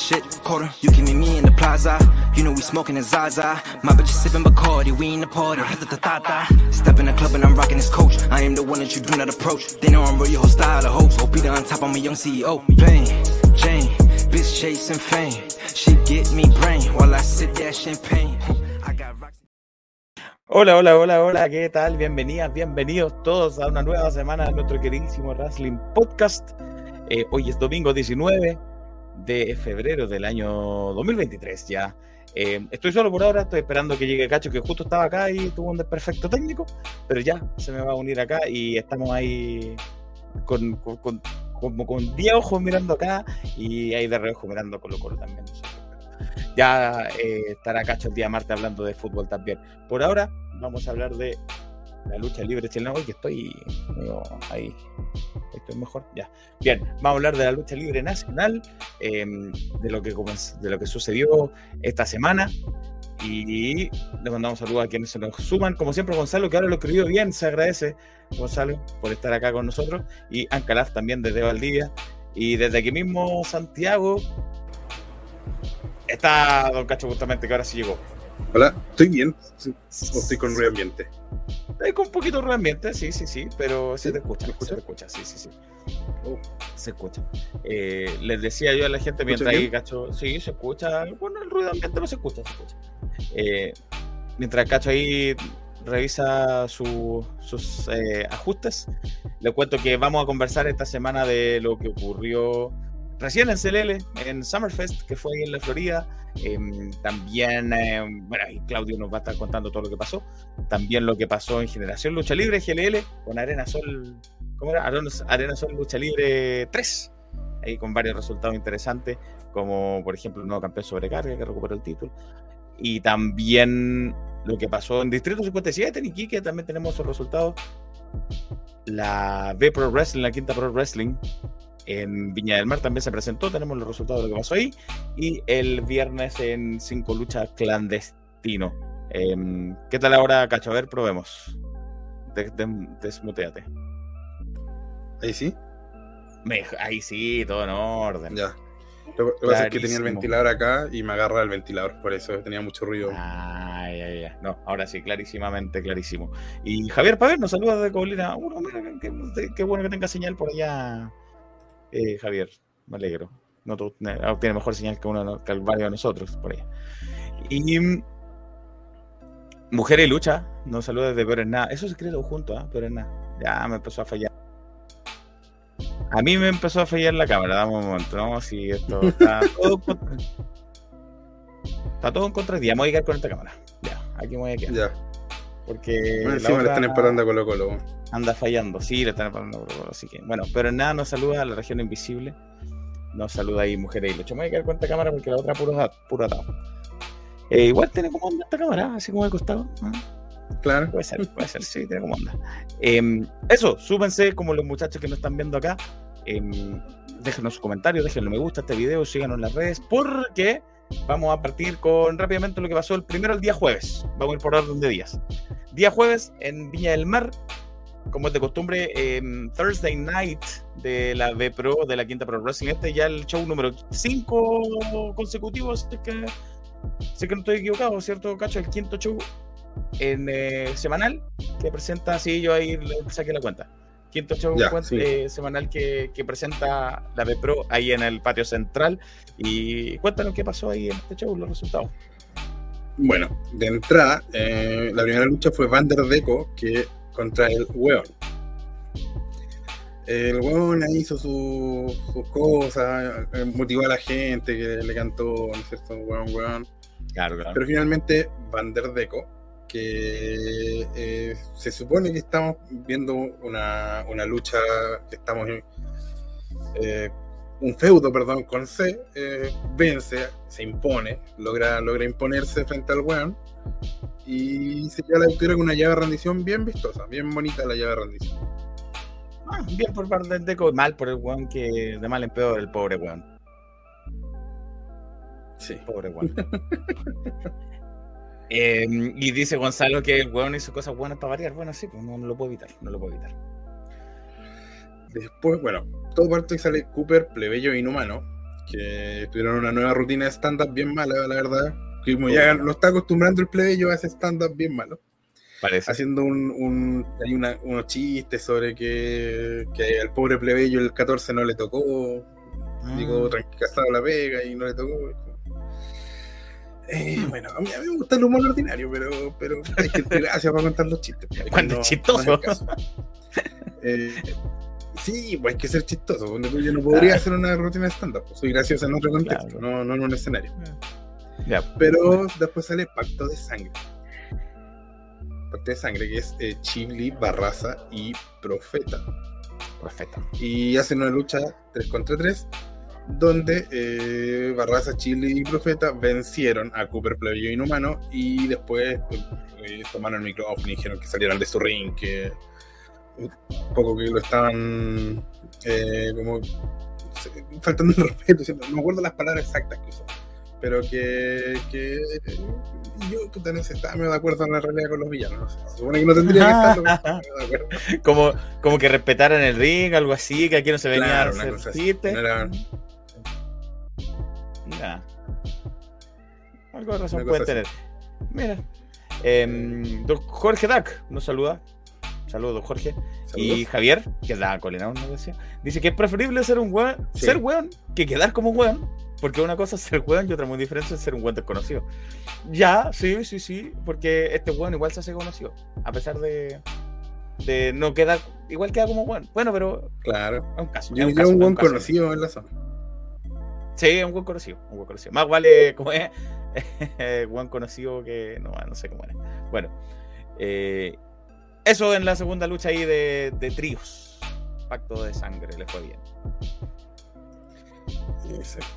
shit, quarter. You give me me in the plaza. You know we smoking a Zaza. My bitch is sipping Bacardi, we in the party. Step in the club and I'm rocking this coach. I am the one that you do not approach. They know I'm real, your style of hope. OP on top, I'm a young CEO. Plain Jane, bitch chasing fame. She get me brain while I sip that champagne. Hola, hola, hola, hola, ¿qué tal? Bienvenidas, bienvenidos todos a una nueva semana de nuestro queridísimo Wrestling Podcast. Eh, hoy es domingo 19 de febrero del año 2023 ya. Eh, estoy solo por ahora, estoy esperando que llegue Cacho, que justo estaba acá y tuvo un desperfecto técnico, pero ya se me va a unir acá y estamos ahí con, con, con- como con 10 ojos mirando acá y ahí de reojo mirando Colo Colo también. Ya eh, estará Cacho el día martes hablando de fútbol también. Por ahora vamos a hablar de la lucha libre chilena. Hoy que estoy ahí. Estoy mejor, ya. Bien, vamos a hablar de la lucha libre nacional, eh, de, lo que, de lo que sucedió esta semana. Y le mandamos saludos a quienes se nos suman. Como siempre, Gonzalo, que ahora lo escribió bien, se agradece, Gonzalo, por estar acá con nosotros. Y Ancalaf también desde Valdivia. Y desde aquí mismo, Santiago, está Don Cacho justamente, que ahora sí llegó. Hola, ¿estoy bien? ¿O estoy con ruido ambiente? Hay con un poquito de ruido ambiente, sí, sí, sí, pero se te escucha, ¿Se escucha? se te escucha, sí, sí, sí. Oh. Se escucha. Eh, les decía yo a la gente ¿Escucha mientras ahí? Cacho, sí, se escucha. Bueno, el ruido ambiente no se escucha, se escucha. Eh, mientras Cacho ahí revisa su- sus eh, ajustes, le cuento que vamos a conversar esta semana de lo que ocurrió recién en CLL, en Summerfest, que fue ahí en la Florida. Em, también, eh, bueno, ahí Claudio nos va a estar contando todo lo que pasó. También lo que pasó en Generación Lucha Libre, GLL, con Arena Sol, ¿cómo era? Arena Sol Lucha Libre 3. Ahí con varios resultados interesantes, como por ejemplo el nuevo campeón sobrecarga que recuperó el título. Y también lo que pasó en Distrito 57, en Iquique, también tenemos esos resultados. La B Pro Wrestling, la quinta Pro Wrestling, en Viña del Mar también se presentó, tenemos los resultados de lo que pasó ahí. Y el viernes en Cinco Luchas Clandestino. Em, ¿Qué tal ahora, Cacho? A ver, probemos. Des- des- desmuteate. ¿Ahí sí? Me- ahí sí, todo en orden. Ya. Lo, que pasa es que tenía el ventilador acá y me agarra el ventilador, por eso tenía mucho ruido. Ah, ya, ya. No, ahora sí, clarísimamente, clarísimo. Y Javier Paver nos saluda de Colina. Mira, qué- qué bueno que tenga señal por allá, eh, Javier. Me alegro. No, tú- ne- ah, tiene mejor señal que uno ¿no? que varios de nosotros por allá. Y mm, Mujer y Lucha nos saluda desde Peor es Nada. Eso se cree todo junto, ¿ah? Peor es Nada. Ya me empezó a fallar. A mí me empezó a fallar la cámara, dame un momento, ¿no? Si esto está todo en contra. Está todo en contra. Ya me voy a quedar con esta cámara. Ya, aquí me voy a quedar. Ya. Porque Bueno, encima le están empatando a Colo Colo. anda fallando. Sí, le están empatando a Colo Colo, Así que, bueno, pero nada, nos saluda a la región invisible. Nos saluda ahí Mujeres y Lucha. Me voy a quedar con esta cámara porque la otra puro, puro atado. Eh, igual tiene como onda esta cámara, así como de costado. Claro. Puede ser, puede ser, sí, tiene como onda. Em, eso, súbense como los muchachos que nos están viendo acá. Em, déjenos sus comentarios, déjenle me gusta a este video, síganos en las redes, porque vamos a partir con rápidamente lo que pasó el primero el día jueves. Vamos a ir por orden de días. Día jueves en Viña del Mar, como es de costumbre, em, Thursday Night de la B Pro, de la Quinta Pro Wrestling. Este ya el show número 5 consecutivo, es que, sé que no estoy equivocado, ¿cierto, Cacho? El quinto show en eh, semanal que presenta, sí, yo ahí saqué la cuenta. Quinto show Ya, cuen- sí. eh, semanal que, que presenta la B Pro ahí en el patio central. Y cuéntanos qué pasó ahí en este show, los resultados. Bueno, de entrada, eh, la primera lucha fue Van der Deco que contra el Weón. El Weón hizo su- sus cosas, eh, motivó a la gente que le cantó, ¿no es cierto? Weón, weón. Claro, claro. Pero finalmente, Van der Deco, que eh, se supone que estamos viendo una, una lucha, que estamos en, eh, un feudo, perdón, con C, eh, vence, se impone, logra, logra imponerse frente al weón y se lleva la victoria con una llave de rendición bien vistosa, bien bonita la llave de rendición. Ah, bien por parte del Deco, mal por el weón que de mal en peor el pobre weón. Sí. Pobre weón. Em, y dice Gonzalo que el weón hizo cosas buenas para variar. Bueno, sí, pues no, no lo puedo evitar, no lo puedo evitar. Después, bueno, todo parte que sale Cooper, plebeyo e inhumano, que tuvieron una nueva rutina de stand-up bien mala, la verdad. Que como ya lo está acostumbrando el plebeyo a ese stand-up bien malo. Parece. Haciendo un, un- hay una- unos chistes sobre que, que al pobre plebeyo el 14 no le tocó. Digo, Ah, casado la pega y no le tocó. Eh, bueno, a mí, a mí me gusta el humor ordinario, pero, pero hay gente gracias para contar los chistes. pues, Cuando no- es chistoso. no es. Eh, sí, pues hay que ser chistoso. Tú yo no podría hacer una rutina de stand-up. pues, Soy gracioso en otro contexto, Claro. no, no en un escenario. Ya, Pero después sale Pacto de Sangre. Pacto de Sangre, que es eh, Chibli, Barraza y Profeta. perfecto. Y hacen una lucha 3 contra 3, donde eh, Barraza, Chibli y Profeta vencieron a Cooper, Plebeyo Inhumano y después eh, tomaron el micrófono y dijeron que salieran de su ring, que un poco que lo estaban eh, como faltando el respeto, siempre- no me acuerdo las palabras exactas que usó, pero que, que eh, yo sé, estaba medio de acuerdo en la realidad con los villanos, no sé, se supone que no tendría que estar, pero estaba medio de acuerdo. Como, como que respetaran el ring, algo así, que aquí no se venía Claro, a hacer chistes. No era-. Algo de razón puede tener. Mira. Don Jorge Dac nos saluda. Saludos, Jorge. Y. Javier, que da colinado, nos decía, dice que es preferible ser un weón, Sí. ser weón que quedar como weón. Porque una cosa es ser weón y otra muy diferente es ser un weón desconocido. Ya, sí, sí, sí, porque este weón igual se hace conocido, a pesar de, de no quedar, igual queda como weón. Bueno, pero Claro. es un caso. Yo, es un caso, un conocido en la zona. Sí, es un buen conocido, un buen conocido. Más vale como es, buen conocido que no, no sé cómo era. Bueno, eh, eso en la segunda lucha ahí de, de tríos. Pacto de sangre, le fue bien. Exacto.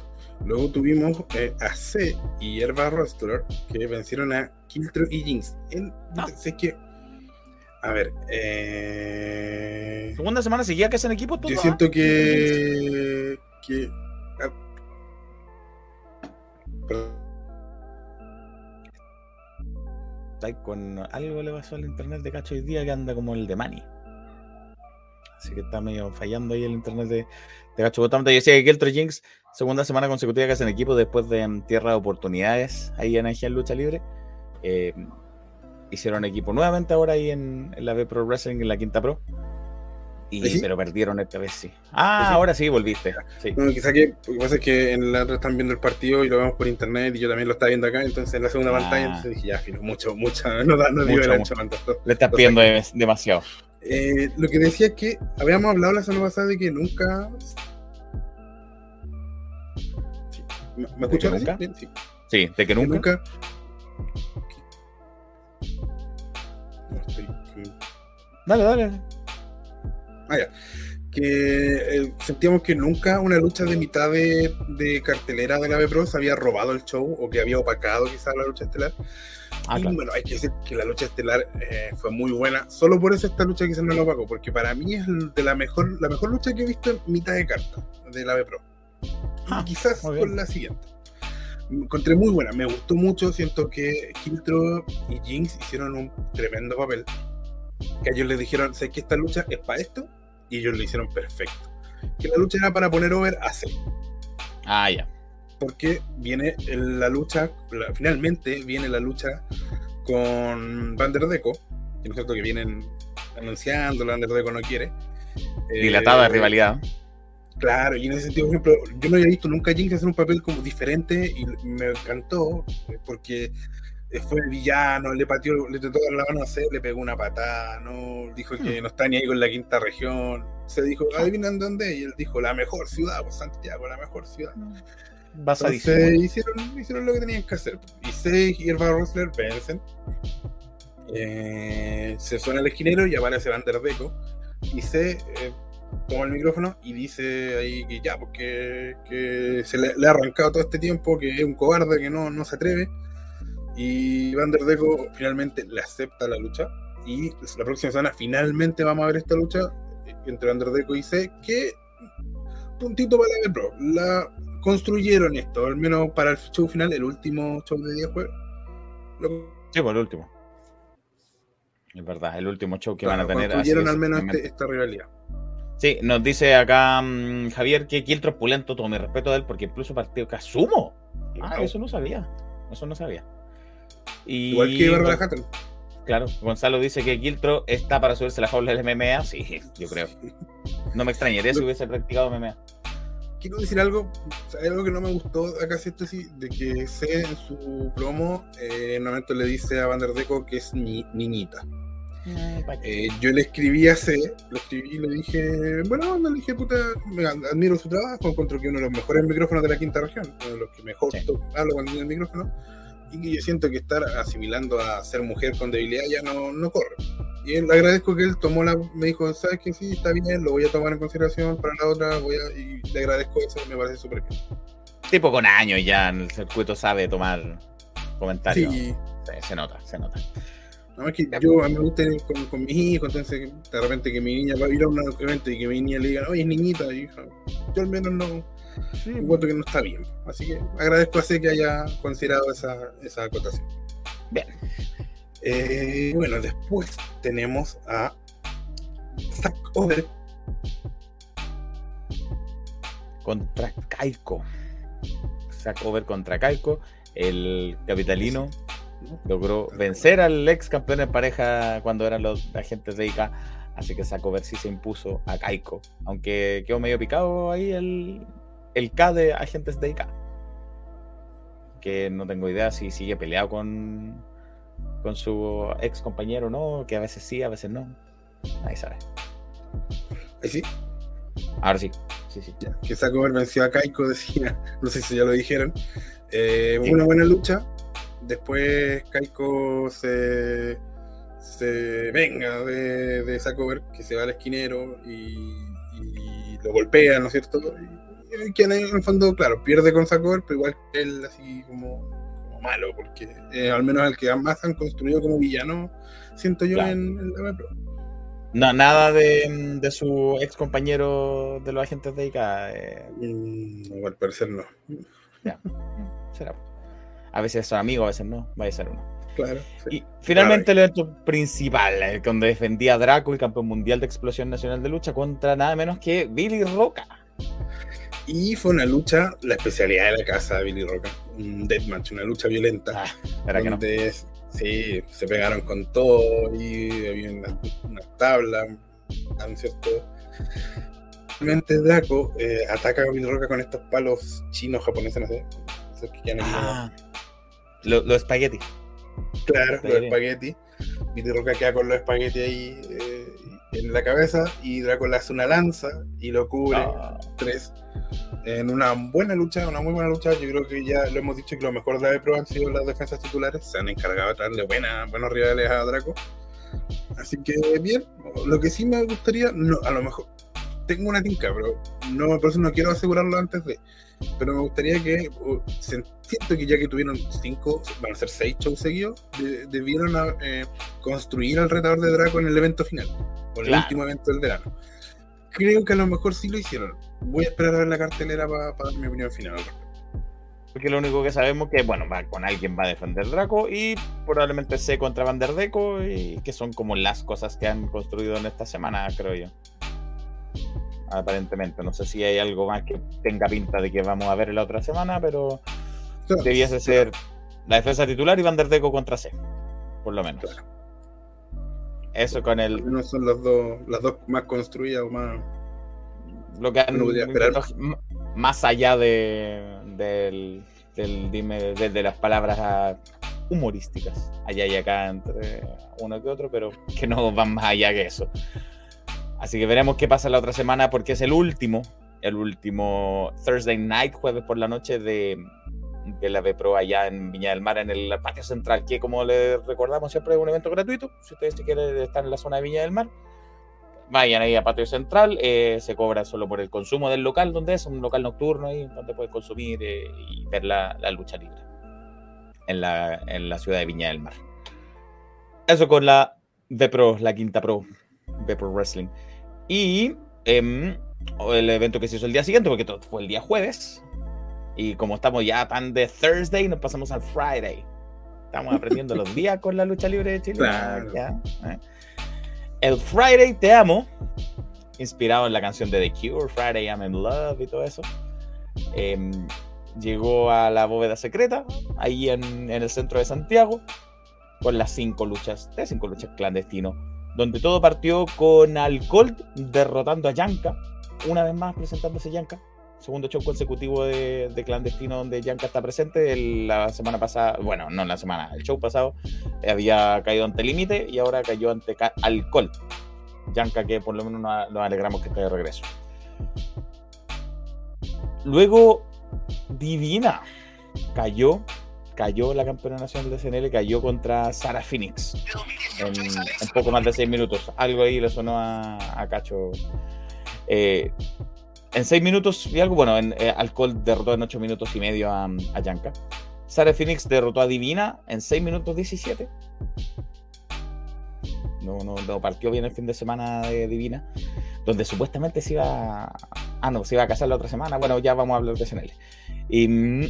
Luego tuvimos eh, a C y Herba Rostler que vencieron a Kiltro y Jinx. En, Ah. sé que. A ver. Eh, Segunda semana seguía que hacen equipo todo. yo ¿ah? siento que. que ah, perdón. Con algo le pasó al internet de Cacho hoy día que anda como el de Manny. Así que está medio fallando ahí el internet de, de Cacho. Yo decía que Keltro Jinx, segunda semana consecutiva que hacen equipo después de mm, Tierra de Oportunidades, ahí en Energía en Lucha Libre. Eh, hicieron equipo nuevamente ahora ahí en, en la B Pro Wrestling, en la Quinta Pro. Y, ¿Sí? Pero perdieron esta vez, sí. Ah, Sí. ahora sí, volviste. Sí. No, quizá que lo que pasa es que en la otra están viendo el partido y lo vemos por internet y yo también lo estaba viendo acá, entonces en la segunda Ah. pantalla entonces dije, ya, fino, mucho, mucho, no, da- no Mucho, el mucho. tanto. Le estás dem- demasiado. Eh, lo que decía es que habíamos hablado la semana pasada de que nunca. ¿Me, escuchan? nunca? Sí. Sí, de que nunca. nunca. Dale, dale. Ah, ya. Que eh, sentíamos que nunca una lucha de mitad de, de cartelera de la B Pro se había robado el show o que había opacado quizás la lucha estelar. Ah, y claro. bueno, hay que decir que la lucha estelar eh, fue muy buena. Solo por eso esta lucha quizás no la opacó, porque para mí es de la mejor, la mejor lucha que he visto en mitad de carta de la B Pro. Ah, quizás con la siguiente. Encontré muy buena, me gustó mucho. Siento que Kiltro y Jinx hicieron un tremendo papel. Que ellos les dijeron: Sé que esta lucha es para esto, y ellos lo hicieron perfecto. Que la lucha era para poner over a C, Ah, ya. porque viene la lucha, la- finalmente viene la lucha con Van der Deco, que no es cierto que vienen anunciando, Van der Deco no quiere. Dilatada Eh, rivalidad. Claro, y en ese sentido, por ejemplo, yo no había visto nunca a Jinx hacer un papel como diferente y me encantó eh, porque eh, fue el villano, le pateó, le trató de la mano a hacer, le pegó una patada, no dijo que no está ni ahí con la quinta región. Se dijo, adivinan dónde, y él dijo, la mejor ciudad, pues Santiago, la mejor ciudad. Basadísimo. Entonces hicieron, hicieron lo que tenían que hacer. Y Sage y Herba Rosler vencen. Eh, se suena el esquinero y aparece Van der Deco. Y se eh, toma el micrófono y dice ahí que ya, porque que se le, le ha arrancado todo este tiempo, que es un cobarde, que no, no se atreve. Y Van der Deco finalmente le acepta la lucha. Y la próxima semana finalmente vamos a ver esta lucha entre Van der Deco y C, que puntito para la Pro. La construyeron esto, al menos para el show final, el último show de día jueves. Lo... Sí, por pues, el último. Es verdad, el último show que van a tener. Construyeron al menos este, esta rivalidad. Sí, nos dice acá um, Javier que Kiltro Pulento, todo mi respeto a él, porque incluso partió Kazumo. Ah, eso no sabía. Eso no sabía. Igual que Barbara Claro, Gonzalo dice que Kiltro está para subirse la jaula del MMA. Sí, yo creo. No me extrañaría si hubiese practicado MMA. Quiero decir algo, algo que no me gustó acá, esto sí, de que sé en su promo, eh, en un momento le dice a Van der Deco que es ni, niñita. Eh, yo le escribí a C, lo escribí y le dije, bueno, le dije, puta, admiro su trabajo, encuentro que uno de los mejores micrófonos de la quinta región, uno de los que mejor hablo cuando tiene el micrófono y yo siento que estar asimilando a ser mujer con debilidad ya no, no corre. Y le agradezco que él tomó la, me dijo, sabes que sí, está bien, lo voy a tomar en consideración para la otra, voy a, y le agradezco eso, me parece súper bien. Tipo con años ya en el circuito sabe tomar comentarios. Sí. se nota, se nota. No, es que yo a mí me gusta ir con, con, mis hijos, entonces de repente que mi niña va a ir a un evento y que mi niña le diga, oye, es niñita, hija. Yo al menos no, sí. encuentro que no está bien. Así que agradezco a que haya considerado esa, esa acotación. Bien. Eh, bueno, después tenemos a Zack Over contra Kaiko. Zack Over contra Kaiko. El capitalino logró vencer al ex campeón en pareja cuando eran los agentes de ICA. Así que Zack Over sí se impuso a Kaiko. Aunque quedó medio picado ahí el, el K de agentes de IK. Que no tengo idea si sigue peleado con, con su ex compañero o no, que a veces sí, a veces no. Ahí sabe. Ahí sí. Ahora sí. Sí, sí. que sacó venció a Kaiko, decía, no sé si ya lo dijeron. Eh, Una buena lucha. Después Kaiko se, se venga de, de Sacover, que se va al esquinero y, y, lo golpea, ¿no es cierto? Que en el fondo, claro, pierde con Sakor, pero igual que él así como, malo, porque eh, al menos el que más han construido como villano, siento yo en, la No, nada de, de, su ex compañero de los agentes de ICA. Eh. Mm, al parecer no. Ya, será. A veces son amigos, a veces no, vaya a ser uno. Claro, Y finalmente el evento principal, eh, donde defendía a Draco, el campeón mundial de explosión nacional de lucha, contra nada menos que Billy Roca. Y fue una lucha, la especialidad de la casa de Billy Roca, un deathmatch, una lucha violenta. Ah, donde sí, se pegaron con todo y había unas una tablas, ¿no cierto? Realmente Draco eh, ataca a Billy Roca con estos palos chinos, japoneses, no sé. que ah, los lo espagueti. Claro, los espagueti. Billy Roca queda con los espagueti ahí eh, en la cabeza y Draco le hace una lanza y lo cubre ah. tres en una buena lucha, una muy buena lucha. Yo creo que ya lo hemos dicho que lo mejor de la Pro han sido las defensas titulares. Se han encargado de traerle buena, buenos rivales a Draco. Así que bien, lo que sí me gustaría, no, a lo mejor tengo una tinca, pero no, por eso no quiero asegurarlo antes de. Pero me gustaría que, siento que ya que tuvieron cinco, van a ser seis shows seguidos, debieron eh, construir al retador de Draco en el evento final, o el último evento del verano. Creo que a lo mejor sí lo hicieron. Voy a esperar a ver la cartelera para dar mi opinión final Porque lo único que sabemos que, bueno, va, con alguien va a defender Draco y probablemente se contra Van der Deco y que son como las cosas que han construido en esta semana, creo yo. Aparentemente, no sé si hay algo más que tenga pinta de que vamos a ver en la otra semana, pero debiese ser la defensa titular y Van der Deco contra C, por lo menos. Eso con el. No son las dos, las dos más construidas o más. Lo que han. más allá de, del, del dime, de, de, las palabras humorísticas, allá y acá entre uno que otro, pero que no van más allá que eso. Así que veremos qué pasa la otra semana, porque es el último, el último Thursday night, jueves por la noche de, de la B-Pro allá en Viña del Mar, en el patio central, que como les recordamos siempre es un evento gratuito. Si ustedes quieren estar en la zona de Viña del Mar, vayan ahí a patio central. Eh, se cobra solo por el consumo del local, donde es un local nocturno ahí, donde puedes consumir eh, y ver la, lucha libre en la, en la ciudad de Viña del Mar. Eso con la B-Pro, la quinta Pro, B-Pro Wrestling. Y em, el evento que se hizo el día siguiente, porque todo fue el día jueves, Y como estamos ya tan de Thursday, nos pasamos al Friday. Estamos aprendiendo los días con la lucha libre de Chile. Claro. Ya, ¿eh? El Friday Te Amo, inspirado en la canción de The Cure, Friday I'm in Love y todo eso. em, llegó a la bóveda secreta, ahí en, en el centro de Santiago, con las cinco luchas, de cinco luchas clandestinos, donde todo partió con Alcold derrotando a Yanka, una vez más presentándose Yanka. Segundo show consecutivo de, de clandestino donde Yanka está presente. La semana pasada, bueno, no la semana, el show pasado eh, había caído ante Límite y ahora cayó ante Alcold. Yanka que por lo menos nos, nos alegramos que esté de regreso. Luego, Divina cayó, cayó la campeona nacional de CNL, cayó contra Sara Phoenix en, en poco más de seis minutos. Algo ahí le sonó a, a Cacho. Eh, en seis minutos y algo, bueno, en, eh, Alcohol derrotó en ocho minutos y medio a, a Yanka. Sara Phoenix derrotó a Divina en 6 minutos 17. No, no, no partió bien el fin de semana de Divina, donde supuestamente se iba. a- Ah, no, se iba a casar la otra semana. Bueno, ya vamos a hablar de SNL. Y. mm,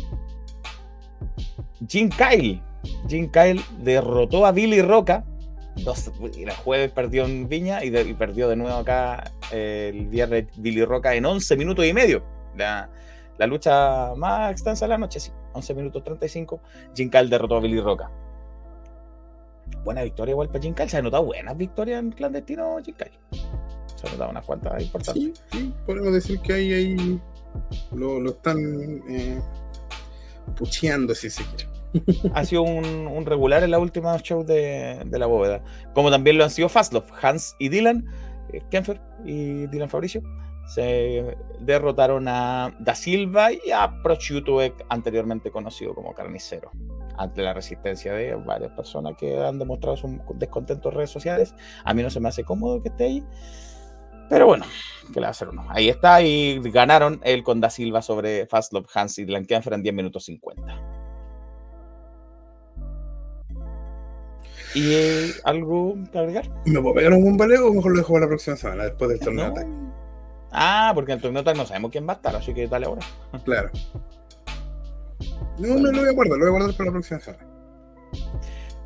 Jim Kyle. Jim Kyle derrotó a Billy Roca. Dos, el jueves perdió en Viña y, perdió de nuevo acá eh, el viernes Billy Roca en 11 minutos y medio. La, la lucha más extensa de la noche, sí. 11 minutos 35. Jim Kyle derrotó a Billy Roca. Buena victoria igual para Kyle. Se han notado buenas victorias en clandestino Kyle. Se han notado unas cuantas importantes. Sí, sí, podemos decir que ahí, ahí lo, lo están eh, pucheando, si se quiere. ha sido un, regular en la última show de, la bóveda. Como también lo han sido Fastlove, Hans y Dylan, eh, Kenfer y Dylan Fabricio, se derrotaron a Da Silva y a Prosciutto, eh, anteriormente conocido como Carnicero, ante la resistencia de varias personas que han demostrado su descontento en redes sociales. A mí no se me hace cómodo que esté ahí. Pero bueno, ¿qué le va a hacer uno? Ahí está y ganaron él con Da Silva sobre Fastlove, Hans y Dylan Kenfer en 10 minutos 50. ¿Y eh, algo que agregar? ¿Me puedo pegar un bombaleo o mejor lo dejo para la próxima semana, después del torneo? No. tag? Ah, porque en el torneo tag no sabemos quién va a estar, así que dale ahora. Claro. No, no lo voy a guardar, lo voy a guardar para la próxima semana.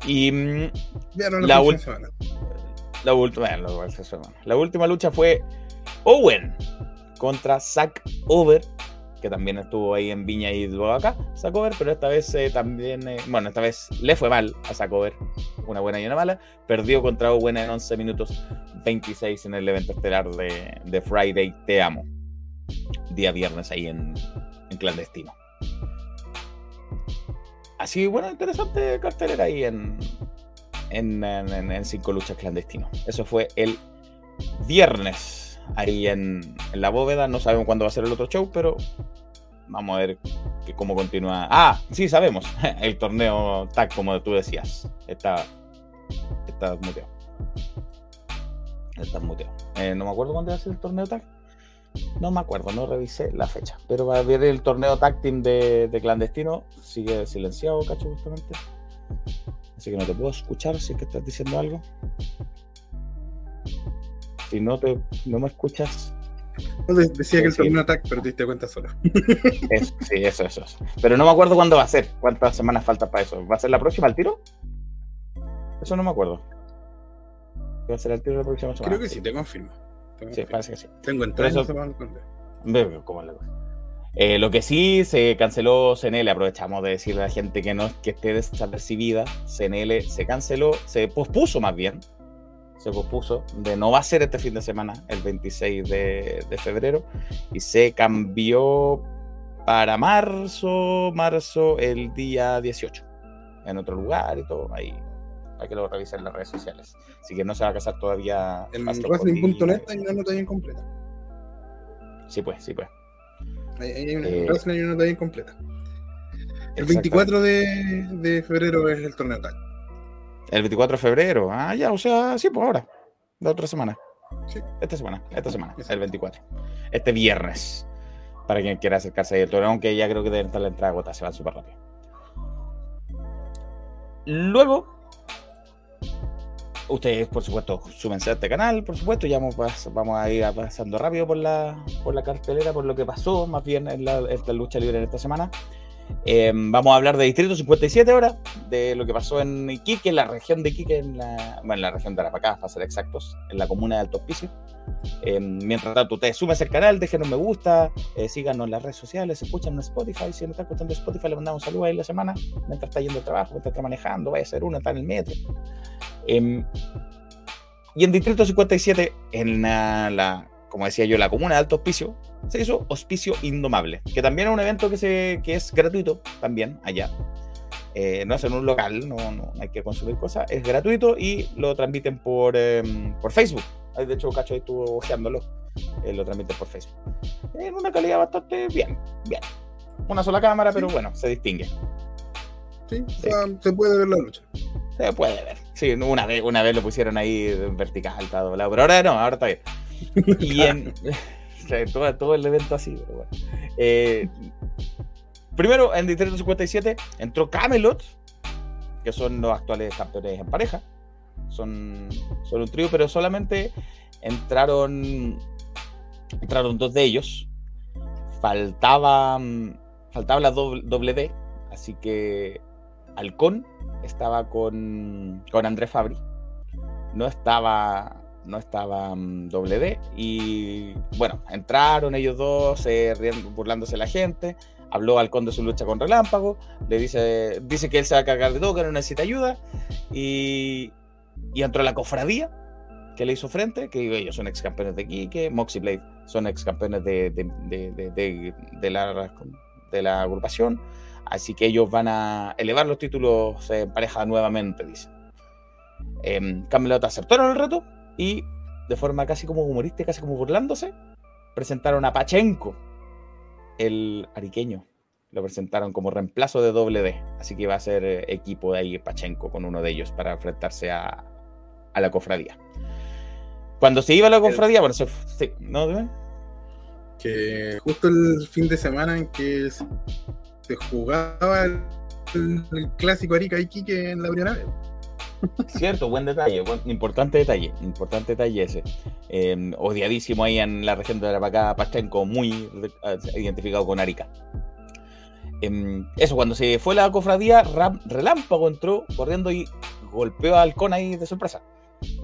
Y mm, Véanlo la, La próxima ul- semana. la, última, bueno, bueno. la última lucha fue Owen contra Zack Over, que también estuvo ahí en Viña y acá, Zack Over, pero esta vez eh, también, eh, bueno, esta vez le fue mal a Zack Over, una buena y una mala, perdió contra Owen en 11 minutos 26 en el evento estelar de, de Friday Te Amo, día viernes ahí en, en clandestino. Así, bueno, interesante cartelera ahí en, en, en- en- cinco luchas clandestinos. Eso fue el viernes ahí en, en la bóveda. No sabemos cuándo va a ser el otro show, pero vamos a ver cómo continúa. Ah, sí, sabemos. El torneo TAC, como tú decías. Está, está muteado. Está muteado. Eh, no me acuerdo cuándo va a ser el torneo TAC. No me acuerdo, no revisé la fecha. Pero va a haber el torneo tag team de, de clandestino. Sigue silenciado, cacho, justamente. Así que no te puedo escuchar si es que estás diciendo algo. Si no, te, no me escuchas, No, decía que el Sí. torneo attack, pero te diste cuenta solo. eso, sí, eso, eso, eso. Pero no me acuerdo cuándo va a ser. ¿Cuántas semanas falta para eso? ¿Va a ser la próxima al tiro? Eso no me acuerdo. ¿Va a ser al tiro la próxima semana? Creo que sí, te confirmo. Te Sí, parece que sí. Tengo entrada eso- se van a esconder. Ve cómo es la cosa. Eh, lo que sí se canceló CNL, aprovechamos de decirle a la gente que no que esté desapercibida, CNL se canceló, se pospuso más bien, se pospuso, de no va a ser este fin de semana, el 26 de, de febrero, y se cambió para marzo, marzo el día 18, en otro lugar y todo, ahí hay que lo revisen en las redes sociales. Así que no se va a casar todavía. En wrestling.net hay una nota bien completa. Sí, pues, sí, pues. Hay, hay una, Eh, wrestling hay una nota bien completa. El Exactamente. 24 de, de febrero es el torneo tag. El 24 de febrero. Ah, ya, o sea, sí, pues ahora. La otra semana. Sí. Esta semana, esta semana, Exacto. el 24. Este viernes. Para quien quiera acercarse ahí al torneo, aunque ya creo que deben estar la entrada agotada, se van súper rápido. Luego, ustedes, por supuesto, súmense a este canal, por supuesto. Ya vamos, vamos a ir pasando rápido por la, por la cartelera, por lo que pasó más bien en la, en la lucha libre en esta semana. Eh, vamos a hablar de Distrito 57 ahora, de lo que pasó en Iquique, en la región de Iquique, en la, bueno, en la región de Arapacá, para ser exactos, en la comuna de Alto Hospicio. Eh, mientras tanto, ustedes súmense al canal, déjenos me gusta, eh, síganos en las redes sociales, escuchan en Spotify. Si no está escuchando Spotify, le mandamos un saludo ahí la semana, mientras está yendo al trabajo, mientras está manejando, vaya a ser uno, está en el metro. Em, y en Distrito 57, en la, como decía yo, la comuna de Alto Hospicio, se hizo Hospicio Indomable, que también es un evento que, se, que es gratuito también allá. Eh, no es en un local, no, no, hay que consumir cosas, es gratuito y lo transmiten por, em, por Facebook. De hecho, Cacho ahí estuvo ojeándolo, eh, lo transmiten por Facebook. En una calidad bastante bien, bien. Una sola cámara, pero bueno, se distingue. Sí, se puede ver la lucha. Se puede ver. Sí, una vez, una vez lo pusieron ahí vertical, está doblado, pero ahora no, ahora está bien. Y en, todo, el evento así, pero bueno. Eh, primero, en Distrito 57 entró Camelot, que son los actuales campeones en pareja. Son, son un trío, pero solamente entraron entraron dos de ellos. Faltaba, faltaba la doble, D, así que Halcón estaba con, con Andrés Fabri. No estaba no estaba um, doble D. Y bueno, entraron ellos dos, burlándose la gente. Habló Halcón de su lucha con Relámpago. Le dice, dice que él se va a cargar de todo, que no necesita ayuda. Y, y entró la cofradía que le hizo frente, que ellos son ex campeones de Kike, Moxie Blade son ex campeones de, de, la, de la agrupación. Así que ellos van a elevar los títulos en pareja nuevamente, dice. Eh, Camelot aceptaron el reto y de forma casi como humorista, casi como burlándose, presentaron a Pachenko, el ariqueño. Lo presentaron como reemplazo de doble D. Así que va a ser eh, equipo de ahí Pachenko con uno de ellos para enfrentarse a, a la cofradía. Cuando se iba a la cofradía, bueno, se, ¿no? Que justo el fin de semana en que se jugaba el, clásico Arica Iquique en la primera vez. Cierto, buen detalle, importante detalle, importante detalle ese. Em, odiadísimo ahí en la región de Arapacá, Pachenko, muy eh, identificado con Arica. Em, eso, cuando se fue la cofradía, Relámpago entró corriendo y golpeó a Halcón ahí de sorpresa.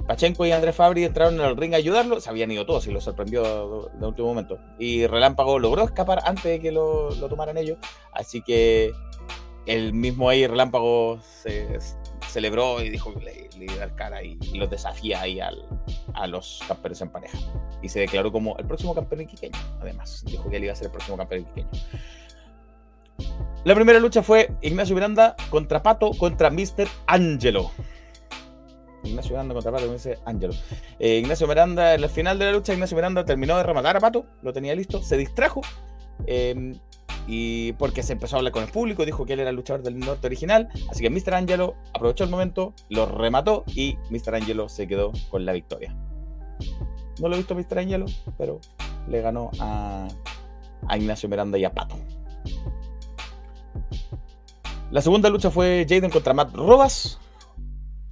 Pachenko y Andrés Fabri entraron en el ring a ayudarlo, se habían ido todos y lo sorprendió de último momento. Y Relámpago logró escapar antes de que lo, lo tomaran ellos, así que el mismo ahí Relámpago se, celebró y dijo que le, iba a dar cara y, los desafía ahí a los campeones en pareja. Y se declaró como el próximo campeón iquiqueño, además. Dijo que él iba a ser el próximo campeón iquiqueño. La primera lucha fue Ignacio Miranda contra Pato contra Mr. Angelo. Ignacio Miranda contra Pato, dice Angelo. Eh, Ignacio Miranda, en el final de la lucha, Ignacio Miranda terminó de rematar a Pato, lo tenía listo, se distrajo. Eh, y porque se empezó a hablar con el público, dijo que él era el luchador del norte original, así que Mr. Angelo aprovechó el momento, lo remató y Mr. Angelo se quedó con la victoria. No lo he visto Mr. Angelo, pero le ganó a, Ignacio Miranda y a Pato. La segunda lucha fue Jaden contra Matt Robas.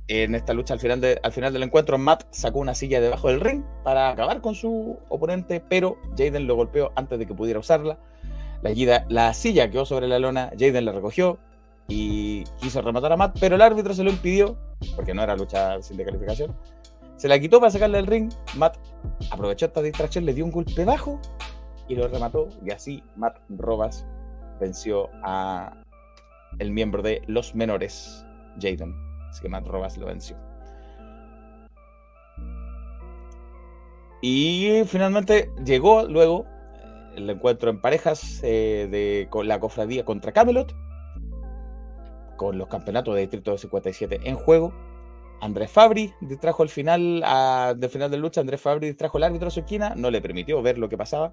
En esta lucha, al final, al final del encuentro, Matt sacó una silla debajo del ring para acabar con su oponente, pero Jaden lo golpeó antes de que pudiera usarla la, la silla quedó sobre la lona, Jaden la recogió y quiso rematar a Matt, pero el árbitro se lo impidió, porque no era lucha sin descalificación. Se la quitó para sacarle del ring. Matt aprovechó esta distracción, le dio un golpe bajo y lo remató. Y así Matt Robas venció a el miembro de los menores, Jaden. Así que Matt Robas lo venció. Y finalmente llegó luego el encuentro en parejas eh, de con la cofradía contra Camelot, con los campeonatos de Distrito 57 en juego. Andrés Fabri distrajo el final a, del final de lucha. Andrés Fabri distrajo el árbitro a su esquina, no le permitió ver lo que pasaba.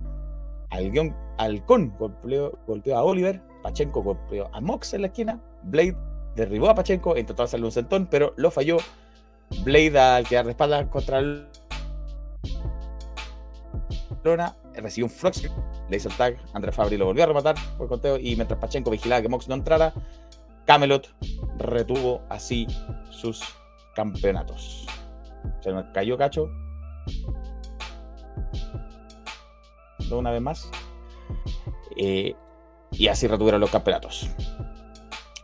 Al Halcón golpeó, golpeó, a Oliver, Pachenko golpeó a Mox en la esquina, Blade derribó a Pachenko, intentó hacerle un sentón, pero lo falló. Blade al quedar de espaldas contra el recibió un Frox, le hizo el tag, André Fabri lo volvió a rematar por conteo y mientras Pachenko vigilaba que Mox no entrara, Camelot retuvo así sus campeonatos. Se nos cayó Cacho. Una vez más. Eh, y así retuvieron los campeonatos.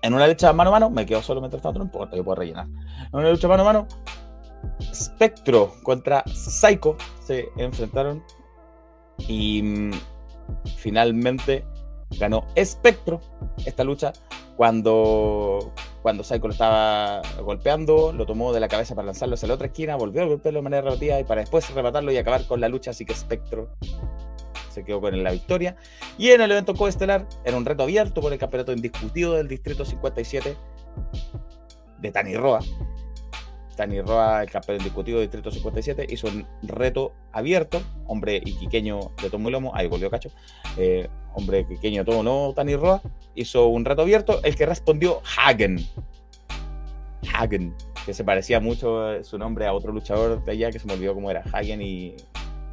En una lucha mano a mano, me quedo solo mientras tanto, no importa, yo puedo rellenar. En una lucha mano a mano, Spectro contra Psycho se enfrentaron y mm, finalmente ganó Spectro esta lucha cuando, cuando Psycho lo estaba golpeando, lo tomó de la cabeza para lanzarlo hacia la otra esquina, volvió a golpearlo de manera relativa y para después rematarlo y acabar con la lucha, así que Spectro se quedó con la victoria. Y en el evento coestelar, era un reto abierto por el campeonato indiscutido del Distrito 57 de Tani Roa. Tani Roa, el campeón indiscutido del Distrito 57, hizo un reto abierto, hombre iquiqueño de Tomo Lomo, ahí volvió Cacho, eh, hombre iquiqueño de Tomo Lomo, Tani Roa, hizo un reto abierto, el que respondió Hagen. Hagen, que se parecía mucho eh, su nombre a otro luchador de allá que se me olvidó cómo era, Hagen y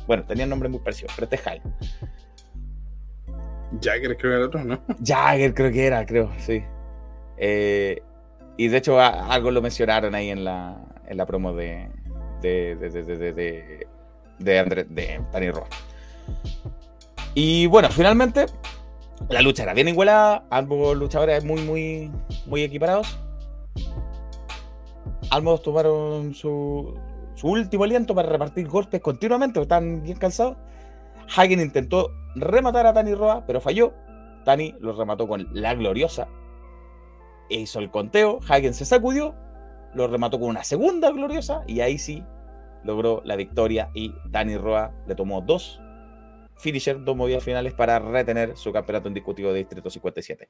bueno, tenían nombre muy parecido, pero este es Hagen. Jagger creo que era el otro, ¿no? Jagger creo que era, creo, sí. Eh, y de hecho algo lo mencionaron ahí en la, en la promo de de, de, de, de, de, André, de. Y bueno, finalmente la lucha era bien igualada, ambos luchadores muy, muy, muy equiparados. Ambos tomaron su, su último aliento para repartir golpes continuamente, están bien cansados. Hagen intentó rematar a Tani Roa, pero falló. Tani lo remató con la gloriosa. E hizo el conteo. Hagen se sacudió, lo remató con una segunda gloriosa y ahí sí logró la victoria y Tani Roa le tomó dos finisher, dos movidas finales para retener su campeonato indiscutido de Distrito 57.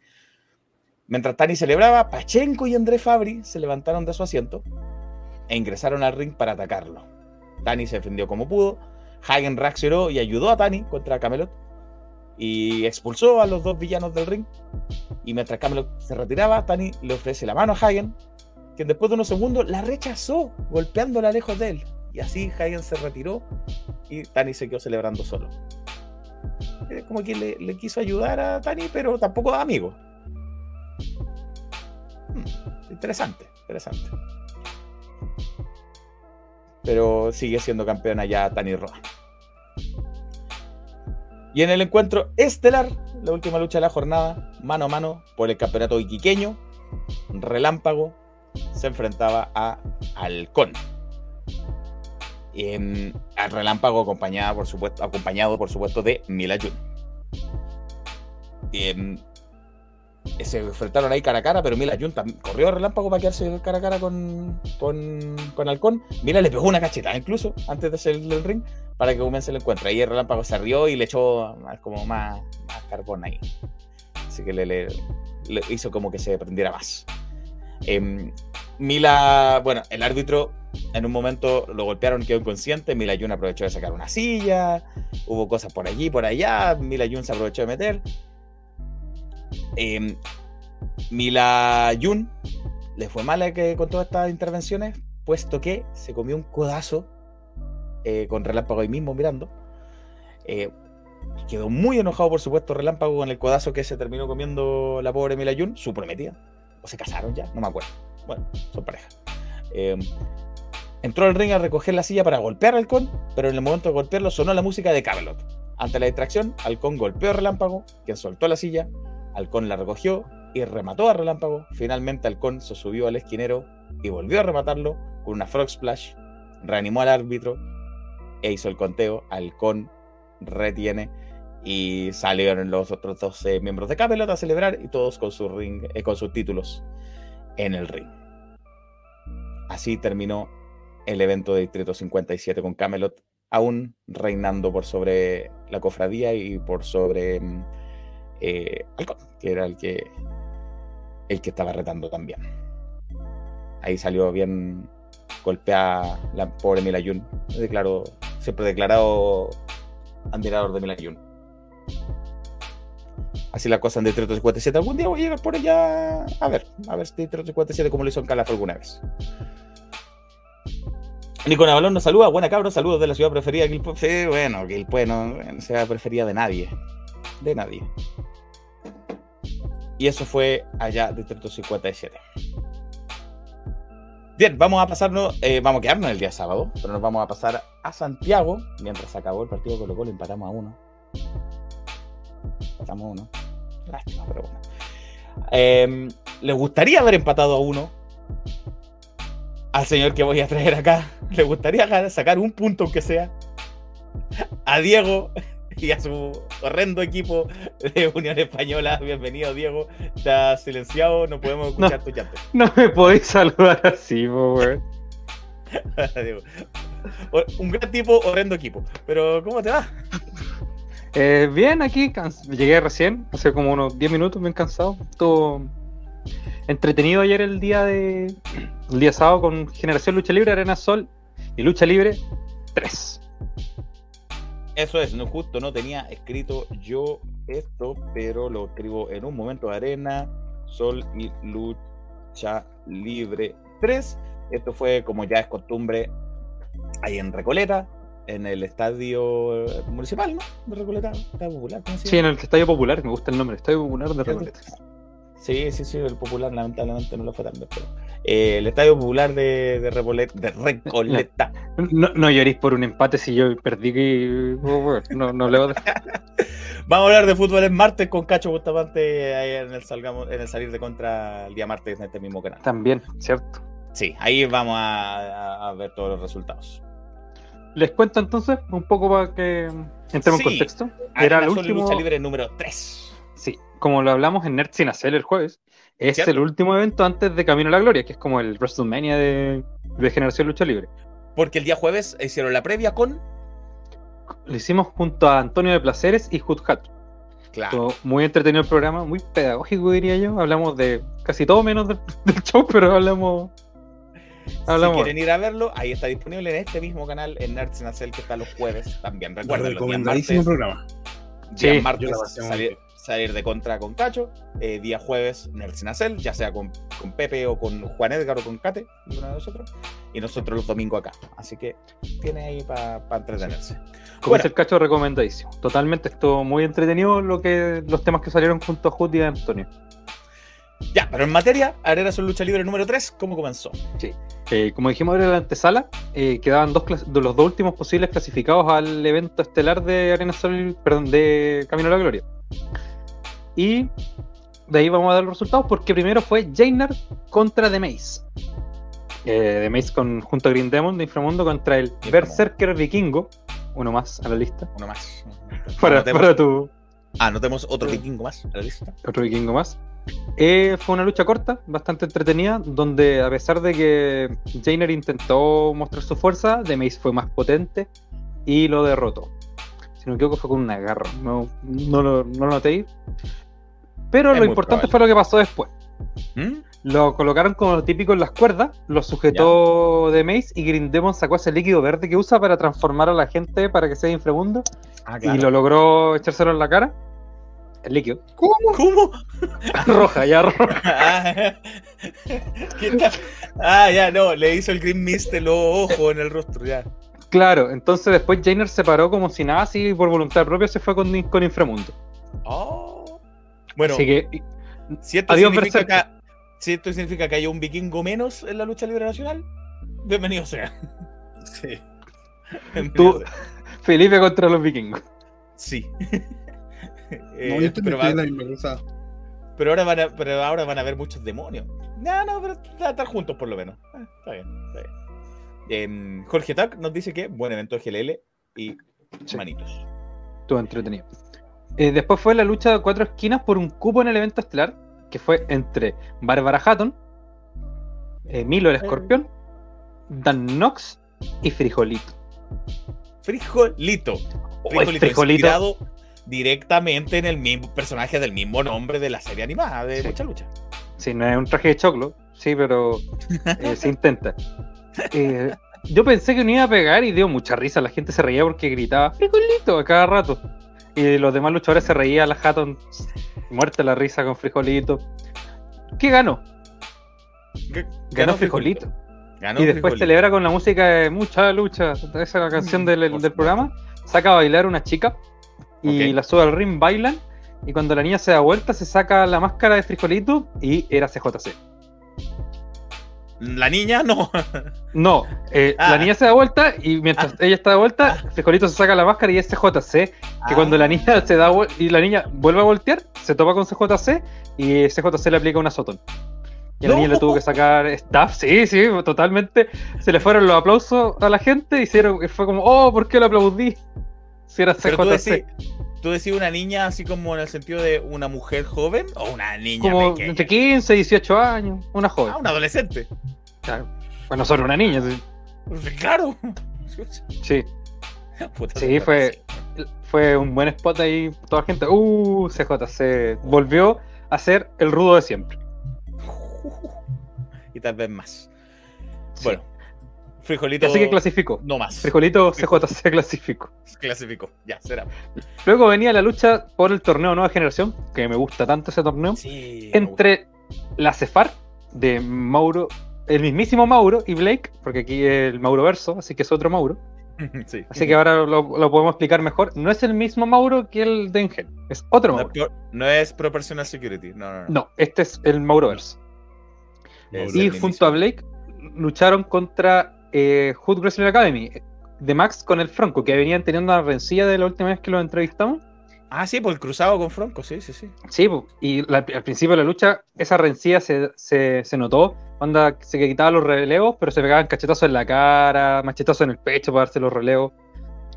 Mientras Tani celebraba, Pachenko y André Fabri se levantaron de su asiento e ingresaron al ring para atacarlo. Tani se defendió como pudo, Hagen reaccionó y ayudó a Tani contra Camelot y expulsó a los dos villanos del ring. Y mientras Camelot se retiraba, Tani le ofrece la mano a Hagen, quien después de unos segundos la rechazó, golpeándola lejos de él. Y así Hagen se retiró y Tani se quedó celebrando solo. Como que le, quiso ayudar a Tani, pero tampoco a amigo. Hmm, interesante, interesante pero sigue siendo campeona ya Tani Roa. Y en el encuentro estelar, la última lucha de la jornada, mano a mano por el campeonato iquiqueño, Relámpago se enfrentaba a Halcón. Eh, al Relámpago acompañado por supuesto, acompañado por supuesto de Mila Jun. Eh, se enfrentaron ahí cara a cara, pero Mila Jun corrió a relámpago para quedarse cara a cara con, con, con Halcón. Mila le pegó una cachetada incluso antes de hacer el ring para que comience el encuentro. Ahí el relámpago se rió y le echó como más, más carbón ahí. Así que le, le, le, hizo como que se prendiera más. Eh, Mila, bueno, el árbitro en un momento lo golpearon quedó inconsciente. Mila Jun aprovechó de sacar una silla. Hubo cosas por allí, por allá. Mila Jun se aprovechó de meter. Eh, Mila Jun le fue mala que con todas estas intervenciones, puesto que se comió un codazo eh, con Relámpago ahí mismo mirando. Eh, quedó muy enojado, por supuesto, Relámpago con el codazo que se terminó comiendo la pobre Mila Jun, su prometida. O se casaron ya, no me acuerdo. Bueno, son pareja. Eh, entró al ring a recoger la silla para golpear al halcón, pero en el momento de golpearlo sonó la música de Camelot. Ante la distracción, Halcón golpeó a Relámpago, quien soltó la silla, Halcón la recogió y remató a Relámpago. Finalmente Halcón se subió al esquinero y volvió a rematarlo con una Frog Splash. Reanimó al árbitro e hizo el conteo. Halcón retiene y salieron los otros 12 miembros de Camelot a celebrar y todos con, su ring, eh, con sus títulos en el ring. Así terminó el evento de Distrito 57 con Camelot aún reinando por sobre la cofradía y por sobre eh, Halcón, que era el que, el que estaba retando también. Ahí salió bien golpeada la pobre Mila Jun. Declaró, siempre declarado admirador de Mila Jun. Así la cosa en Distrito 57. Algún día voy a llegar por allá a ver, a ver si Distrito 57 como lo hizo en Calaf alguna vez. Nico Navalón nos saluda, buena cabros, saludos de la ciudad preferida Quilpue. Sí, bueno, Quilpue no sea preferida de nadie. De nadie. Y eso fue allá, Distrito 57. Bien, vamos a pasarnos, eh, vamos a quedarnos el día sábado, pero nos vamos a pasar a Santiago mientras acabó el partido Colo Colo, empatamos a uno. Empatamos a uno. Lástima, pero bueno. Eh, ¿Les gustaría haber empatado a uno? Al señor que voy a traer acá, ¿le gustaría sacar un punto aunque sea? A Diego y a su horrendo equipo de Unión Española. Bienvenido, Diego. Está silenciado, no podemos escuchar tu llanto. No me podéis saludar así, weón. Un gran tipo, horrendo equipo. Pero, ¿cómo te va? Eh, bien, aquí llegué recién, hace como unos 10 minutos, bien cansado. Estuvo entretenido ayer el día de el día sábado con Generación Lucha Libre, Arena Sol y Lucha Libre 3. Eso es, no justo, no tenía escrito yo esto, pero lo escribo en un momento arena, sol y lucha libre 3. Esto fue, como ya es costumbre, ahí en Recoleta, en el estadio municipal, ¿no? De Recoleta, estadio popular, ¿cómo se Sí, en el Estadio Popular, me gusta el nombre, Estadio Popular de Recoleta. Sí, sí, sí, el popular lamentablemente no lo fue tanto, pero eh, el estadio popular de, de, Repolet- de Recoleta. No, no lloréis por un empate si yo perdí que. oh, no, no leo de... Vamos a hablar de fútbol en martes con Cacho Bustamante ahí en el, salgamos, en el salir de contra el día martes en este mismo canal. También, ¿cierto? Sí, ahí vamos a, a- a ver todos los resultados. Les cuento entonces un poco para que entremos Sí. en contexto. Era el último. lucha libre número 3. Sí, como lo hablamos en Nerd Sin Hacer el jueves, es ¿Cierto? el último evento antes de Camino a la Gloria, que es como el WrestleMania de, de Generación Lucha Libre. Porque el día jueves hicieron la previa con. Lo hicimos junto a Antonio de Placeres y Hood Hat. Claro. Estuvo Muy entretenido el programa, muy pedagógico diría yo. Hablamos de casi todo menos del, del show, pero hablamos. hablamos. Si quieren ir a verlo, ahí está disponible en este mismo canal, en Nerds in a Cell, que está los jueves también. Recuerden, los días Recomendadísimo martes, programa. Sí, martes salir, de contra con Cacho, eh, día jueves Nerds in a Cell, ya sea con, con Pepe o con Juan Edgar o con Kate, uno de nosotros, y nosotros los domingos acá. Así que tiene ahí para entretenerse. Como Bueno. el cacho, recomendadísimo. Totalmente, estuvo muy entretenido lo que los temas que salieron junto a Hood y a Antonio. Ya, pero en materia, Arena Sol Lucha Libre número 3, ¿cómo comenzó? Eh, como dijimos ahora en la antesala, eh, quedaban dos de los dos últimos posibles clasificados al evento estelar de Arena Sol, perdón, de Camino a la Gloria. Y de ahí vamos a dar los resultados porque primero fue Jainar contra The Maze. Eh, The Maze con, junto a Green Demon de Inframundo contra el. Berserker Vikingo, uno más a la lista. Uno más. Para, Anotemos- para tu Anotemos otro vikingo más a la lista. otro vikingo más. Eh, fue una lucha corta, bastante entretenida, donde a pesar de que Jainer intentó mostrar su fuerza, The Maze fue más potente y lo derrotó. Si no me equivoco, fue con un agarro. No, no, lo, no lo noté. Pero Es lo importante probable. fue lo que pasó después. ¿Mm? Lo colocaron como lo típico en las cuerdas, lo sujetó The Maze y Green Demon sacó ese líquido verde que usa para transformar a la gente para que sea inframundo Ah, y lo logró echárselo en la cara. El líquido. ¿Cómo? ¿Cómo? roja, ya roja. Ah. Ah, ya, no, le hizo el green mist en los ojos, en el rostro, ya. Claro, entonces después Jainer se paró como si nada, así y por voluntad propia se fue con, con Inframundo. Oh. Bueno, Así que si, esto adiós, significa que, si esto significa que hay un vikingo menos en la lucha libre nacional, bienvenido sea. Sí. Bienvenido Tú- sea. Felipe contra los vikingos. Sí. No, Eh, yo estoy pero, va- la cosa. pero ahora van a, pero ahora van a haber muchos demonios. No, no, pero van a estar juntos por lo menos. Ah, está bien, está bien. Em, Jorge Tac nos dice que buen evento GLL y Sí. manitos. Estuvo entretenido. Eh, después fue la lucha de cuatro esquinas por un cupo en el evento estelar, que fue entre Bárbara Hatton, eh, Milo el escorpión, Dan Knox y Frijolito. Frijolito. Oh, Frijolito, Frijolito. inspirado directamente en el mismo personaje del mismo nombre de la serie animada de Sí. Mucha Lucha. Sí, no es un traje de choclo, sí, pero eh, se intenta. Eh, yo pensé que no iba a pegar y dio mucha risa. La gente se reía porque gritaba frijolito a cada rato. Y los demás luchadores se reían, la Hatton muerta la risa con frijolito. ¿Qué ganó? Ganó frijolito. Ganó y después Frijolito. celebra con la música de Mucha Lucha, esa es la canción del, del programa. Saca a bailar una chica y la sube al ring, bailan. Y cuando la niña se da vuelta, se saca la máscara de frijolito y era CJC. La niña no. No, eh, Ah. la niña se da vuelta y mientras ella está de vuelta, Frijolito se saca la máscara y es CJC. Que Ah. cuando la niña se da y la niña vuelve a voltear, se topa con CJC y CJC le aplica un azotón. Y la niña le tuvo que sacar staff. Sí, sí, totalmente. Se le fueron los aplausos a la gente y fue como, oh, ¿por qué lo aplaudí? Si era CJC. Tú decís una niña así como en el sentido de una mujer joven o una niña como pequeña. entre 15 y 18 años, una joven. Ah, una adolescente. Claro. Bueno, solo una niña, sí. Claro. Sí, Puta, Sí, se fue- fue un buen spot ahí. Toda la gente, uh, CJC volvió a ser el rudo de siempre. Y tal vez más. Sí. Bueno, Frijolito. Así que clasificó. No más. Frijolito CJC clasificó. Clasificó. Ya, será. Luego venía la lucha por el torneo Nueva Generación, que me gusta tanto ese torneo, Sí. entre la Cefar de Mauro, el mismísimo Mauro y Blake, porque aquí es el Mauro Verso, así que es otro Mauro. Sí. Así que ahora lo, lo podemos explicar mejor. No es el mismo Mauro que el de Engel, es otro Mauro. no es Proportional Security. No, no, no. No, este es el Mauro Verso. Y junto a Blake lucharon contra eh, Hood Wrestling Academy de Max con el Franco, que venían teniendo una rencilla de la última vez que los entrevistamos. Ah, sí, por el cruzado con Franco, sí, sí, sí. Sí, y la- al principio de la lucha, esa rencilla se, se, se notó. Onda, se quitaban los relevos, pero se pegaban cachetazos en la cara, machetazos en el pecho para darse los relevos.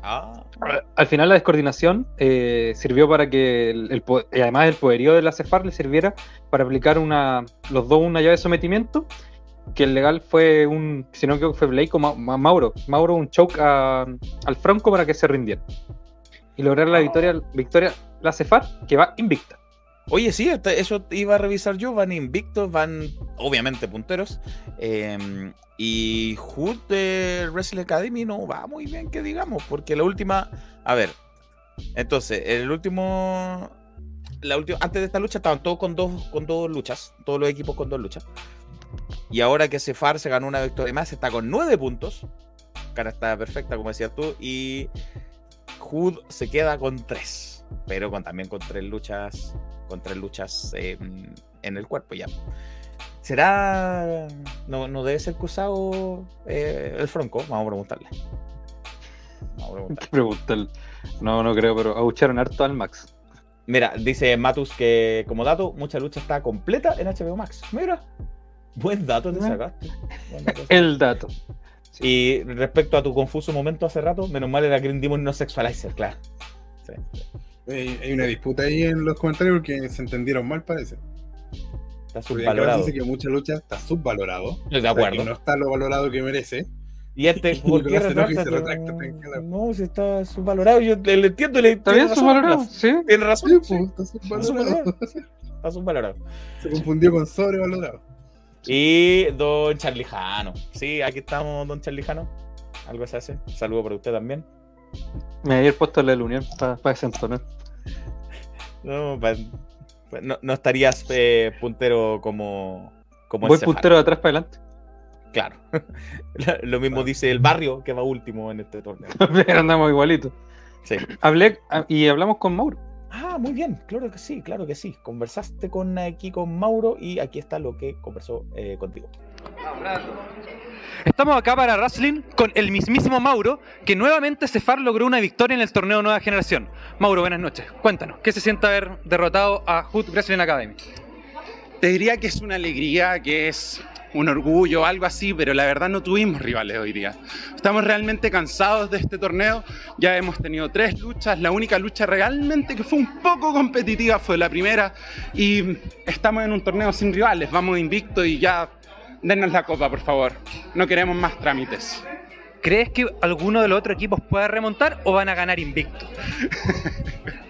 Ah, Al final, la descoordinación eh, sirvió para que, el, el además, el poderío de la Cefar le sirviera para aplicar una, los dos una llave de sometimiento. Que el legal fue un, si no me equivoco, fue Blake o Ma- Ma- Mauro. Mauro, un choke a- al Franco para que se rindiera. Y lograr la victoria, victoria la Cefar, que va invicta. Oye, sí, eso iba a revisar yo. Van invictos, van obviamente punteros. eh, y Hood de Wrestling Academy no va muy bien, que digamos, porque la última. A ver, entonces, el último. La última, antes de esta lucha estaban todos con dos, con dos luchas, todos los equipos con dos luchas. Y ahora que Cefar se ganó una victoria más, está con nueve puntos. Cara está perfecta, como decías tú. Y Hood se queda con tres. Pero con, también con tres luchas. Con tres luchas eh, en el cuerpo ya. ¿Será. No, no debe ser cruzado eh, el Franco? Vamos a preguntarle. Vamos a preguntarle. Qué pregunta. el- No, no creo, pero abucharon harto al Max. Mira, dice Matus que como dato, mucha lucha está completa en HBO Max. Mira, buen dato te Ah. sacaste. Dato. El dato. Y respecto a tu confuso momento hace rato, menos mal era Green Demon no sexualizer, claro. Sí. Hay, hay una disputa ahí en los comentarios porque se entendieron mal, parece. Está subvalorado. dice que mucha lucha está subvalorado. De O sea, acuerdo. que no está lo valorado que merece. Y este, ¿por qué retracta? No, si está subvalorado, yo le, le entiendo le ¿Está tiene bien razón, subvalorado? Sí. Tiene razón. Pues, está Está subvalorado. subvalorado. sí, Está subvalorado. Se confundió con sobrevalorado. Y don Charlijano. Sí, aquí estamos, don Charlijano. Algo se hace. Saludo para usted también. Me había puesto la unión para desentonar. No, pa- pa- no, no estarías eh, puntero como, como Voy el puntero de atrás para adelante. Claro. Lo mismo dice el barrio que va último en este torneo. Pero andamos igualitos. Sí. Hablé ah, y hablamos con Mauro. Ah, muy bien, claro que sí, claro que sí. Conversaste con aquí con Mauro y aquí está lo que conversó eh, contigo. Estamos acá para Wrestling con el mismísimo Mauro, que nuevamente Cefar logró una victoria en el torneo Nueva Generación. Mauro, buenas noches. Cuéntanos, ¿qué se siente haber derrotado a Hood Wrestling Academy? Te diría que es una alegría, que es un orgullo, algo así, pero la verdad no tuvimos rivales hoy día. Estamos realmente cansados de este torneo, ya hemos tenido tres luchas, la única lucha realmente que fue un poco competitiva fue la primera y estamos en un torneo sin rivales, vamos invicto y ya dennos la copa, por favor. No queremos más trámites. ¿Crees que alguno de los otros equipos pueda remontar o van a ganar invicto?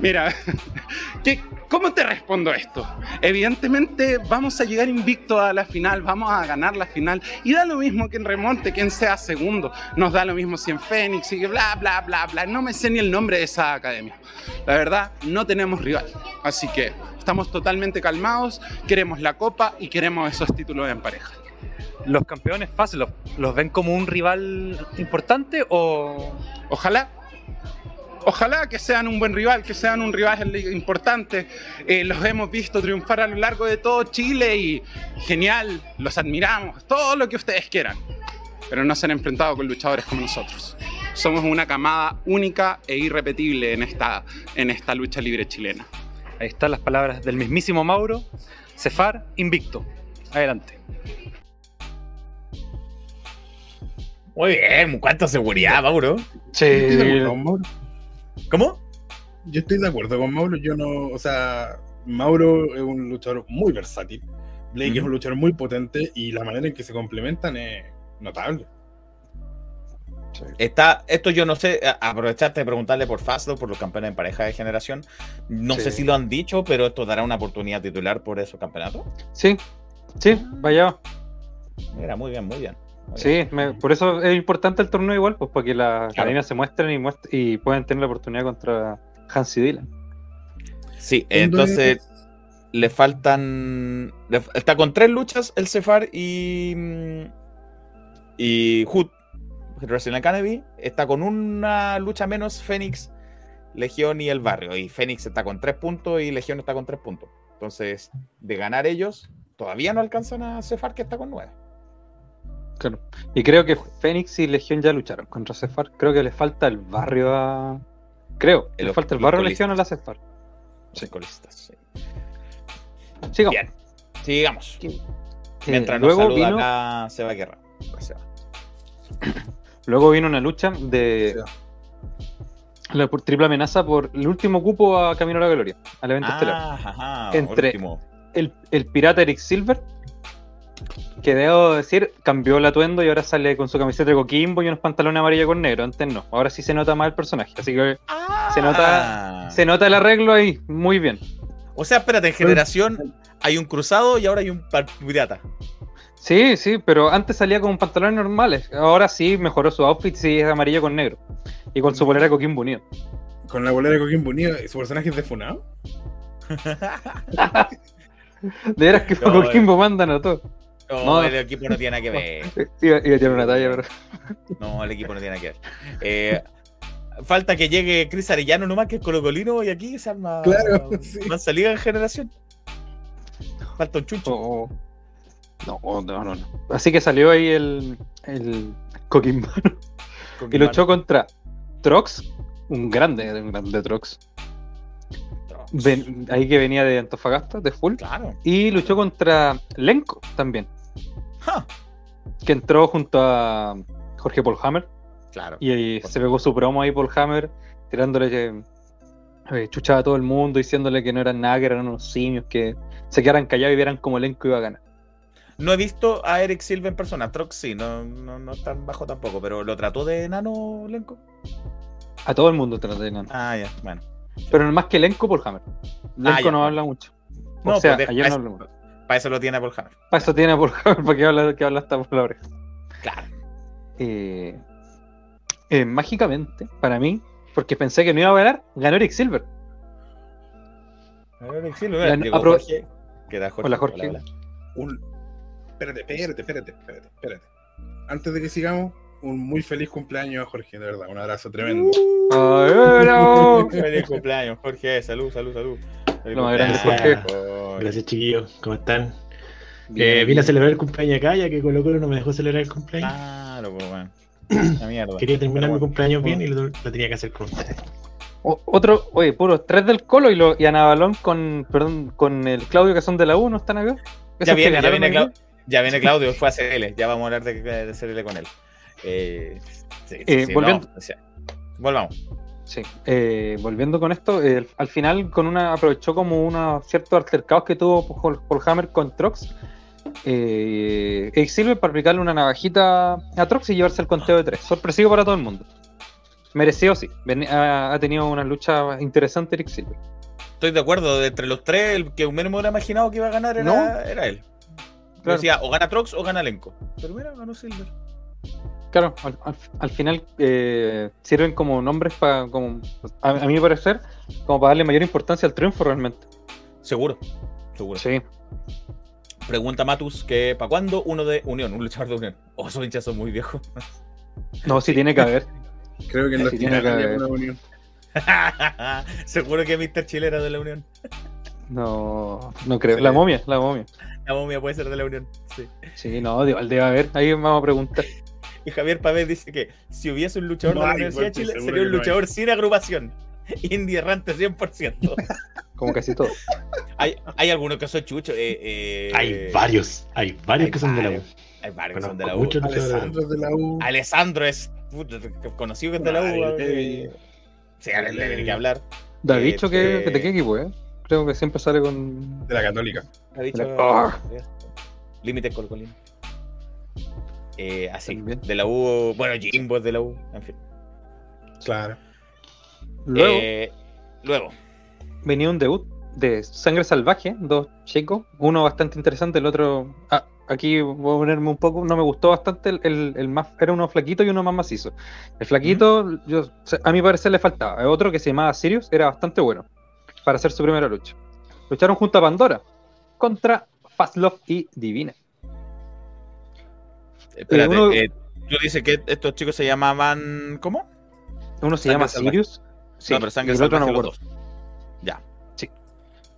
Mira, ¿qué- ¿cómo te respondo esto? Evidentemente vamos a llegar invicto a la final, vamos a ganar la final y da lo mismo que en remonte, quien sea segundo, nos da lo mismo si en Fénix y bla, bla, bla, bla, no me sé ni el nombre de esa academia. La verdad, no tenemos rival, así que estamos totalmente calmados, queremos la copa y queremos esos títulos en pareja. ¿Los campeones fácil los, los ven como un rival importante o...? Ojalá, Ojalá que sean un buen rival, que sean un rival importante. Eh, los hemos visto triunfar a lo largo de todo Chile y genial, los admiramos, todo lo que ustedes quieran. Pero no se han enfrentado con luchadores como nosotros. Somos una camada única e irrepetible en esta, en esta lucha libre chilena. Ahí están las palabras del mismísimo Mauro. Cefar invicto. Adelante. Muy bien, cuánta seguridad, Mauro. Sí. ¿Cómo? Yo estoy de acuerdo con Mauro. Yo no, o sea, Mauro es un luchador muy versátil. Blake es un luchador muy potente y la manera en que se complementan es notable. Está, esto yo no sé, a- aprovechaste de preguntarle por Fasdo, por los campeones en pareja de generación. No sé si lo han dicho, pero esto dará una oportunidad titular por esos campeonatos. Sí, sí, vaya. Mira, muy bien, muy bien. Sí, me- por eso es importante el torneo igual, pues para que las Claro. arenas se muestren y, muest- y puedan tener la oportunidad contra Hansi Dylan. Sí, ¿Cuándo entonces es? le faltan. le- está con tres luchas el Cefar y. mm, Y Hood, Wrestling Academy. Está con una lucha menos Fénix, Legión y el Barrio. Y Fénix está con tres puntos y Legión está con tres puntos. Entonces, de ganar ellos, todavía no alcanzan a Cefar, que está con nueve. Claro. Y creo que Fénix y Legión ya lucharon contra Cefar. Creo que le falta el barrio a. Creo, El- le falta el barrio a. Legión a la Cefar. Sí. Colistas, sí. Sigamos. Bien, sigamos. Mientras nos luego, saluda vino, acá Seba Guerra. Pues Seba. luego vino una lucha de. La triple amenaza por el último cupo a Camino a la Gloria, al evento estelar. Ah, ajá, Entre- el, el pirata Eric Silver, que debo decir, cambió el atuendo y ahora sale con su camiseta de coquimbo y unos pantalones amarillos con negro. Antes no. Ahora sí se nota más el personaje. Así que se nota, Ah. se nota el arreglo ahí. Muy bien. O sea, espérate, en generación hay un cruzado y ahora hay un pirata. Sí, sí, pero antes salía con pantalones normales. Ahora sí mejoró su outfit, sí es amarillo con negro. Y con su polera de coquimbo unido. Con la bolera de Coquimbo Unido, ¿su personaje es de Funao? De veras que No, coquimbo mandan a todo. No, No. el equipo no tiene nada que ver. Iba, iba a tirar una talla, pero. No, el equipo no tiene nada que ver. Eh, falta que llegue Cris Arellano nomás, que es colocolino, y aquí se arma Claro, sí. más salida en generación. Falta un chuncho. Oh, No, no, no, no. Así que salió ahí el, el coquimbo. Con Y luchó contra Trox, un grande, un grande Trox. Ven- ahí que venía de Antofagasta, de full. Claro. Y luchó contra Lenko también, Que entró junto a Jorge Polhammer. Claro. Y ahí se pegó su promo ahí Polhammer, tirándole que eh, chuchaba a todo el mundo, diciéndole que no eran nada, que eran unos simios, que se quedaran callados y vieran como Lenko iba a ganar. No he visto a Eric Silva en persona. Trox sí, no, no, no es tan bajo tampoco, pero ¿lo trató de enano Lenko? A todo el mundo trata de nada. Ah, ya, bueno. Pero más que Lenko, Polhammer. Lenko Ah, no habla mucho. O No, sea, pues, ayer no habló mucho. Para eso lo tiene Paul Hammer. Para eso tiene Polhammer, para que habla, que habla hasta por la oreja. Claro. Eh, eh, mágicamente, para mí, porque pensé que no iba a ganar, ganó Eric Silver. Eric Silva, Ya, llegó apro- Jorge. ¿Qué tal, Jorge? Hola, Jorge. hola. Un... Espérate, espérate, espérate, espérate, espérate. Antes de que sigamos, un muy feliz cumpleaños a Jorge, de verdad. Un abrazo tremendo. ¡Ay, bravo! Feliz cumpleaños, Jorge. Salud, salud, salud. Feliz Lo más grande, Jorge. Gracias, chiquillos. ¿Cómo están? Bien, Eh, vine bien. a celebrar el cumpleaños acá, ya que Colo Colo no me dejó celebrar el cumpleaños. Claro, pues bueno. La mierda. Quería terminar mi bueno. cumpleaños bien y lo, lo tenía que hacer con ustedes. O- otro, oye, puro, tres del Colo y, lo, y Ana Balón con, perdón, con el Claudio que son de la U, ¿no están acá? Ya viene, ya viene, hoy Clau- ya viene Claudio, fue a CL. Ya vamos a hablar de, de CL con él. Eh, sí, sí, Eh, sí, volviendo- no, o sea, volvamos. Sí. Eh, volviendo con esto, eh, al final con una aprovechó como unos ciertos altercados que tuvo Paul, Paul Hammer con Trox. Eh, Eric Silver para aplicarle una navajita a Trox y llevarse el conteo de tres. Sorpresivo para todo el mundo. Merecido, sí. Ven- ha, ha tenido una lucha interesante Eric Silver. Estoy de acuerdo, entre los tres, el que menos me hubiera imaginado que iba a ganar era, No. era él. Claro. Decía, o gana Trox o gana Lenko. Pero mira, ganó Silver. Claro, al, al- al final eh, sirven como nombres para, como, a, a mi parecer, como para darle mayor importancia al triunfo realmente. Seguro, seguro. Sí. Pregunta Matus que ¿para cuándo uno de Unión? Un luchador de Unión. Oh, esos hinchas son muy viejos. No, sí tiene que haber. Creo que en los Sí, tiene que haber. una unión. Seguro que Mr. Chile era de la Unión. No, no creo. La momia, la momia. La momia puede ser de la Unión. Sí. Sí, no, debe haber. Ahí vamos a preguntar. Y Javier Pavés dice que si hubiese un luchador No de la hay, Universidad de Chile, sería un no luchador sin agrupación. Indie errante 100%. Como casi todo. hay, hay algunos que son chuchos. Eh, eh, Hay varios, hay varios hay que son de la U. Hay varios que son de la U. muchos. Alessandro de la U. Alessandro es conocido que es de la U. Eh, Sí, ahora le tiene que hablar. Da dicho que, eh, que de qué equipo, ¿eh? Creo que siempre sale con. De la Católica. Ha dicho. Ah. Límite con Colín. Eh, así, También. de la U. Bueno, Jimbo es de la U. En fin. Claro. Luego Eh, luego. venía un debut de Sangre Salvaje, dos chicos, uno bastante interesante, el otro. Ah, aquí voy a ponerme un poco, no me gustó bastante, el, el- el más era uno flaquito y uno más macizo. El flaquito, a mi parecer le faltaba. El otro que se llamaba Sirius era bastante bueno para hacer su primera lucha. Lucharon junto a Pandora contra Fastlove y Divina. Espérate, uno- eh, tú dices que estos chicos se llamaban. ¿Cómo? Uno se llama Salvaje. Sirius. Sí, no, pero sangre y el otro no salvaje me los dos. Ya.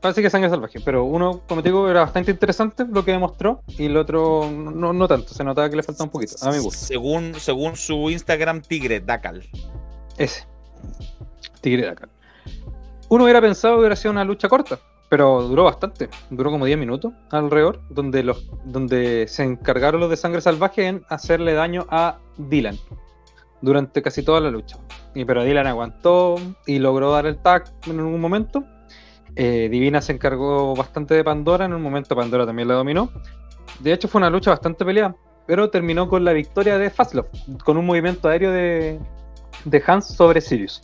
Parece que Sangre Salvaje, pero uno, como te digo, era bastante interesante lo que demostró y el otro no, no tanto, se notaba que le faltaba un poquito, a mi gusto. Según, según su Instagram, Tigre Dacal. Ese. Tigre acá. Uno hubiera pensado que hubiera sido una lucha corta, pero duró bastante. Duró como 10 minutos alrededor, donde, los, donde se encargaron los de Sangre Salvaje en hacerle daño a Dylan durante casi toda la lucha. Y, pero Dylan aguantó y logró dar el tag en algún momento. Eh, Divina se encargó bastante de Pandora, en un momento Pandora también la dominó. De hecho fue una lucha bastante peleada, pero terminó con la victoria de Fastlove, con un movimiento aéreo de, de Hans sobre Sirius.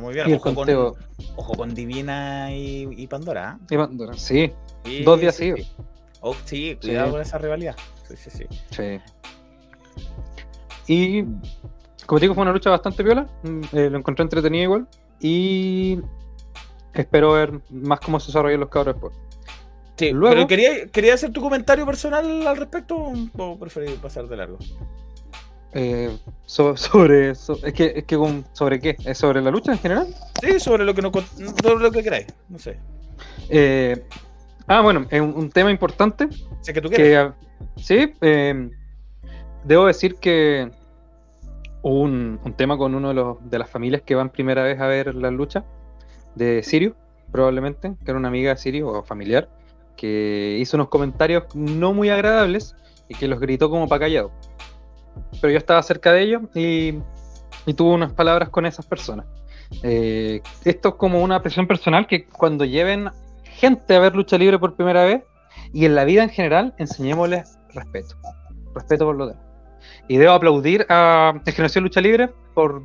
Muy bien. Y el Ojo con, conteo ojo con Divina y, y Pandora. ¿eh? y Pandora, sí, Sí, Dos días sí, sí. Oh, sí, cuidado con esa rivalidad. Sí, sí, sí. sí. Y como te digo, fue una lucha bastante viola. mm, eh, lo encontré entretenido igual. Y espero ver más cómo se desarrollan los cabros después. Sí, Luego- pero quería, quería hacer tu comentario personal al respecto o preferí pasar de largo. Eh, so- sobre so- es que, es que con- sobre qué? ¿Es sobre la lucha en general? Sí, sobre lo que no sobre lo que queráis. No sé. Eh, ah, bueno, es un, un tema importante que tú quieres. que sí, eh, debo decir que hubo un, un tema con uno de, los, de las familias que van primera vez a ver la lucha de Sirio, probablemente, que era una amiga de Sirio o familiar, que hizo unos comentarios no muy agradables y que los gritó como para callado. Pero yo estaba cerca de ellos y, y tuve unas palabras con esas personas. Eh, esto es como una presión personal que cuando lleven gente a ver lucha libre por primera vez y en la vida en general, enseñémosles respeto. Respeto por lo demás. Y debo aplaudir a Generación Lucha Libre por,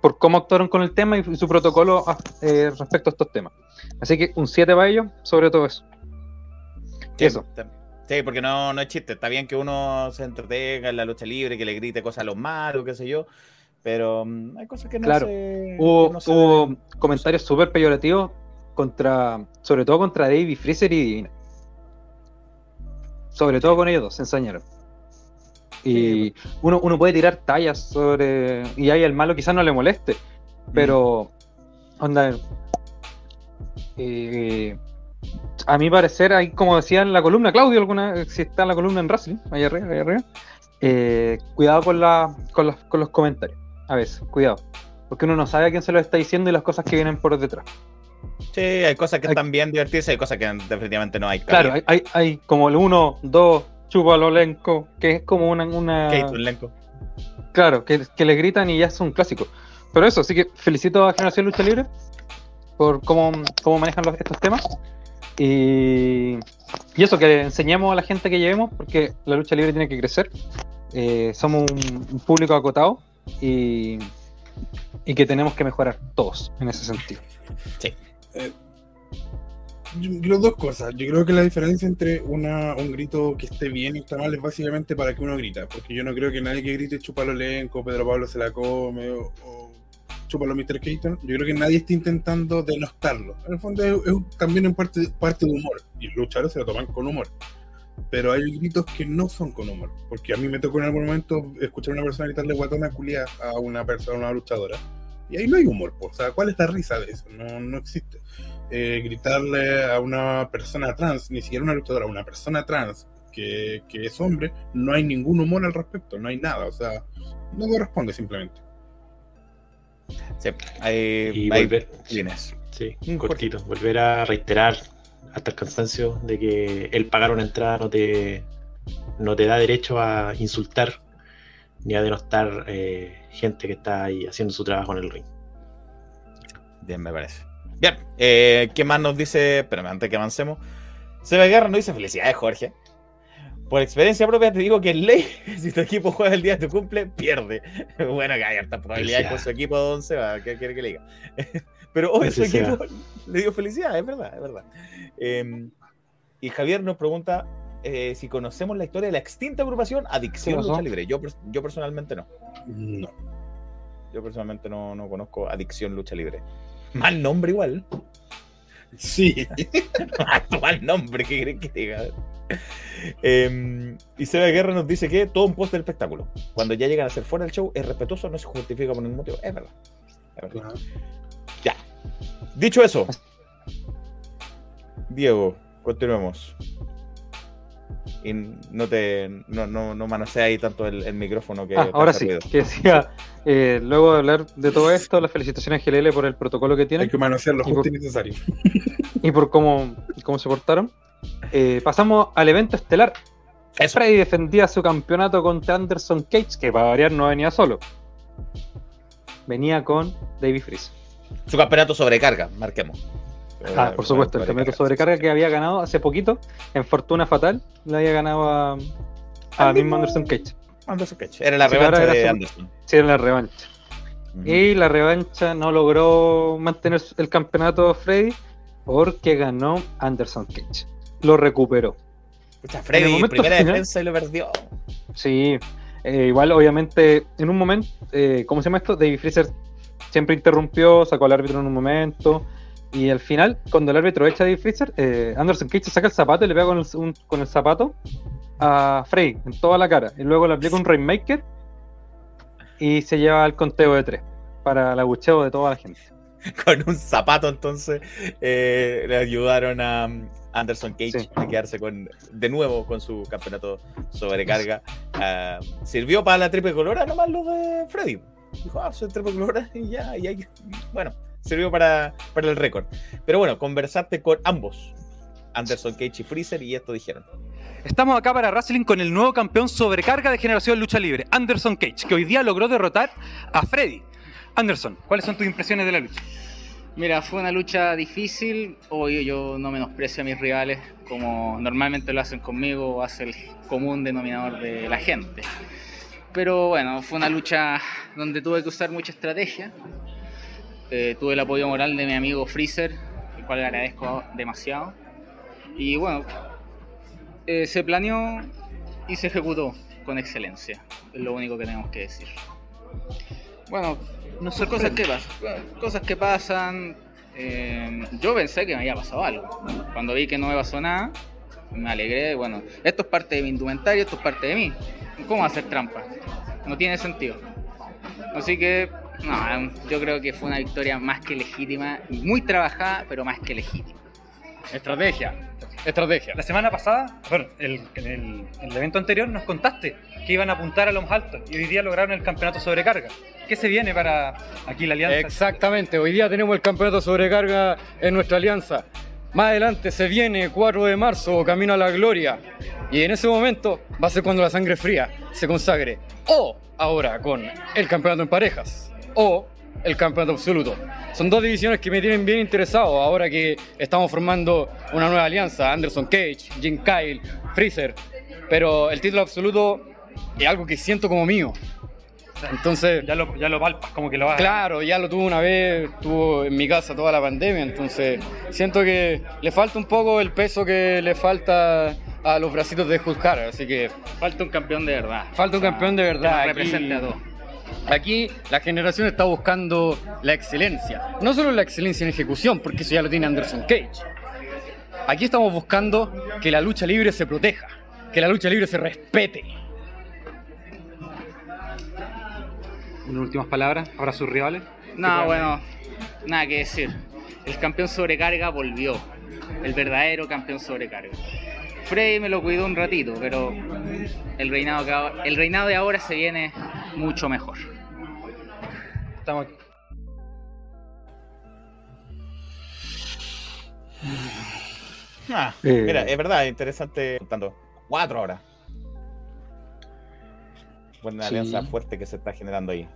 por cómo actuaron con el tema y su protocolo ah, eh, respecto a estos temas. Así que un 7 para ellos, sobre todo eso. Sí, eso. ta- Sí, porque no, no es chiste. Está bien que uno se entretenga en la lucha libre, que le grite cosas a los malos, qué sé yo. Pero mm, hay cosas que no Claro. se. Hubo, que no se hubo deben. comentarios súper peyorativos contra, sobre todo contra Davey Freezer y Divina. Sobre todo con ellos dos, se ensañaron. Y uno, uno puede tirar tallas sobre. Y ahí al malo quizás no le moleste. Pero. Onda. eh, a mi parecer, hay como decía en la columna, Claudio, alguna, si está en la columna en Wrestling, ahí arriba, ahí arriba. eh, cuidado con, la, con, los, con los comentarios. A veces, cuidado. Porque uno no sabe a quién se lo está diciendo y las cosas que vienen por detrás. Sí, hay cosas que Hay- están bien divertidas y hay cosas que definitivamente no hay. Claro, hay, hay, hay como el uno, dos, chúpalo elenco, que es como una. una Lenko. Claro, que, que le gritan y ya es un clásico. Pero eso, así que felicito a Generación Lucha Libre por cómo, cómo manejan los- estos temas. Y, y eso, que enseñemos a la gente que llevemos, porque la lucha libre tiene que crecer. Eh, somos un, un público acotado y, y que tenemos que mejorar todos en ese sentido. Yo creo dos cosas. Yo creo que la diferencia entre una, un grito que esté bien y está mal es básicamente para que uno grita. Porque yo no creo que nadie que grite chupalo elenco, Pedro Pablo se la come o, o chúpalo Mr. Keaton. Yo creo que nadie está intentando denostarlo. En el fondo es, es también en parte, parte de humor. Y luchadores se lo toman con humor. pero hay gritos que no son con humor. Porque a mí me tocó en algún momento escuchar a una persona gritarle guatona culia a una persona, a una luchadora. Y ahí no hay humor, po. o sea, ¿cuál es la risa de eso? No, no existe. Eh, gritarle a una persona trans, ni siquiera una luchadora, a una persona trans que, que es hombre, no hay ningún humor al respecto, no hay nada, o sea, no corresponde simplemente. Sí, hay, Y hay volver, líneas. sí, cortito, volver a reiterar hasta el cansancio de que el pagar una entrada no te, no te da derecho a insultar ni a denostar eh, gente que está ahí haciendo su trabajo en el ring. Bien, me parece. Bien, eh, ¿qué más nos dice? Espérame, antes que avancemos. Seba Guerra nos dice felicidades, Jorge. Por experiencia propia te digo que en ley, si tu equipo juega el día de tu cumple, pierde. Bueno, que hay hartas probabilidades con su equipo, don Seba, ¿qué quiere que le diga? Pero hoy su equipo le dio felicidad, es verdad, es verdad. Eh, y Javier nos pregunta eh, si conocemos la historia de la extinta agrupación Adicción. Lucha Libre. Yo, yo personalmente no. No. Yo personalmente no, no conozco Adicción Lucha Libre. Mal nombre igual. Sí. Mal nombre, ¿qué creen que diga? Eh, y Seba Guerra nos dice que todo un post del espectáculo. Cuando ya llegan a ser fuera del show, es respetuoso, no se justifica por ningún motivo. Es verdad. Es verdad. Ajá. Ya. Dicho eso, Diego, continuemos. Y no te no, no, no manosea ahí tanto el, el micrófono que Ah, ahora sí, que decía, eh, luego de hablar de todo esto, las felicitaciones a GLL por el protocolo que Hay tienen que manosear lo Y justo por- y necesario. y por cómo, cómo se portaron. Eh, pasamos al evento estelar. Eso. Freddy defendía su campeonato contra Anderson Cage, que para variar no venía solo. Venía con David Freeze. Su campeonato sobrecarga, marquemos. Ah, por supuesto, el campeonato sobrecarga que había ganado hace poquito, en Fortuna Fatal, le había ganado a, a mismo mismo- Anderson Cage. Anderson Cage. Era la Sí, revancha de Anderson. Sí, era la revancha. Ujú. Y la revancha no logró mantener el campeonato Freddy porque ganó Anderson Cage. Lo recuperó. Pucha, en el Freddy, momento primera final- defensa y lo perdió. Sí, eh, igual obviamente en un momento, eh, ¿cómo se llama esto? David Freezer siempre interrumpió, sacó al árbitro en un momento y al final, cuando el árbitro echa a David Freezer, eh, Anderson Cage saca el zapato y le pega con el, un- con el zapato a Frey en toda la cara y luego le aplica un Rainmaker y se lleva el conteo de tres para el abucheo de toda la gente. Con un zapato, entonces, eh, le ayudaron a um, Anderson Cage Sí. a quedarse con, de nuevo con su campeonato sobrecarga. Ah, sirvió para la triple colora nomás lo de Freddy. Dijo, ah, soy triple colora y ya, y ahí- bueno, sirvió para, para el récord. Pero bueno, conversaste con ambos, Anderson Cage y Freezer, y esto dijeron. Estamos acá para Wrestling con el nuevo campeón sobrecarga de Generación Lucha Libre, Anderson Cage, que hoy día logró derrotar a Freddy. Anderson, ¿cuáles son tus impresiones de la lucha? Mira, fue una lucha difícil. Hoy yo no menosprecio a mis rivales como normalmente lo hacen conmigo o hace el común denominador de la gente. Pero bueno, fue una lucha donde tuve que usar mucha estrategia. Eh, tuve el apoyo moral de mi amigo Freezer, el cual le agradezco demasiado. Y bueno, eh, se planeó y se ejecutó con excelencia. Es lo único que tenemos que decir. Bueno, no son cosas que pasan. Cosas que pasan. yo pensé que me había pasado algo. Cuando vi que no me pasó nada, me alegré. Bueno, esto es parte de mi indumentario, esto es parte de mí. ¿Cómo hacer trampa? No tiene sentido. Así que, no, yo creo que fue una victoria más que legítima, muy trabajada, pero más que legítima. Estrategia. Estrategia. La semana pasada, bueno, el- en, el, en el evento anterior nos contaste que iban a apuntar a los más altos y hoy día lograron el campeonato sobrecarga. ¿Qué se viene para aquí la alianza? Exactamente. Hoy día tenemos el campeonato sobrecarga en nuestra alianza. Más adelante se viene 4 de marzo, camino a la gloria. Y en ese momento va a ser cuando la sangre fría se consagre. O ahora con el campeonato en parejas. O el campeonato absoluto. Son dos divisiones que me tienen bien interesado ahora que estamos formando una nueva alianza. Anderson Cage, Jim Kyle, Freezer. Pero el título absoluto es algo que siento como mío. Entonces, Ya lo, ya lo palpas, como que lo vas Claro, ya lo tuve una vez, estuvo en mi casa toda la pandemia, entonces siento que le falta un poco el peso que le falta a los bracitos de Hogan, así que Falta un campeón de verdad. falta un O sea, campeón de que verdad. Aquí- represente a todos. Aquí la generación está buscando la excelencia, no solo la excelencia en ejecución, porque eso ya lo tiene Anderson Cage. Aquí estamos buscando que la lucha libre se proteja, que la lucha libre se respete. Unas últimas palabras para sus rivales. No, bueno, nada que decir. El campeón sobrecarga volvió. El verdadero campeón sobrecarga. Frey me lo cuidó un ratito, pero el reinado, que ahora- el reinado de ahora se viene mucho mejor. Estamos aquí. Ah, Eh. Mira, es verdad, interesante. Contando cuatro horas. Buena Sí. alianza fuerte que se está generando ahí.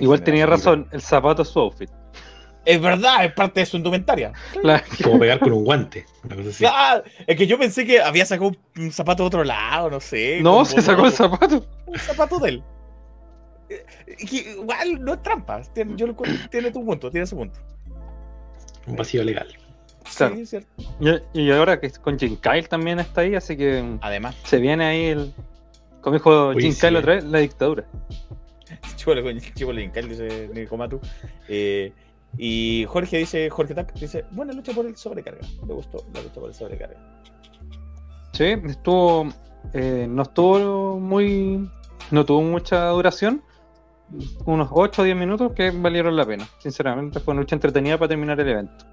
Igual tenía razón, el zapato es su outfit. Es verdad, es parte de su indumentaria. La- Como pegar con un guante. Una cosa así. Ah, es que yo pensé que había sacado un- zapato de otro lado, no sé. No, se sacó el zapato. Un zapato de él. Igual no es trampa. Tiene, yo lo tiene tu punto, tiene su punto. Un vacío legal. Claro. Sí, es cierto. Y, y ahora que con Jim Kyle también está ahí, así que Además, se viene ahí el. Como dijo Jim sí. Kyle otra vez, la dictadura. Chivolo con Chivolo Incal, dice Nico Matu. Eh, y Jorge dice, Jorge Tac, dice, buena lucha por el sobrecarga. Me gustó la lucha por el sobrecarga. Sí, estuvo. eh, no estuvo muy. No tuvo mucha duración. Unos 8 o 10 minutos que valieron la pena. Sinceramente, fue una lucha entretenida para terminar el evento.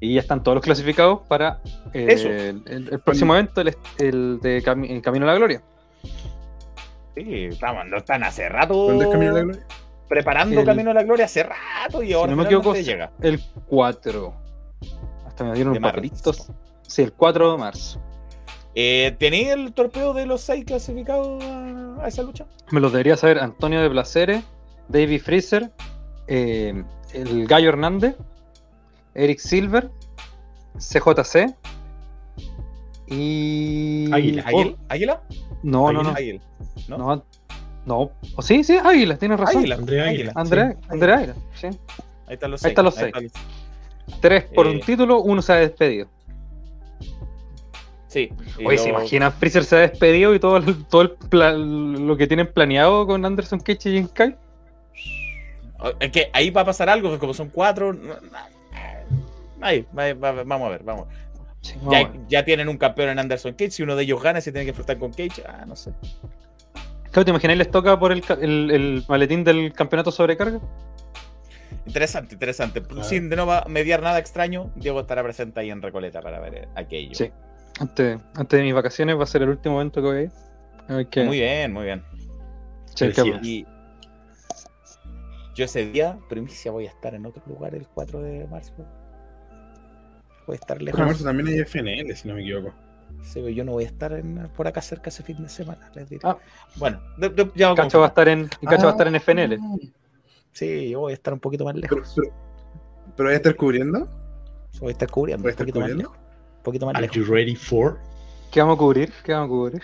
Y ya están todos los clasificados para eh, Eso. El, el- el próximo evento, el, el de Cami- el Camino a la Gloria. Sí, vamos, no están hace rato ¿Dónde es Camino a la Gloria? preparando El- Camino a la Gloria hace rato y ahora no me finalmente equivoco, llega. El 4. Hasta me dieron un papelitos. Sí, el 4 de marzo. Eh, ¿Tenéis el torpeo de los seis clasificados a, a esa lucha? Me los debería saber Antonio de Placeres, David Freezer, eh, el Gallo Hernández, Eric Silver, CJC y. Águila. Oh, ¿Águila? ¿Águila? no, no, no, Águila. ¿no? no. No. Oh, sí, sí, Águila, tienes razón. Águila. André Águila. André, André Águila, sí. Ahí están los Ahí seis. están los seis. Tres por Eh. un título, uno se ha despedido. Sí. Oye, ¿se imaginan? Freezer se ha despedido y todo, el- todo el pla- lo que tienen planeado con Anderson Cage y Kyle. Es que ahí va a pasar algo, como son cuatro. Ahí, va- va- vamos a ver, vamos. Sí, Ya, vamos a ver. ya tienen un campeón en Anderson Cage. Si uno de ellos gana, se tiene que enfrentar con Cage. Ah, no sé. Claro, ¿te imagináis les toca por el, ca- el, el maletín del campeonato sobrecarga? Interesante, interesante. Claro. Sin de no va a mediar nada extraño, Diego estará presente ahí en Recoleta para ver eh, aquello. Sí. Antes, antes de mis vacaciones va a ser el último evento que voy a ir. A ver qué- Muy bien, muy bien. Y yo ese día, primicia, voy a estar en otro lugar el 4 de marzo. Voy a estar En lejos. marzo también hay FNL, si no me equivoco. Sí, pero yo no voy a estar en- por acá cerca ese fin de semana, les diré. Ah. Bueno, de- de- ya Cacho va a estar en, y Cacho va a estar en FNL. Sí, yo voy a estar un poquito más lejos. pero, pero voy a estar cubriendo. Voy a estar cubriendo ¿Voy a un estar poquito más lejos. Un poquito más Are lejos. you ready for? ¿Qué vamos a cubrir? ¿Qué vamos a cubrir?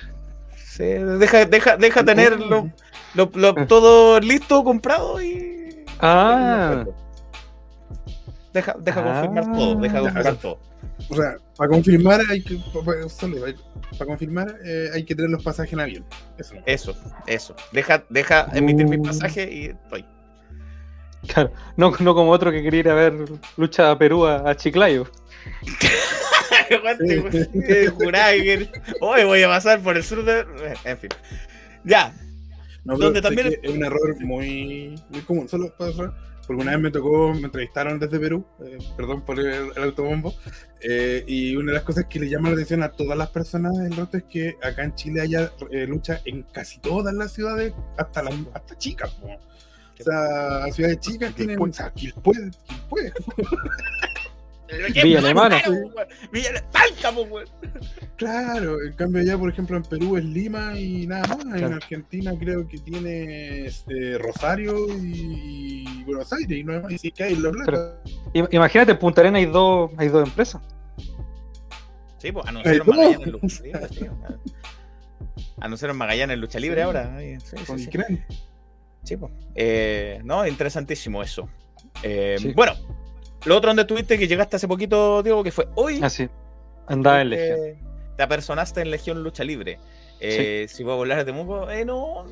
Sí, deja, deja, deja tener lo- lo- lo- todo listo, comprado y. Ah, Deja, deja Ah. confirmar todo, deja confirmar todo. O sea, para confirmar hay que. Para, confirmar eh, hay que tener los pasajes en avión. Eso no. Eso, eso. Deja, deja emitir mi Uh. pasaje y estoy. claro. No, no como otro que quería ir a ver lucha a Perú a, a Chiclayo. Juraba que. Hoy voy a pasar por el sur de. En fin. Ya. No, Donde también- es un error muy, muy común. Solo cerrar, porque una vez me tocó, me entrevistaron desde Perú, eh, perdón por el, el autobombo, eh, y una de las cosas que le llama la atención a todas las personas del resto es que acá en Chile haya eh, lucha en casi todas las ciudades, hasta las hasta chicas. po. O sea, ciudades chicas tienen. O sea, ¿quién puede? ¿Quién puede? Villa Alemana. Villa Talca, weón. Claro, en cambio allá, por ejemplo, en Perú es Lima y nada más. En Claro. Argentina creo que tiene este, Rosario y Buenos Aires y no hay más. Y sí que hay La Plata. Pero- Imagínate, en Punta Arena hay dos, hay dos empresas. Sí, pues anunciaron. Magallanes en lucha libre. sí. Anunciaron Magallanes en lucha libre Sí. ahora. ahí, sí, sí, Con sí. Sí, pues. Eh, no, interesantísimo eso. Eh, Sí. Bueno, lo otro donde estuviste que llegaste hace poquito, Diego, que fue hoy. Así. Andaba en eh, Legión. Te apersonaste en Legión Lucha Libre. Eh, Si voy a volar de Muco, eh, no.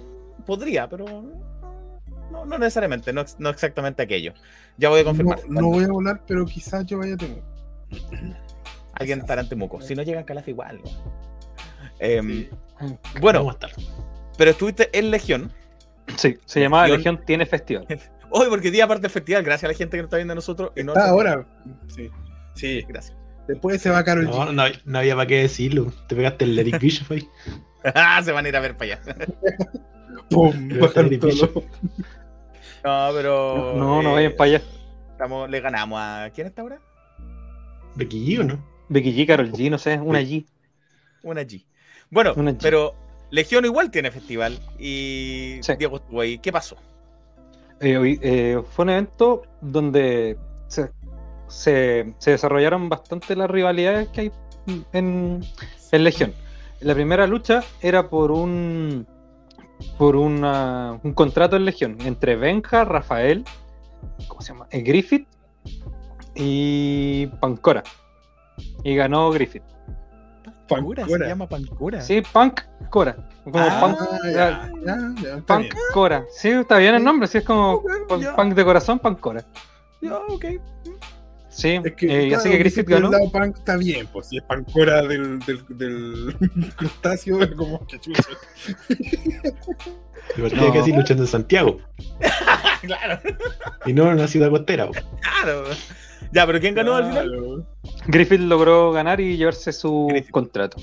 Podría, pero. No, no necesariamente, no, no exactamente aquello. Ya voy a confirmar. No, no voy a volar, pero quizás yo vaya a tener. Alguien estará en Temuco. Si no llegan Calaf igual. ¿no? Em, Sí. Bueno, Vamos a estar. pero estuviste en Legión. Sí, se llamaba Legión- Legión Tiene Festival. Hoy, porque día aparte del festival, gracias a la gente que nos está viendo a nosotros. Y no Está ahora. Sí. Sí. Gracias. Después se va Carol No, G. no, no había para qué decirlo. Te pegaste el Eric Bishop ahí. Ah, Se van a ir a ver para allá. Pum. No, pero. No, no eh, vayan para allá. estamos- le ganamos a. ¿Quién está ahora? Becky G, ¿o no? Becky G, Carol G, no sé, una G. Una G. Bueno, Una G. pero Legión igual tiene festival. Y Sí. Diego estuvo ahí. ¿Qué pasó? Eh, eh, fue un evento donde se, desarrollaron bastante las rivalidades que hay en, en Legión. La primera lucha era por un por un contrato en Legión entre Benja, Rafael, ¿cómo se llama? Eh, Griffith y Pancora. Y ganó Griffith. Pancura, se Pancora. llama Pancura. Sí, Punk Cora. Como Ah, Punk, ya, ya, ya, está Punk bien. Cora. Sí, está bien el nombre, sí, es como Ok, ya. Punk de corazón, Punk Cora. Ya, ok. Sí, Es que, eh, claro, así que Griffith ganó. El lado punk está bien, pues si es pancora del, del, del crustáceo, es como que chucha. Igual tenía que decir luchando en Santiago. claro, Y no en una ciudad costera. claro. Ya, pero ¿quién ganó al final? Griffith logró ganar y llevarse su Griffith. contrato.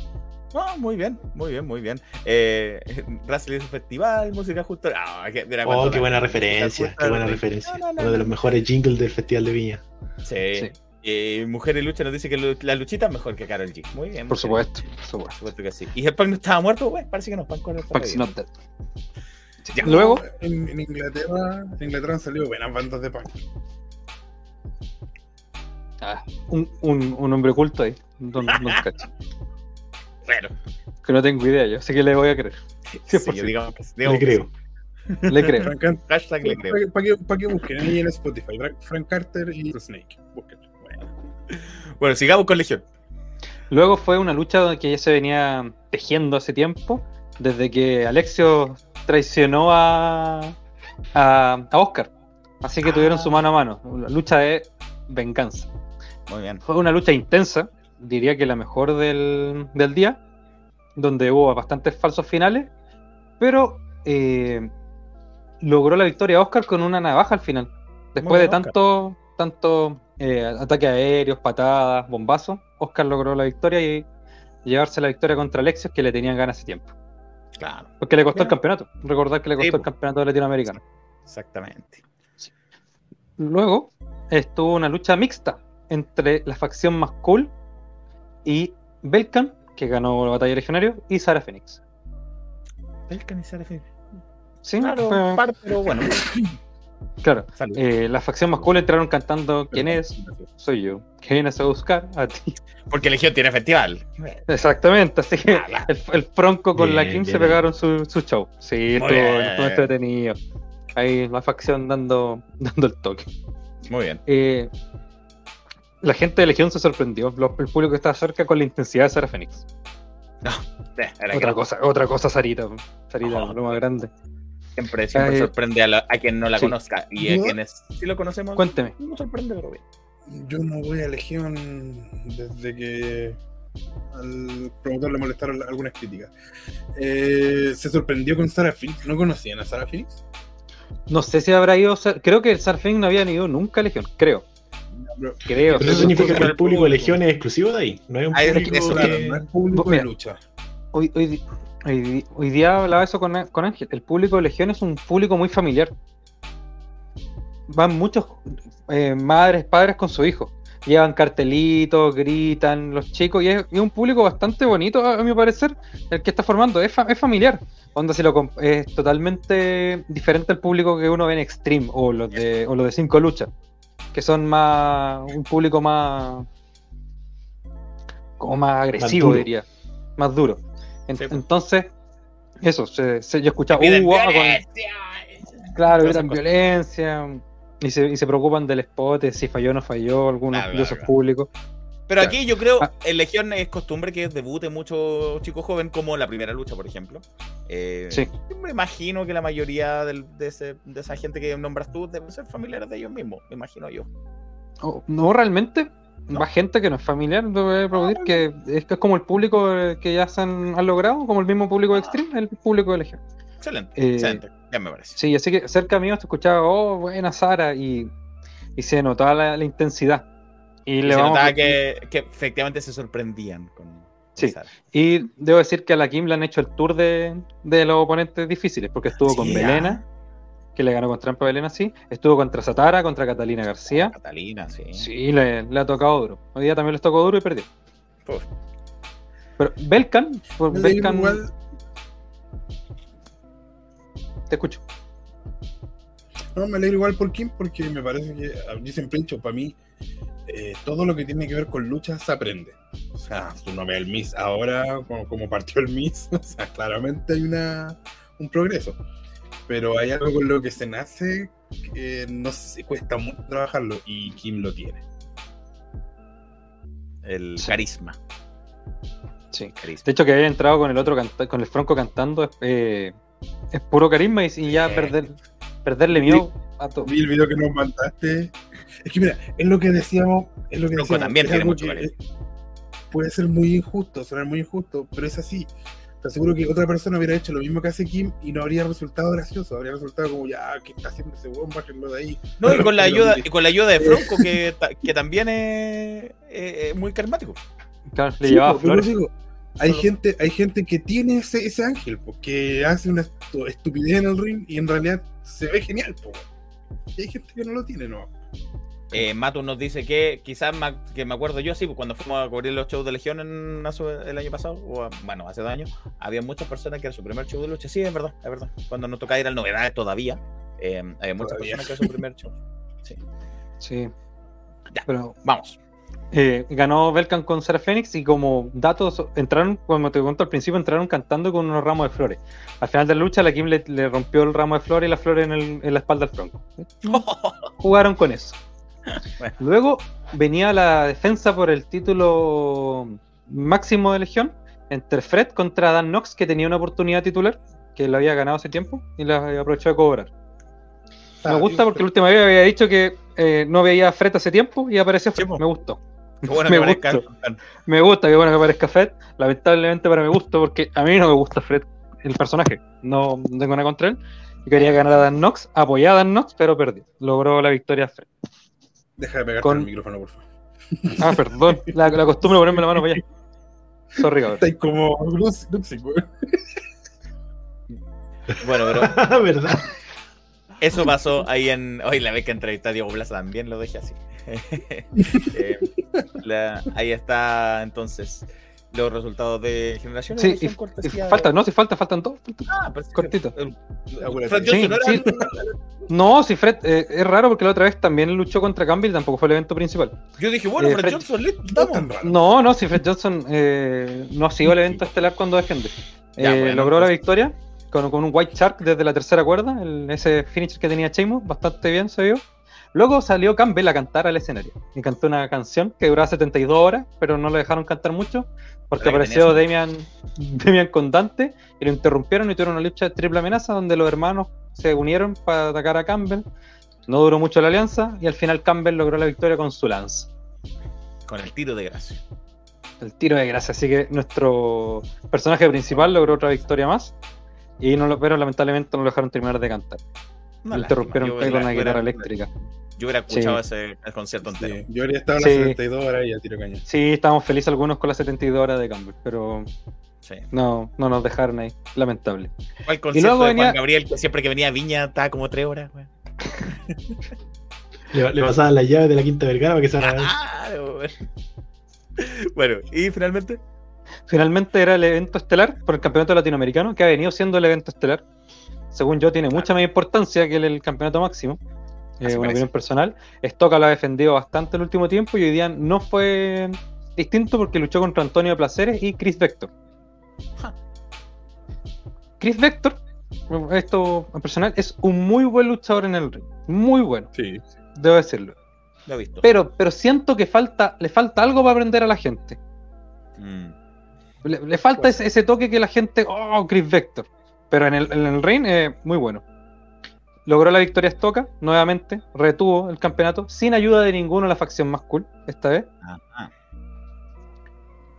Ah, muy bien, muy bien, muy bien. Eh, Russell hizo festival, música justo. Ah, que- mira Oh, qué buena referencia. Qué buena referencia. No, no, no, Uno de los mejores jingles del Festival de Viña. Sí. Sí. Eh, Mujer y Lucha nos dice que la luchita es mejor que Carol G. Muy bien. Por supuesto, por supuesto. Por supuesto que sí. ¿Y el Punk no estaba muerto? Güey, parece que no. Punk no está Punk's vivo. not dead. Ya. Luego, En, en Inglaterra, en Inglaterra han salido buenas bandas de punk. Ah, un, un, un hombre oculto ahí. Don, don Cacho. Bueno, Que no tengo idea, yo sé que le voy a creer. sí, 100%. yo digamos Le digamos que creo. Le creo. Frank Hashtag le creo. para, que, pa' que busquen ahí en Spotify, Frank- Carter y Snake. Búsquenlo. Bueno. Bueno, sigamos con Legión. Luego fue una lucha que ya se venía tejiendo hace tiempo, desde que Alexio traicionó a, a, a Oscar. Así que tuvieron su mano a mano. Una lucha de venganza. Muy bien. Fue una lucha intensa, diría que la mejor del, del día, donde hubo bastantes falsos finales, pero eh, logró la victoria Oscar con una navaja al final. Después de Oscar. tanto, tanto eh, ataques aéreos, patadas, bombazos, Oscar logró la victoria y llevarse la victoria contra Alexios que le tenían ganas hace tiempo. Claro, Porque le costó el campeonato. Recordar que le Sí, costó el campeonato latinoamericano. exactamente. Luego estuvo una lucha mixta entre la facción más cool y Belkan, que ganó la batalla de legionario, y Sara Phoenix. El camisar de Sí, Claro, fue- par, pero bueno. claro. Eh, la facción más cool entraron cantando ¿Quién es? Soy yo. ¿Qué vienes a buscar? A ti. Porque Legión tiene festival. Exactamente, así que el, el Fronco con la Bien, Kim se pegaron su, su show. Sí, estuvo, estuvo entretenido. Ahí la facción dando, dando el toque. Muy bien. Eh, la gente de Legión se sorprendió, lo- el público que estaba cerca con la intensidad de Sara Fénix. Era Otra que cosa, otra cosa, Sarita. Sarita, Oh. lo más grande. Siempre, siempre sorprende a, la- a quien no la sí. conozca. Y a quienes sí lo conocemos, Cuénteme. no sorprende, pero bien. Yo no voy a Legión desde que al promotor le molestaron algunas críticas. Eh, se sorprendió con Sarah Phoenix. ¿No conocían a Sarah Phoenix? No sé si habrá ido. Creo que Sara Fénix no había ido nunca a Legión, creo. Pero- Creo. Pero eso significa que el público de Legión es exclusivo de ahí. No hay un público eso, que- Claro, no es público Mira. de lucha. Hoy, hoy, hoy, día hablaba eso con, con Ángel. El público de Legión es un público muy familiar. Van muchos eh, madres, padres con su hijo. Llevan cartelitos, gritan los chicos y es, y es un público bastante bonito, a, a mi parecer, el que está formando. Es, fa- es familiar. Onda, si lo, comp- es totalmente diferente al público que uno ve en Extreme o los de, o los de Cinco Luchas, que son más un público más como más agresivo, diría, más duro. En- Sí, pues. Entonces, eso, se, se- yo escuchaba, "Uh, guau", con- violencia. claro, cosas. violencia y se, y se preocupan del spot, si falló o no falló, algunos Claro, de esos claro. públicos. Pero Claro. aquí yo creo, Ah. en Legión es costumbre que debute mucho chico joven, como la primera lucha, por ejemplo. Eh, Sí. yo me imagino que la mayoría del- de, ese- de esa gente que nombras tú deben ser familiares de ellos mismos, me imagino yo. Oh, no, realmente, va gente que no es familiar, lo voy a aplaudir, que es, que es como el público eh, que ya se han, han logrado, como el mismo público de Extreme, el público de Legión. Excelente, Eh, excelente. Ya me parece. Sí, así que cerca mío te escuchaba, oh, buena Sara, y, y se notaba la, la intensidad. Y, Y le se vamos notaba que, que efectivamente se sorprendían con. Sí. Sara. Y debo decir que a la Kim le han hecho el tour de, de los oponentes difíciles, porque estuvo con Sí, Belena, que le ganó contra Trampa Belena, sí. Estuvo contra Satara, contra Catalina García. Catalina, sí. Sí, le, le ha tocado duro. Hoy día también les tocó duro y perdió. Uf. Pero Belkan, por da Belkan, igual- te escucho. No, me alegro igual por Kim porque me parece que, ah, yo siempre he dicho, para mí, eh, todo lo que tiene que ver con lucha se aprende. O sea, tú no ves el Miss ahora, como, como partió el Miss, o sea, claramente hay una, un progreso. Pero hay algo con lo que se nace que no sé, cuesta mucho trabajarlo y Kim lo tiene. El Sí. carisma. Sí. carisma. De hecho, que haya entrado con el otro canta- con el Franco cantando es, eh, es puro carisma y, y ya perder, perderle miedo a todo. Vi el video que nos mandaste. Es que mira, es lo que decíamos. Es lo que decíamos, también es tiene mucho que es- Puede ser muy injusto, sonar muy injusto, pero es así. Te aseguro que otra persona hubiera hecho lo mismo que hace Kim y no habría resultado gracioso. Habría resultado como, ya, ¿qué está haciendo ese weón? Bájenlo de ahí. No, y con la ayuda, y con la ayuda de Fronco, que, que también es, es- es muy carismático. Claro, le Sí, llevaba po, pero flores. digo, hay Solo- gente, hay gente que tiene ese, ese ángel, porque hace una estu- estupidez en el ring y en realidad se ve genial, po. Y hay gente que no lo tiene, ¿no? Eh, Matu nos dice que quizás ma- que me acuerdo yo, sí, pues, cuando fuimos a cubrir los shows de Legión en, el año pasado, o bueno, hace dos años, había muchas personas que era su primer show de lucha. Sí, es verdad, es verdad. Cuando nos tocaba ir al novedades todavía, eh, había muchas Todavía. personas que era su primer show. Sí. Sí. Ya. Pero Vamos. Eh, ganó Belkan con Sarah Phoenix y como datos, entraron, como te conté al principio, entraron cantando con unos ramos de flores. Al final de la lucha, la Kim le, le rompió el ramo de flores y las flores en, el- en la espalda al Franco. Jugaron con eso. Bueno. Luego venía la defensa por el título máximo de Legión entre Fred contra Dan Knox, que tenía una oportunidad titular, que lo había ganado hace tiempo y la aprovechó de cobrar. Me gusta porque la última vez había dicho que eh, no veía a Fred hace tiempo y apareció Fred. Sí, me gustó. Qué bueno Me que tan- Me gusta, que bueno que aparezca Fred. Lamentablemente para mi gusto, porque a mí no me gusta Fred, el personaje. No, no tengo nada contra él. Y quería ganar a Dan Knox, apoyé a Dan Knox, pero perdió. Logró la victoria Fred. Deja de pegarte Con- el micrófono, por favor. Ah, perdón. La, la costumbre de ponerme la mano para allá. Sorry, cabrón. Estáis como. Bueno, pero ¿Verdad? Eso pasó ahí en. Hoy la vez que entrevisté a Diego Plaza también lo dejé así. Eh, la- ahí está entonces los resultados de generación. Sí, y, y cortesía de- falta, no, si falta, faltan dos. Ah, pero sí, cortito. el- Acuérdate. Fred Sí, Johnson no era- sí. No, si Fred, eh, es raro porque la otra vez también luchó contra Campbell tampoco fue el evento principal. Yo dije, bueno, Eh, Fred, Fred- Johnson, listo, No vamos. tan raro. No, no, si Fred Johnson eh, no ha sido el evento estelar cuando defiende. Ya, Eh, bueno, logró la pues. victoria con, con un White Shark desde la tercera cuerda, el- ese finisher que tenía Sheamus, bastante bien se vio. Luego salió Campbell a cantar al escenario y cantó una canción que duraba 72 horas, pero no lo dejaron cantar mucho porque ¿Verdad que apareció Damian, Damian con Dante y lo interrumpieron y tuvieron una lucha de triple amenaza donde los hermanos se unieron para atacar a Campbell. No duró mucho la alianza y al final Campbell logró la victoria con su lanza. Con el tiro de gracia. El tiro de gracia, así que nuestro personaje principal logró otra victoria más. Y no lo, pero lamentablemente no lo dejaron terminar de cantar. Interrumpieron con una hubiera- guitarra hubiera- eléctrica. Yo hubiera escuchado Sí. ese el concierto entero. Sí, yo habría estado en Sí. las 72 horas y a tiro cañón. Sí, estábamos felices algunos con las 72 horas de Campbell, pero Sí. no, no nos dejaron ahí. Lamentable. ¿Cuál concierto luego de venía- Juan Gabriel que siempre que venía a Viña estaba como tres horas? güey? Le, le pasaban las llaves de la Quinta Vergara para que se. Ah, güey. Bueno, y finalmente. Finalmente era el evento estelar por el campeonato latinoamericano, que ha venido siendo el evento estelar. Según yo, tiene mucha más importancia que el, el campeonato máximo. Eh, una opinión personal. Stoka lo ha defendido bastante el último tiempo y hoy día no fue distinto porque luchó contra Antonio Placeres y Chris Vector. Chris Vector, esto en personal, es un muy buen luchador en el ring. Muy bueno, Sí. debo decirlo. Lo he visto. Pero, pero siento que falta, le falta algo para aprender a la gente. Mm. Le, le falta ese, ese toque que la gente, oh, Chris Vector. Pero en el, en el ring, eh, muy bueno. logró la victoria Estoca, nuevamente, retuvo el campeonato, sin ayuda de ninguno de la facción más cool, esta vez. Ajá.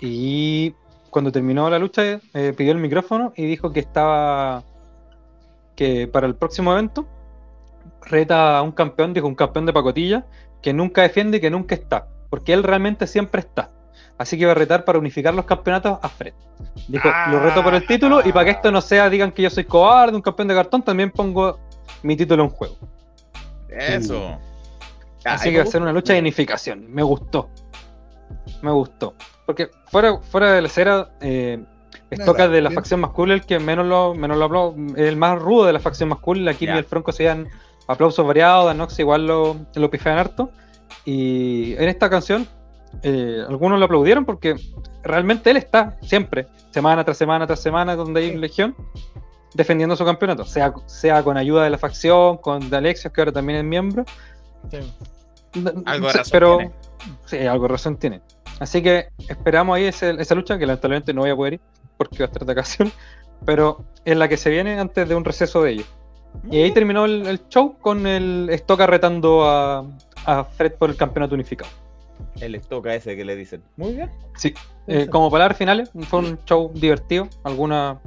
Y cuando terminó la lucha, eh, pidió el micrófono y dijo que estaba. que para el próximo evento reta a un campeón, dijo un campeón de pacotilla, que nunca defiende y que nunca está. Porque él realmente siempre está. Así que va a retar para unificar los campeonatos a Fred. Dijo, lo reto por el título y para que esto no sea, digan que yo soy cobarde, un campeón de cartón, también pongo mi título en juego. Eso. Así Ay, que va a ser una lucha de unificación. Me gustó. Me gustó. Porque fuera, fuera de la cera, eh, de la bien. facción más cool, el que menos lo, menos lo habló, el más rudo de la facción más cool. La y el Franco se dan aplausos variados, Danox igual lo, lo pifean harto. Y en esta canción, eh, algunos lo aplaudieron porque realmente él está siempre, semana tras semana tras semana, donde hay legión, defendiendo su campeonato. Sea, sea con ayuda de la facción, con de Alexios, que ahora también es miembro. Algo de Sí, razón pero tiene. sí, algo de razón tiene. Así que esperamos ahí ese- esa lucha, que lamentablemente no voy a poder ir porque va a estar de vacación, pero es la que se viene antes de un receso de ellos. Y ahí terminó el, el show con el Stoka retando a, a Fred por el campeonato unificado. El estoca ese que le dicen. Muy bien. Sí. Eh, como palabras finales, fue un show divertido. Alguna,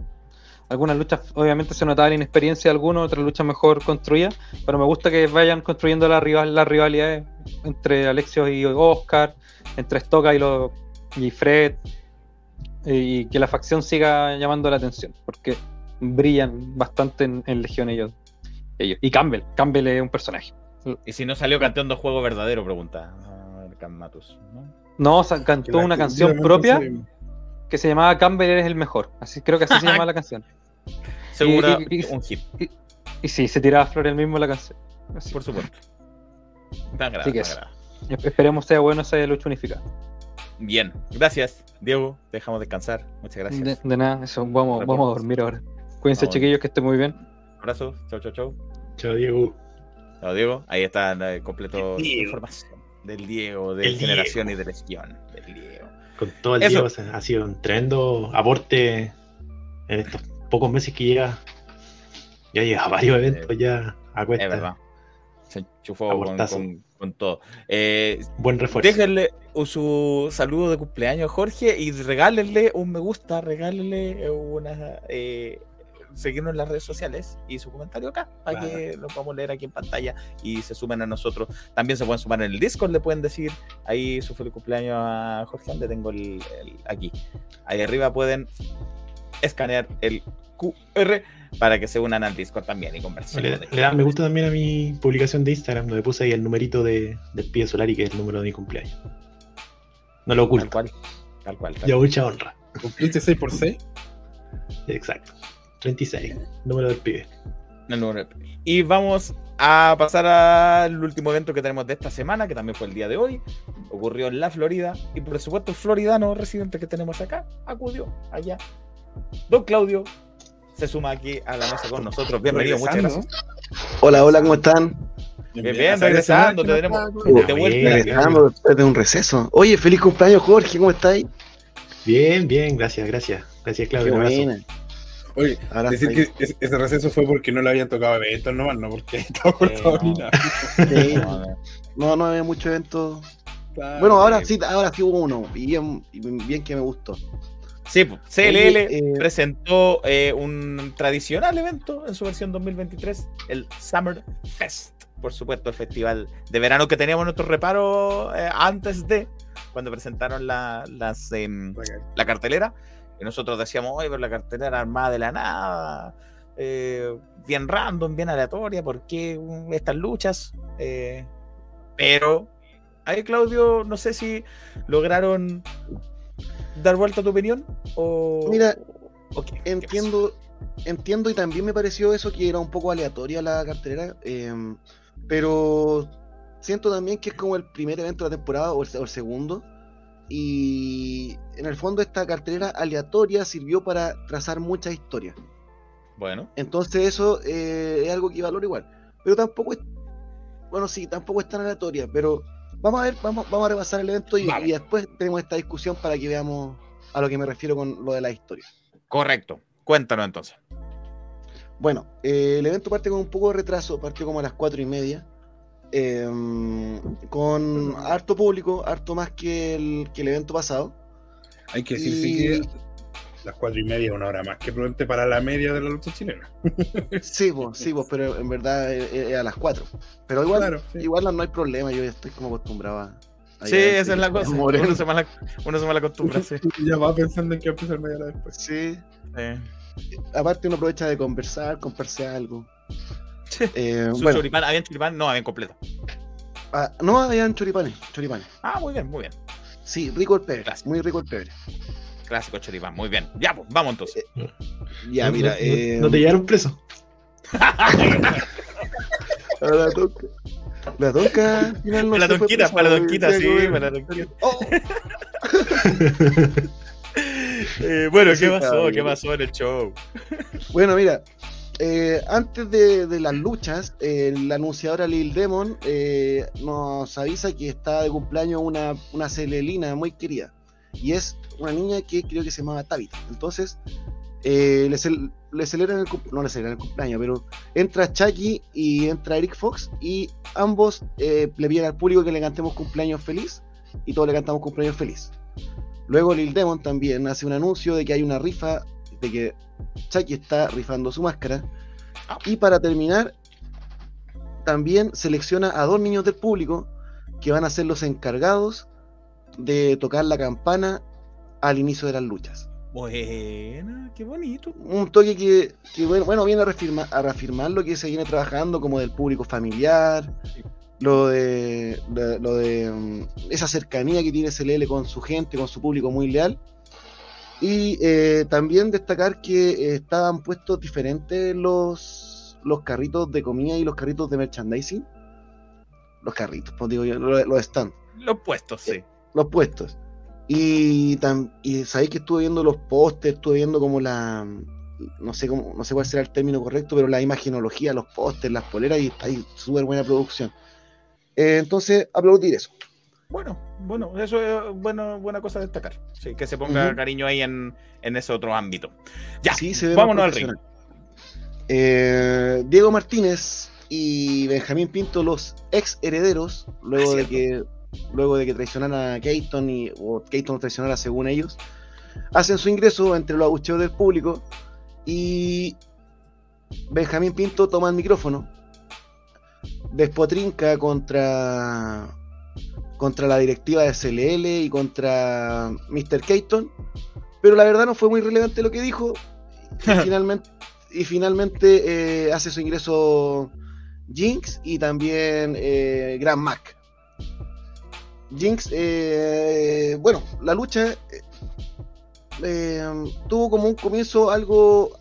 algunas luchas, obviamente, se notaba la inexperiencia de algunos, otras luchas mejor construidas. Pero me gusta que vayan construyendo las rival, las rivalidades entre Alexios y Oscar, entre Stoka y, los y Fred. Y que la facción siga llamando la atención, porque brillan bastante en, en Legión ellos, ellos. Y Campbell, Campbell es un personaje. Y si no salió campeón de juego verdadero, pregunta. Can Matus, ¿no? Cantó una canción propia que se llamaba Campbell eres el mejor. Así creo que así se llama la canción. Seguro Y- y- y- un hit, Y sí, se tiraba flor el mismo la canción. Así, por supuesto. Agrada, Así que esperemos sea bueno esa lucha unificada. Bien, gracias, Diego. Te dejamos descansar. Muchas gracias. De, de nada, eso, vamos, Reportes. vamos a dormir ahora. Cuídense, Vamos. chiquillos, que estén muy bien. Abrazos. Chau, chau, chau. Chao, Diego. Chao, Diego. Ahí está el completo El Diego. información del Diego, de El Generación Diego. y de Legión. Del Diego. Con todo el Eso. Diego o sea, ha sido un tremendo aporte en estos pocos meses que llega. Ya llega a varios eventos ya a cuesta. Es verdad. Se enchufó con, Aportazo. con- con todo. Eh, Buen refuerzo. déjenle su saludo de cumpleaños Jorge y regálenle un me gusta, regálenle una. Eh, seguirnos en las redes sociales y su comentario acá para Claro. que lo podamos leer aquí en pantalla y se sumen a nosotros. También se pueden sumar en el Discord, le pueden decir ahí su feliz cumpleaños a Jorge, donde tengo el, el- aquí. Ahí arriba pueden escanear el QR para que se unan al Discord también y conversen. Le, le me gusta también a mi publicación de Instagram, donde puse ahí el numerito de, del Pie Solari, que es el número de mi cumpleaños. No lo Tal oculto. cual. Tal cual. tal Ya mucha honra. ¿Cumpliste 6 por 6? Exacto. 36. Número del pibe. El número de- Y vamos a pasar al último evento que tenemos de esta semana, que también fue el día de hoy. Ocurrió en la Florida. Y por supuesto, el floridano residente que tenemos acá acudió allá. Don Claudio se suma aquí a la mesa con nosotros. Bienvenido, muchas gracias. Hola, hola, ¿cómo están? Bien, bien, regresando, te tenemos de vuelta. Bien, Regresando después de un receso. Oye, feliz cumpleaños, Jorge, ¿cómo estáis? Bien, bien, gracias, gracias. Gracias, Qué Claudio. un abrazo. buena. Oye, Ahora decir estoy- que ese, ese receso fue porque no le habían tocado eventos nomás, no porque estaba cortado no. ni nada. Sí, No, no. había mucho evento. Claro. Bueno, ahora sí, ahora sí hubo uno. Y bien, bien que me gustó. Sí, pues, CLL Oye, eh, presentó eh, un tradicional evento en su versión 2023, el Summer Fest. Por supuesto, el festival de verano que teníamos nuestros reparos eh, antes de, cuando presentaron la, las, em, la cartelera. Y nosotros decíamos, oye, pero la cartelera armada de la nada, eh, bien random, bien aleatoria, ¿por qué mm, estas luchas? Eh, pero ahí, Claudio, no sé si lograron dar vuelta a tu opinión o. Mira, entiendo, entiendo y también me pareció eso que era un poco aleatoria la cartelera, eh, pero siento también que es como el primer evento de la temporada o el, o el segundo. Y en el fondo esta cartelera aleatoria sirvió para trazar muchas historias. Bueno, Entonces eso eh, es algo que valoro igual. Pero tampoco es, bueno, sí, tampoco es tan aleatoria, pero vamos a ver, vamos, vamos a repasar el evento y, Vale. y después tenemos esta discusión para que veamos a lo que me refiero con lo de la historia. correcto. Cuéntanos entonces. Bueno, eh, el evento parte con un poco de retraso, partió como a las cuatro y media. Em, con harto público, harto más que el, que el evento pasado. Hay que decir Y- sí que las cuatro y media es una hora más que prudente para la media de la lucha chilena. Sí, pues, sí, pues, pero en verdad es, es a las 4. Pero igual, Claro, sí. igual no, hay problema, yo ya estoy como acostumbrado a. Sí, esa es la cosa. Uno se mal, uno se mal acostumbra, sí. ya va pensando en que va a empezar media hora después. Sí, Sí. aparte uno aprovecha de conversar, comprarse algo. Eh, Su bueno, choripán, ¿habían choripán? No, habían completo. ah, no habían choripanes, choripanes. Ah, muy bien, muy bien. Sí, rico el pebre, Gracias. muy rico el pebre. Clásico choripán, muy bien. Ya, pues, vamos entonces. Ya, No- mira, no, eh, no te llevaron preso. a la tonca. La tonca, no Para la tonquita, para la tonquita, sí, para la tonquita. Oh, Eh, bueno, ¿qué pasó? ¿Qué pasó en el show? Bueno, mira, eh, antes de, las luchas, la anunciadora Lil Demon eh, nos avisa que está de cumpleaños una, una celelina muy querida. Y es una niña que creo que se llamaba Tabitha. Entonces, eh, le, cel- le celebran el no le celebran el cumpleaños, pero entra Chucky y entra Eric Fox y ambos le piden al público que le cantemos cumpleaños feliz y todos le cantamos cumpleaños feliz. Luego Lil Demon también hace un anuncio de que hay una rifa, de que Chucky está rifando su máscara. Y para terminar, también selecciona a dos niños del público que van a ser los encargados de tocar la campana al inicio de las luchas. Buena, qué bonito. Un toque que, que, bueno, bueno, viene a reafirmar, a reafirmar lo que se viene trabajando como del público familiar, lo de, de- lo de mm, esa cercanía que tiene SLL con su gente, con su público muy leal. Y eh, también destacar que eh, estaban puestos diferentes los, los carritos de comida y los carritos de merchandising. Los carritos, pues digo yo, los, los stands Los puestos, sí. los puestos. Y, tam- y sabéis que estuve viendo los pósters, estuve viendo como la. No sé cómo, no sé cuál será el término correcto, pero la imagenología, los pósters, las poleras, y está ahí súper buena producción. Eh, entonces, aplaudir eso. Bueno, bueno, eso es bueno, buena cosa a destacar. Sí, que se ponga cariño ahí en, en ese otro ámbito. Ya, Sí, se vámonos al ring. Eh, Diego Martínez y Benjamín Pinto, los ex herederos, luego Ah, de que luego de que traicionaran a Keaton y o Keaton traicionara según ellos, hacen su ingreso entre los abucheos del público y Benjamín Pinto toma el micrófono, despotrinca contra contra la directiva de CLL y contra Mr. Keaton, pero la verdad no fue muy relevante lo que dijo y finalmente y finalmente eh, hace su ingreso Jinx y también eh, Grand Mac. Jinx, eh, bueno, la lucha eh, tuvo como un comienzo algo,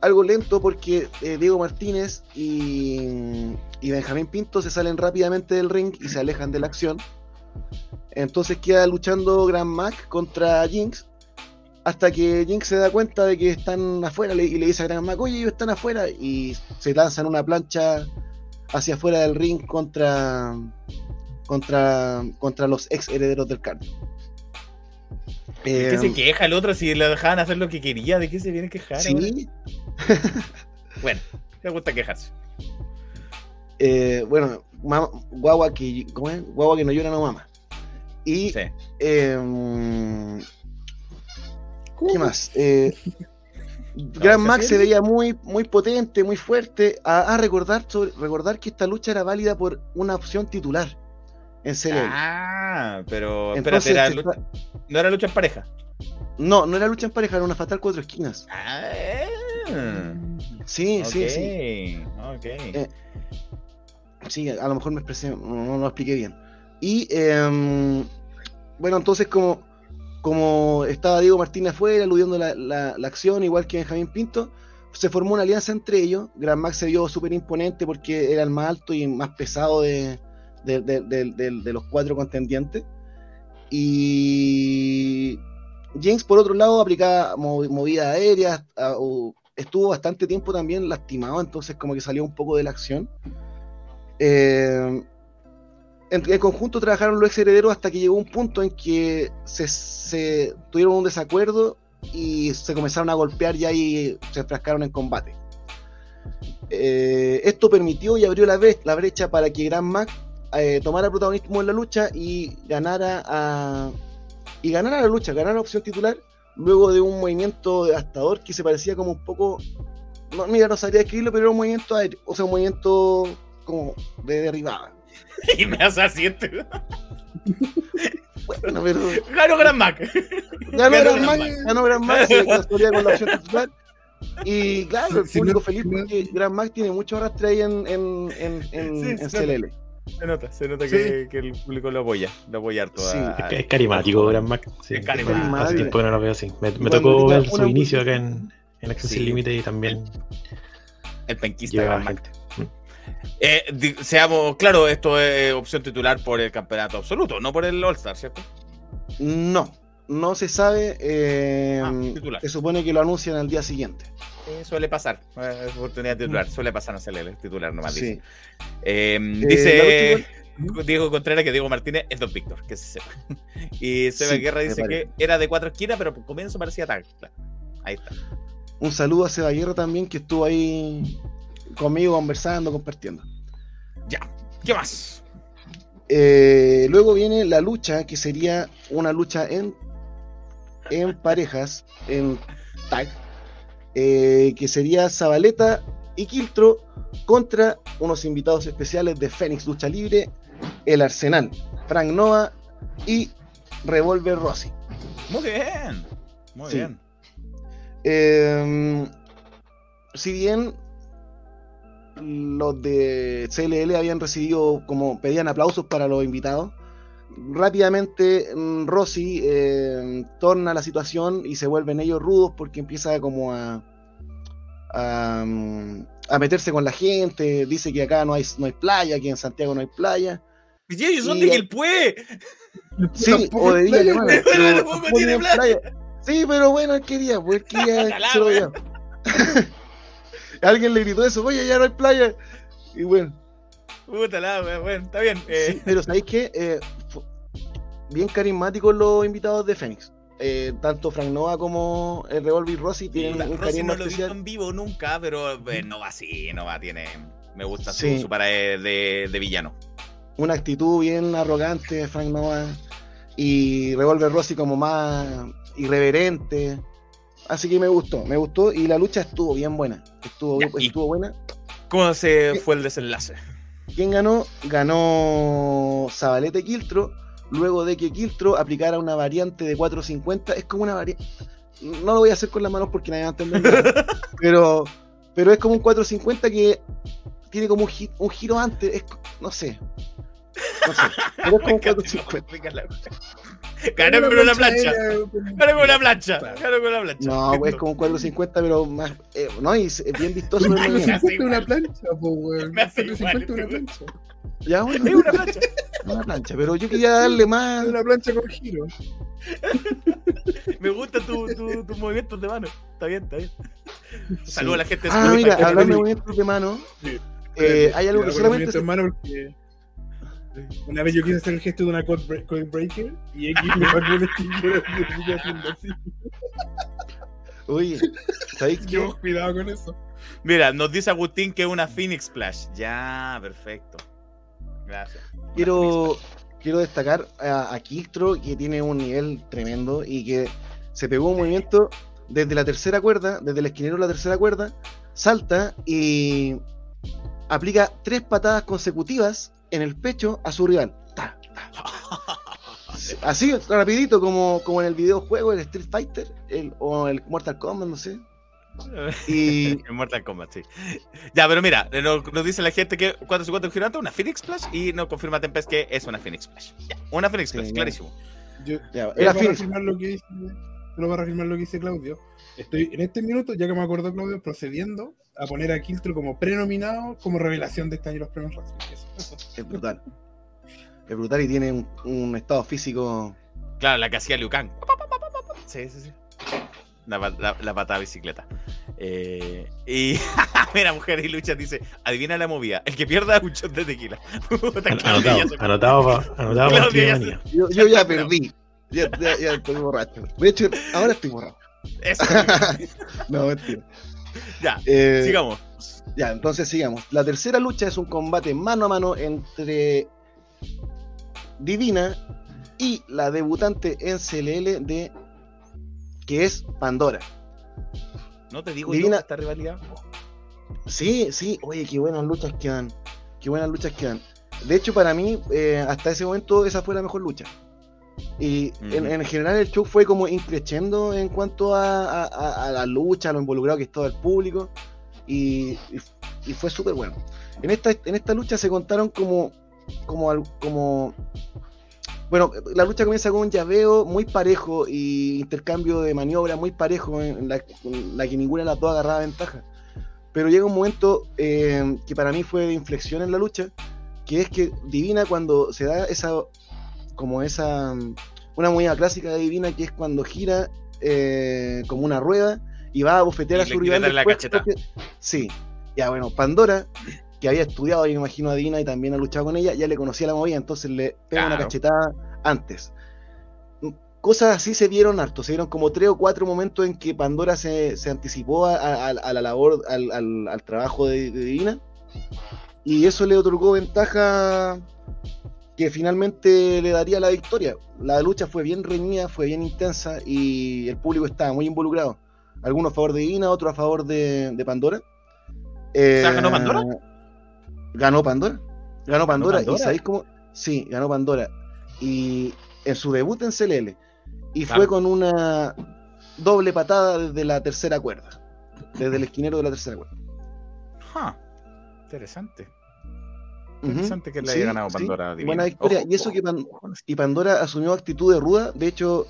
algo lento porque Diego Martínez y, y Benjamín Pinto se salen rápidamente del ring y se alejan de la acción. Entonces queda luchando Grand Mac contra Jinx hasta que Jinx se da cuenta de que están afuera y le dice a Grand Mac, oye, ellos están afuera y se lanzan una plancha hacia afuera del ring contra contra contra los ex herederos del cardio. ¿De qué se Eh, queja el otro si le dejaban hacer lo que quería? ¿De qué se viene a quejar? sí, Bueno, le gusta quejarse. eh, bueno, guagua que ¿cómo es? guagua que no llora no mama. Y Sí. eh, ¿qué más? Eh, Gran ¿se Max se veía muy, muy potente, muy fuerte. A, a recordar, sobre- recordar que esta lucha era válida por una opción titular en CLL. Ah, pero Entonces, espérate, era lucha- no era lucha en pareja. No, no era lucha en pareja, era una fatal cuatro esquinas. Ah, Sí, sí, ok, sí. ok. Eh, Sí, a lo mejor me expresé, no, no lo expliqué bien. Y em, bueno, entonces como, como estaba Diego Martínez afuera, aludiendo la, la- acción, igual que Benjamín Pinto, se formó una alianza entre ellos. Gran Max se vio súper imponente porque era el más alto y más pesado de, de- los cuatro contendientes. Y James, por otro lado, aplicaba movi- movidas aéreas, estuvo bastante tiempo también lastimado, entonces como que salió un poco de la acción. Eh, en, en conjunto trabajaron los ex herederos hasta que llegó un punto en que se, tuvieron un desacuerdo y se comenzaron a golpear ya y se enfrascaron en combate. Eh, esto permitió y abrió la, la brecha para que Gran Mac eh, tomara protagonismo en la lucha y ganara y ganara la lucha, ganara la opción titular luego de un movimiento devastador que se parecía como un poco no, mira, no sabría escribirlo, pero era un movimiento aéreo, o sea, un movimiento como de derribada. Y me hace asiento. Bueno, pero Ganó Gran Mac. ganó Gran Mac, ganó Gran Mac, se con la opción titular. Y claro, el público no- feliz porque Gran Mac tiene mucho arrastre ahí en, en, en, en, Sí, en. CLL. Se nota, se nota Sí. que, el público lo apoya, lo apoya harto. Sí. a- Es, es carismático, Gran Mac. Sí. Es carismático. Hace tiempo que no lo veo así. Me, tocó ver su inicio acá en, en. Sin Límite y también el penquista Gran Mac. gente. Eh, seamos, claro, esto es opción titular por el campeonato absoluto, no por el All-Star, ¿cierto? No, no se sabe. eh, Ah, se supone que lo anuncian al día siguiente. Eh, suele pasar, eh, es oportunidad titular, suele pasar a el titular nomás. Sí. Dice, la dice lucha Diego Contreras que Diego Martínez es Don Víctor, que se sepa. Y Seba Sí, Guerra dice que era de cuatro esquinas, pero por comienzo parecía. Claro, Ahí está. Un saludo a Seba Guerra también, que estuvo ahí conmigo conversando, compartiendo. Ya, ¿qué más? Eh, luego viene la lucha, que sería una lucha en, en parejas, en tag, eh, que sería Zabaleta y Quiltro contra unos invitados especiales de Fénix Lucha Libre, el Arsenal, Frank Nova y Revolver Rossi. Muy bien, muy Sí. bien. Eh, si bien los de CLL habían recibido como pedían aplausos para los invitados, rápidamente mm, Rossi eh, torna la situación y se vuelven ellos rudos porque empieza como a, a, mm, a meterse con la gente, dice que acá no hay, no hay playa, que en Santiago no hay playa. Y ellos son Y- de Quilpué. Sí, o de Villa playa, Alemana, pero playa. Sí, pero bueno, él quería, pues él quería Alguien le gritó eso, oye, ya no hay playa. Y bueno, Puta la, bueno, está bien. eh, sí, pero ¿sabéis qué? Eh, bien carismáticos los invitados de Fénix. Eh, tanto Frank Nova como el Revolver Rossi tienen puta, un Rossi carisma no lo especial. en vivo nunca, pero eh, no va así, no va, tiene. Me gusta su, Sí. su para de, de, villano. Una actitud bien arrogante de Frank Nova. Y Revolver Rossi como más irreverente. Así que me gustó, me gustó. Y la lucha estuvo bien buena. Estuvo, Ya, estuvo buena. ¿Cómo se fue el desenlace? ¿Quién ganó? Ganó Zabaleta y Quiltro, luego de que Quiltro aplicara una variante de 450. Es como una variante. No lo voy a hacer con las manos porque nadie va a entender. pero, pero es como un 450 que tiene como un, gi- un giro antes. Es, no sé. No sé. Pero es como un 450. Ganó con una plancha. Ganó con una plancha. Ganó con una plancha. No, pues es como un 450, pero más. eh, no, y es bien vistoso. Me hace 450 una plancha. Me hace 450 igual, una plancha. Ya, bueno, Es una plancha. una plancha. Pero yo quería darle más. Una plancha con giro. Me gusta tu, tu, tus movimientos de mano. Está bien, está bien. Saludos a la gente de Ah, mira, hablando de movimientos de mano. Sí. eh, hay algo que solamente. movimientos, hermano, porque una vez yo quise hacer el gesto de una code break- code breaker y X me sacó un sticker yo haciendo así. Oye, ¿sabéis qué? Yo, cuidado con eso. Mira, nos dice Agustín que es una Phoenix Splash. Ya, perfecto. Gracias. Una Quiero, quiero destacar a, a Kiltro, que tiene un nivel tremendo y que se pegó un movimiento desde la tercera cuerda, desde el esquinero de la tercera cuerda, salta y aplica tres patadas consecutivas en el pecho a su rival. Ta, ta. Así, rapidito, como, como en el videojuego, el Street Fighter el- o el Mortal Kombat, no sé. Y En Mortal Kombat, sí. Ya, pero mira, eh, nos, nos dice la gente que 450 un gigante, una Phoenix Splash y nos confirma Tempest que es una Phoenix Splash. Ya, una Phoenix Sí, ya. clarísimo. Yo, ya, era Phoenix. lo que dice, solo para reafirmar lo que dice Claudio. Estoy en este minuto, ya que me acordó Claudio, procediendo a poner a Kiltro como prenominado como revelación de este año los premios Razzie. Eso, eso. Es brutal. Es brutal y tiene un, un estado físico. Claro, la que hacía Liu Kang. Sí, sí, sí. La, pa- la, la patada de bicicleta. Eh, y mira, mujer y lucha dice: Adivina la movida. El que pierda un shot de tequila. Anotado, anotado anotado. Yo, yo ya perdí. Ya, ya, ya estoy borracho. De hecho, ahora estoy borracho. Eso. No, mentira. Ya, Eh, sigamos. Ya, entonces sigamos. La tercera lucha es un combate mano a mano entre Divina y la debutante en CLL de que es Pandora. No te digo Divina- yo esta rivalidad. Sí, sí, oye, qué buenas luchas quedan. Qué buenas luchas quedan. De hecho, para mí, eh, hasta ese momento, esa fue la mejor lucha. Y en, Ujú. en general el show fue como increciendo en cuanto a, a- a- la lucha, a lo involucrado que estaba el público. Y, y- y fue súper bueno. En esta, en esta lucha se contaron como, como, como. Bueno, la lucha comienza con un llaveo muy parejo y intercambio de maniobras muy parejo en la, en la que ninguna de las dos agarraba ventaja. Pero llega un momento eh, que para mí fue de inflexión en la lucha, que es que Divina cuando se da esa, como esa, una movida clásica de Divina que es cuando gira eh, como una rueda y va a bofetear Y a su rival. la porque- Sí, ya bueno, Pandora, que había estudiado, yo me imagino, a Divina y también ha luchado con ella, ya le conocía la movida, entonces le pega una cachetada antes. Cosas así se vieron harto, se vieron como tres o cuatro momentos en que Pandora se, se anticipó a, a- a la labor, al, al- al trabajo de, de Divina, y eso le otorgó ventaja que finalmente le daría la victoria. La lucha fue bien reñida, fue bien intensa y el público estaba muy involucrado. Algunos a favor de Divina, otros a favor de, de Pandora. Eh, ¿ganó Pandora? Ganó Pandora. Ganó Pandora. Pandora? ¿Y sabéis cómo? Sí, ganó Pandora. Y en su debut en CLL. Y Claro. fue con una doble patada desde la tercera cuerda. Desde el esquinero de la tercera cuerda. Ja, Interesante. Interesante que le Sí, haya ganado sí, Pandora a. Buena victoria. Ojo, y eso ojo, que Pan- y Pandora asumió actitud de ruda. De hecho,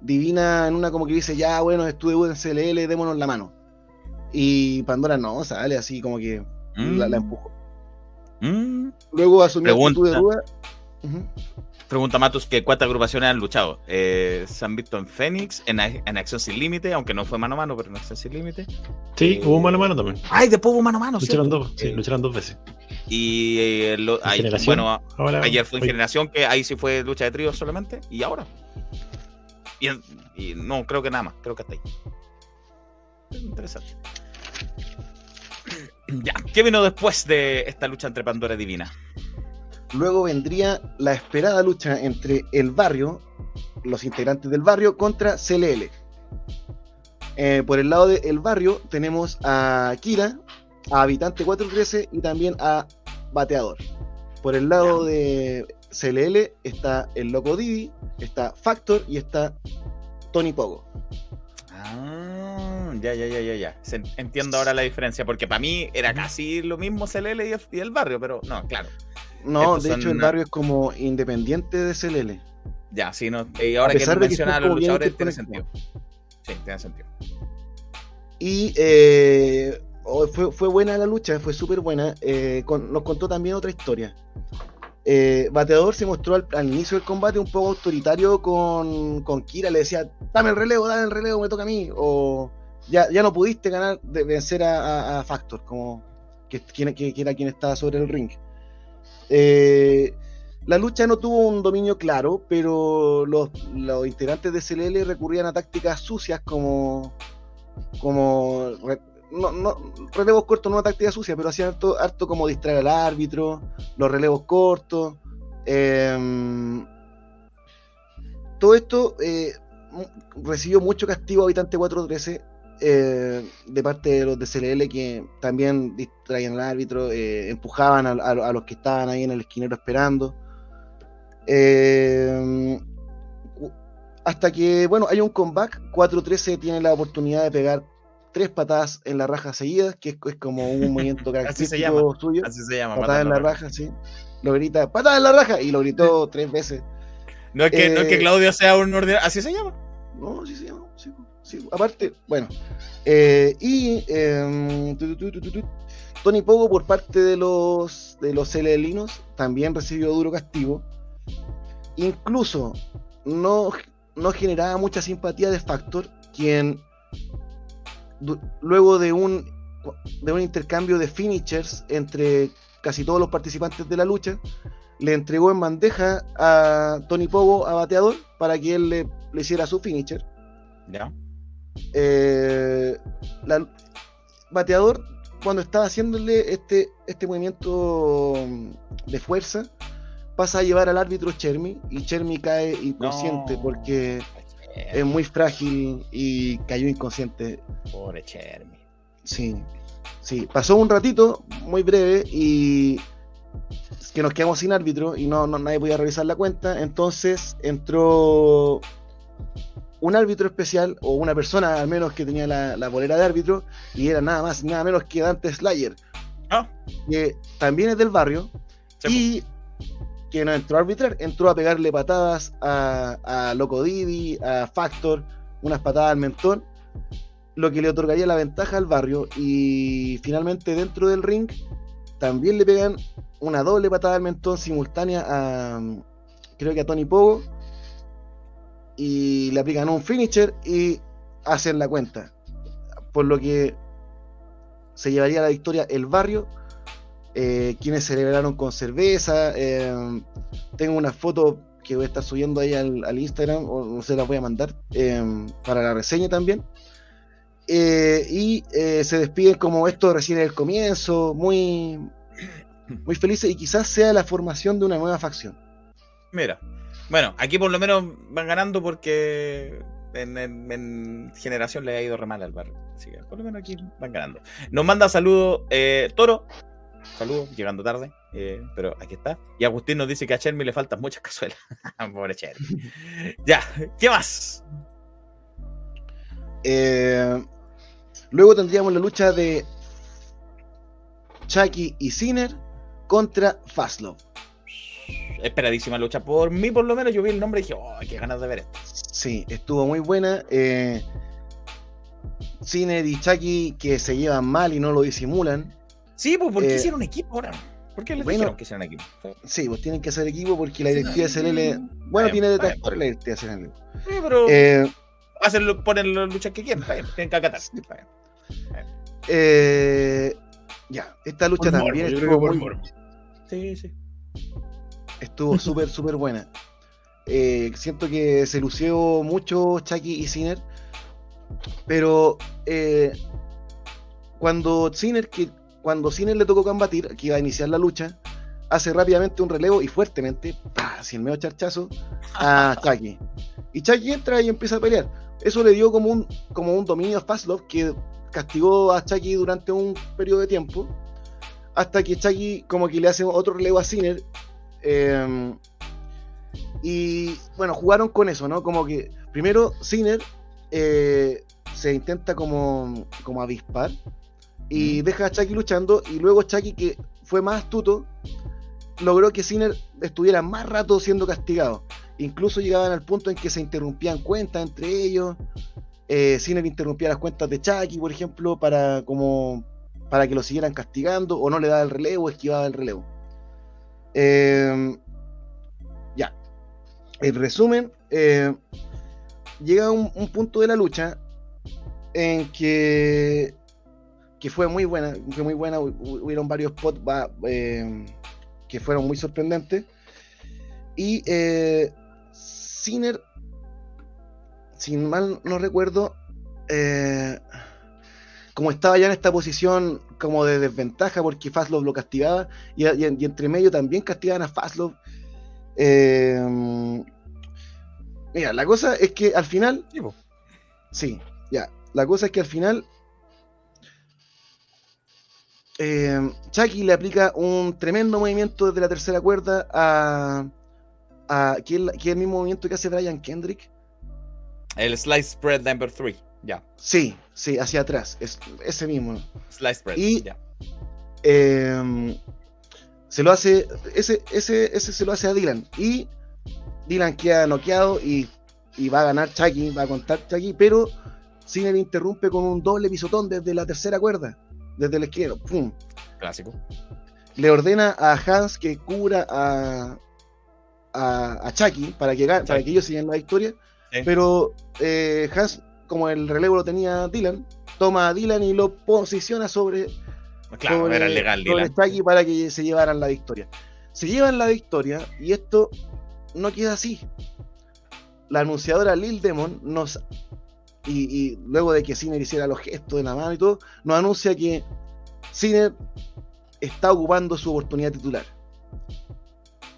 Divina en una como que dice, ya bueno, es tu debut en CLL, démonos la mano. Y Pandora no, sale así como que la, la Mm, empujó. mm. Luego asumió actitud de ruda. Pregunta Matos que cuántas agrupaciones han luchado. Eh, se han visto en Fénix, en, en Acción Sin Límite, aunque no fue mano a mano, pero en Acción Sin Límite. Sí, Eh, hubo mano a mano también. Ay, después hubo mano a mano, Lucharon ¿cierto? dos, sí, Eh, lucharon dos veces. Y eh, lo- ay, Generación. bueno, Ahora, ayer fue en hoy- Generación, que ahí sí fue lucha de tríos solamente, y ahora. Y, y no, creo que nada más, creo que hasta ahí. Interesante. Ya, ¿qué vino después de esta lucha entre Pandora y Divina? Luego vendría la esperada lucha entre el barrio, los integrantes del barrio, contra CLL. Eh, por el lado del barrio tenemos a Kira, a Habitante 413 y también a Bateador. Por el lado de CLL está el Loco Didi, está Factor y está Tony Pogo. Ah, ya, ya, ya, ya, ya. Entiendo ahora la diferencia, porque para mí era casi lo mismo CLL y el barrio, pero no, claro. No, Estos de hecho el barrio es como independiente de CLL. Ya, sí, no. Y ahora que mencionas a los luchadores, tiene sentido. Sí, tiene sentido. Y eh, fue, fue buena la lucha, fue súper buena. Eh, con- nos contó también otra historia. Eh, Bateador se mostró al, al inicio del combate un poco autoritario con, con Kira, le decía, dame el relevo, dame el relevo, me toca a mí. O ya, ya no pudiste ganar, de vencer a, a- a Factor, como que, quien- que- que era quien estaba sobre el ring. Eh, la lucha no tuvo un dominio claro, pero los, los integrantes de CLL recurrían a tácticas sucias como como re- no, no, relevos cortos no una táctica sucia, pero hacían harto, como distraer al árbitro, los relevos cortos. em, todo esto eh, recibió mucho castigo Habitante 413 eh, de parte de los de CLL que también distraían al árbitro, eh, empujaban a, a- a los que estaban ahí en el esquinero esperando. Em, hasta que, bueno, hay un comeback. 4-13 tiene la oportunidad de pegar tres patadas en la raja seguidas, que es, es como un movimiento Así se característico llama. suyo. Así se llama. Patada en la raja, sí. Lo grita, patada en la raja, y lo gritó tres veces. No es, que, no es que Eh, Claudio sea un ordinario. Así se llama. No, sí se llama. Sí, Aparte, bueno. eh, y em, Tony Pogo, por parte de los de los también recibió duro castigo. Incluso no, no generaba mucha simpatía de Factor, quien luego de un de un intercambio de finishers entre casi todos los participantes de la lucha, le entregó en bandeja a Tony Pogo a bateador para que él le, le hiciera su finisher. Ya. Eh, la- bateador, cuando estaba haciéndole este, este movimiento de fuerza, pasa a llevar al árbitro Chermy y Chermy cae inconsciente No. porque es muy frágil y cayó inconsciente. Pobre Chermy. Sí, sí. Pasó un ratito, muy breve, y que nos quedamos sin árbitro y no, no- nadie podía revisar la cuenta. Entonces entró un árbitro especial, o una persona al menos que tenía la, la bolera de árbitro, y era nada más, nada menos que Dante Slayer, Ah, que también es del barrio, y que no entró a arbitrar, entró a pegarle patadas a, a Loco Didi, a Factor, unas patadas al mentón, lo que le otorgaría la ventaja al barrio. Y finalmente dentro del ring también le pegan una doble patada al mentón simultánea a creo que a Tony Pogo y le aplican un finisher y hacen la cuenta. Por lo que se llevaría la victoria el barrio eh, quienes celebraron con cerveza. eh, tengo una foto que voy a estar subiendo ahí al, Instagram, o no sé, la voy a mandar eh, para la reseña también. Eh, y se despiden como esto recién es el comienzo, muy, muy felices y quizás sea la formación de una nueva facción. Mira. Bueno, aquí por lo menos van ganando porque en, en- en generación le ha ido re mal al barrio. Así que por lo menos aquí van ganando. Nos manda saludos eh, Toro. Saludos, llegando tarde. eh, pero aquí está. Y Agustín nos dice que a Chermy le faltan muchas cazuelas. Pobre Chermy. ya, ¿qué más? Eh, luego tendríamos la lucha de Chucky y Sinner contra Fastlove. Esperadísima lucha. Por mí, por lo menos, yo vi el nombre y dije, oh, qué ganas de ver esto. Sí, estuvo muy buena. Eh, Sinner y Chucky que se llevan mal y no lo disimulan. Sí, pues, ¿por qué Eh, hicieron equipo ahora? ¿Por qué les bueno, dijeron que hicieron equipo? Sí, pues tienen que hacer equipo porque la directiva de SLL. Bueno, bien, tiene detractores la directiva de SLL. Sí, pero Eh, hacen lo- ponen las luchas que quieran, bien, tienen que acatar. Está bien. eh, ya, esta lucha Por también morbo, yo estuvo, creo que por muy- morbo. Sí, sí. Estuvo súper, súper buena. Eh, siento que se lució mucho Chucky y Sinner. Pero eh, cuando Sinner, que, cuando Sinner le tocó combatir, que iba a iniciar la lucha, hace rápidamente un relevo y fuertemente, el medio charchazo, a Chucky. Y Chucky entra y empieza a pelear. Eso le dio como un, como un dominio a Fastlove que castigó a Chucky durante un periodo de tiempo. Hasta que Chucky como que le hace otro relevo a Sinner. Eh, y bueno, jugaron con eso, ¿no? Como que primero Sinner eh, se intenta como, como avispar y deja a Chucky luchando y luego Chucky que fue más astuto logró que Sinner estuviera más rato siendo castigado. Incluso llegaban al punto en que se interrumpían cuentas entre ellos. Eh, Sinner interrumpía las cuentas de Chucky, por ejemplo, para como para que lo siguieran castigando o no le daba el relevo, esquivaba el relevo. Eh, ya. En resumen, eh, llega un, un punto de la lucha en que, que fue muy buena, fue muy buena, hu- hu- hubieron varios spots eh, que fueron muy sorprendentes. Y eh, sin mal no recuerdo, eh, como estaba ya en esta posición como de desventaja porque Fastlove lo castigaba y, y- y entre medio también castigaban a Fastlove. Eh, mira, la cosa es que al final, Sí, ya, la cosa es que al final eh, Chucky le aplica un tremendo movimiento desde la tercera cuerda a, a que es es el mismo movimiento que hace Brian Kendrick. El slice spread number 3. Ya. Sí, sí, hacia atrás, es ese mismo. Slice spread. Y- ya. Eh, se lo hace, ese, ese, ese se lo hace a Dylan. Y Dylan queda noqueado y, y va a ganar Chucky, va a contar Chucky, pero Sinner interrumpe con un doble pisotón desde la tercera cuerda, desde el izquierdo. ¡Pum! Clásico. Le ordena a Hans que cubra a, a, a Chucky para que, para que ellos sigan la victoria. Sí. Pero eh, Hans, como el relevo lo tenía Dylan, toma a Dylan y lo posiciona sobre, Claro, sobre, era legal, sobre Dylan. Para que se llevaran la victoria. Se llevan la victoria y esto no queda así. La anunciadora Lil Demon nos y, y luego de que Sinner hiciera los gestos de la mano y todo, nos anuncia que Sinner está ocupando su oportunidad titular.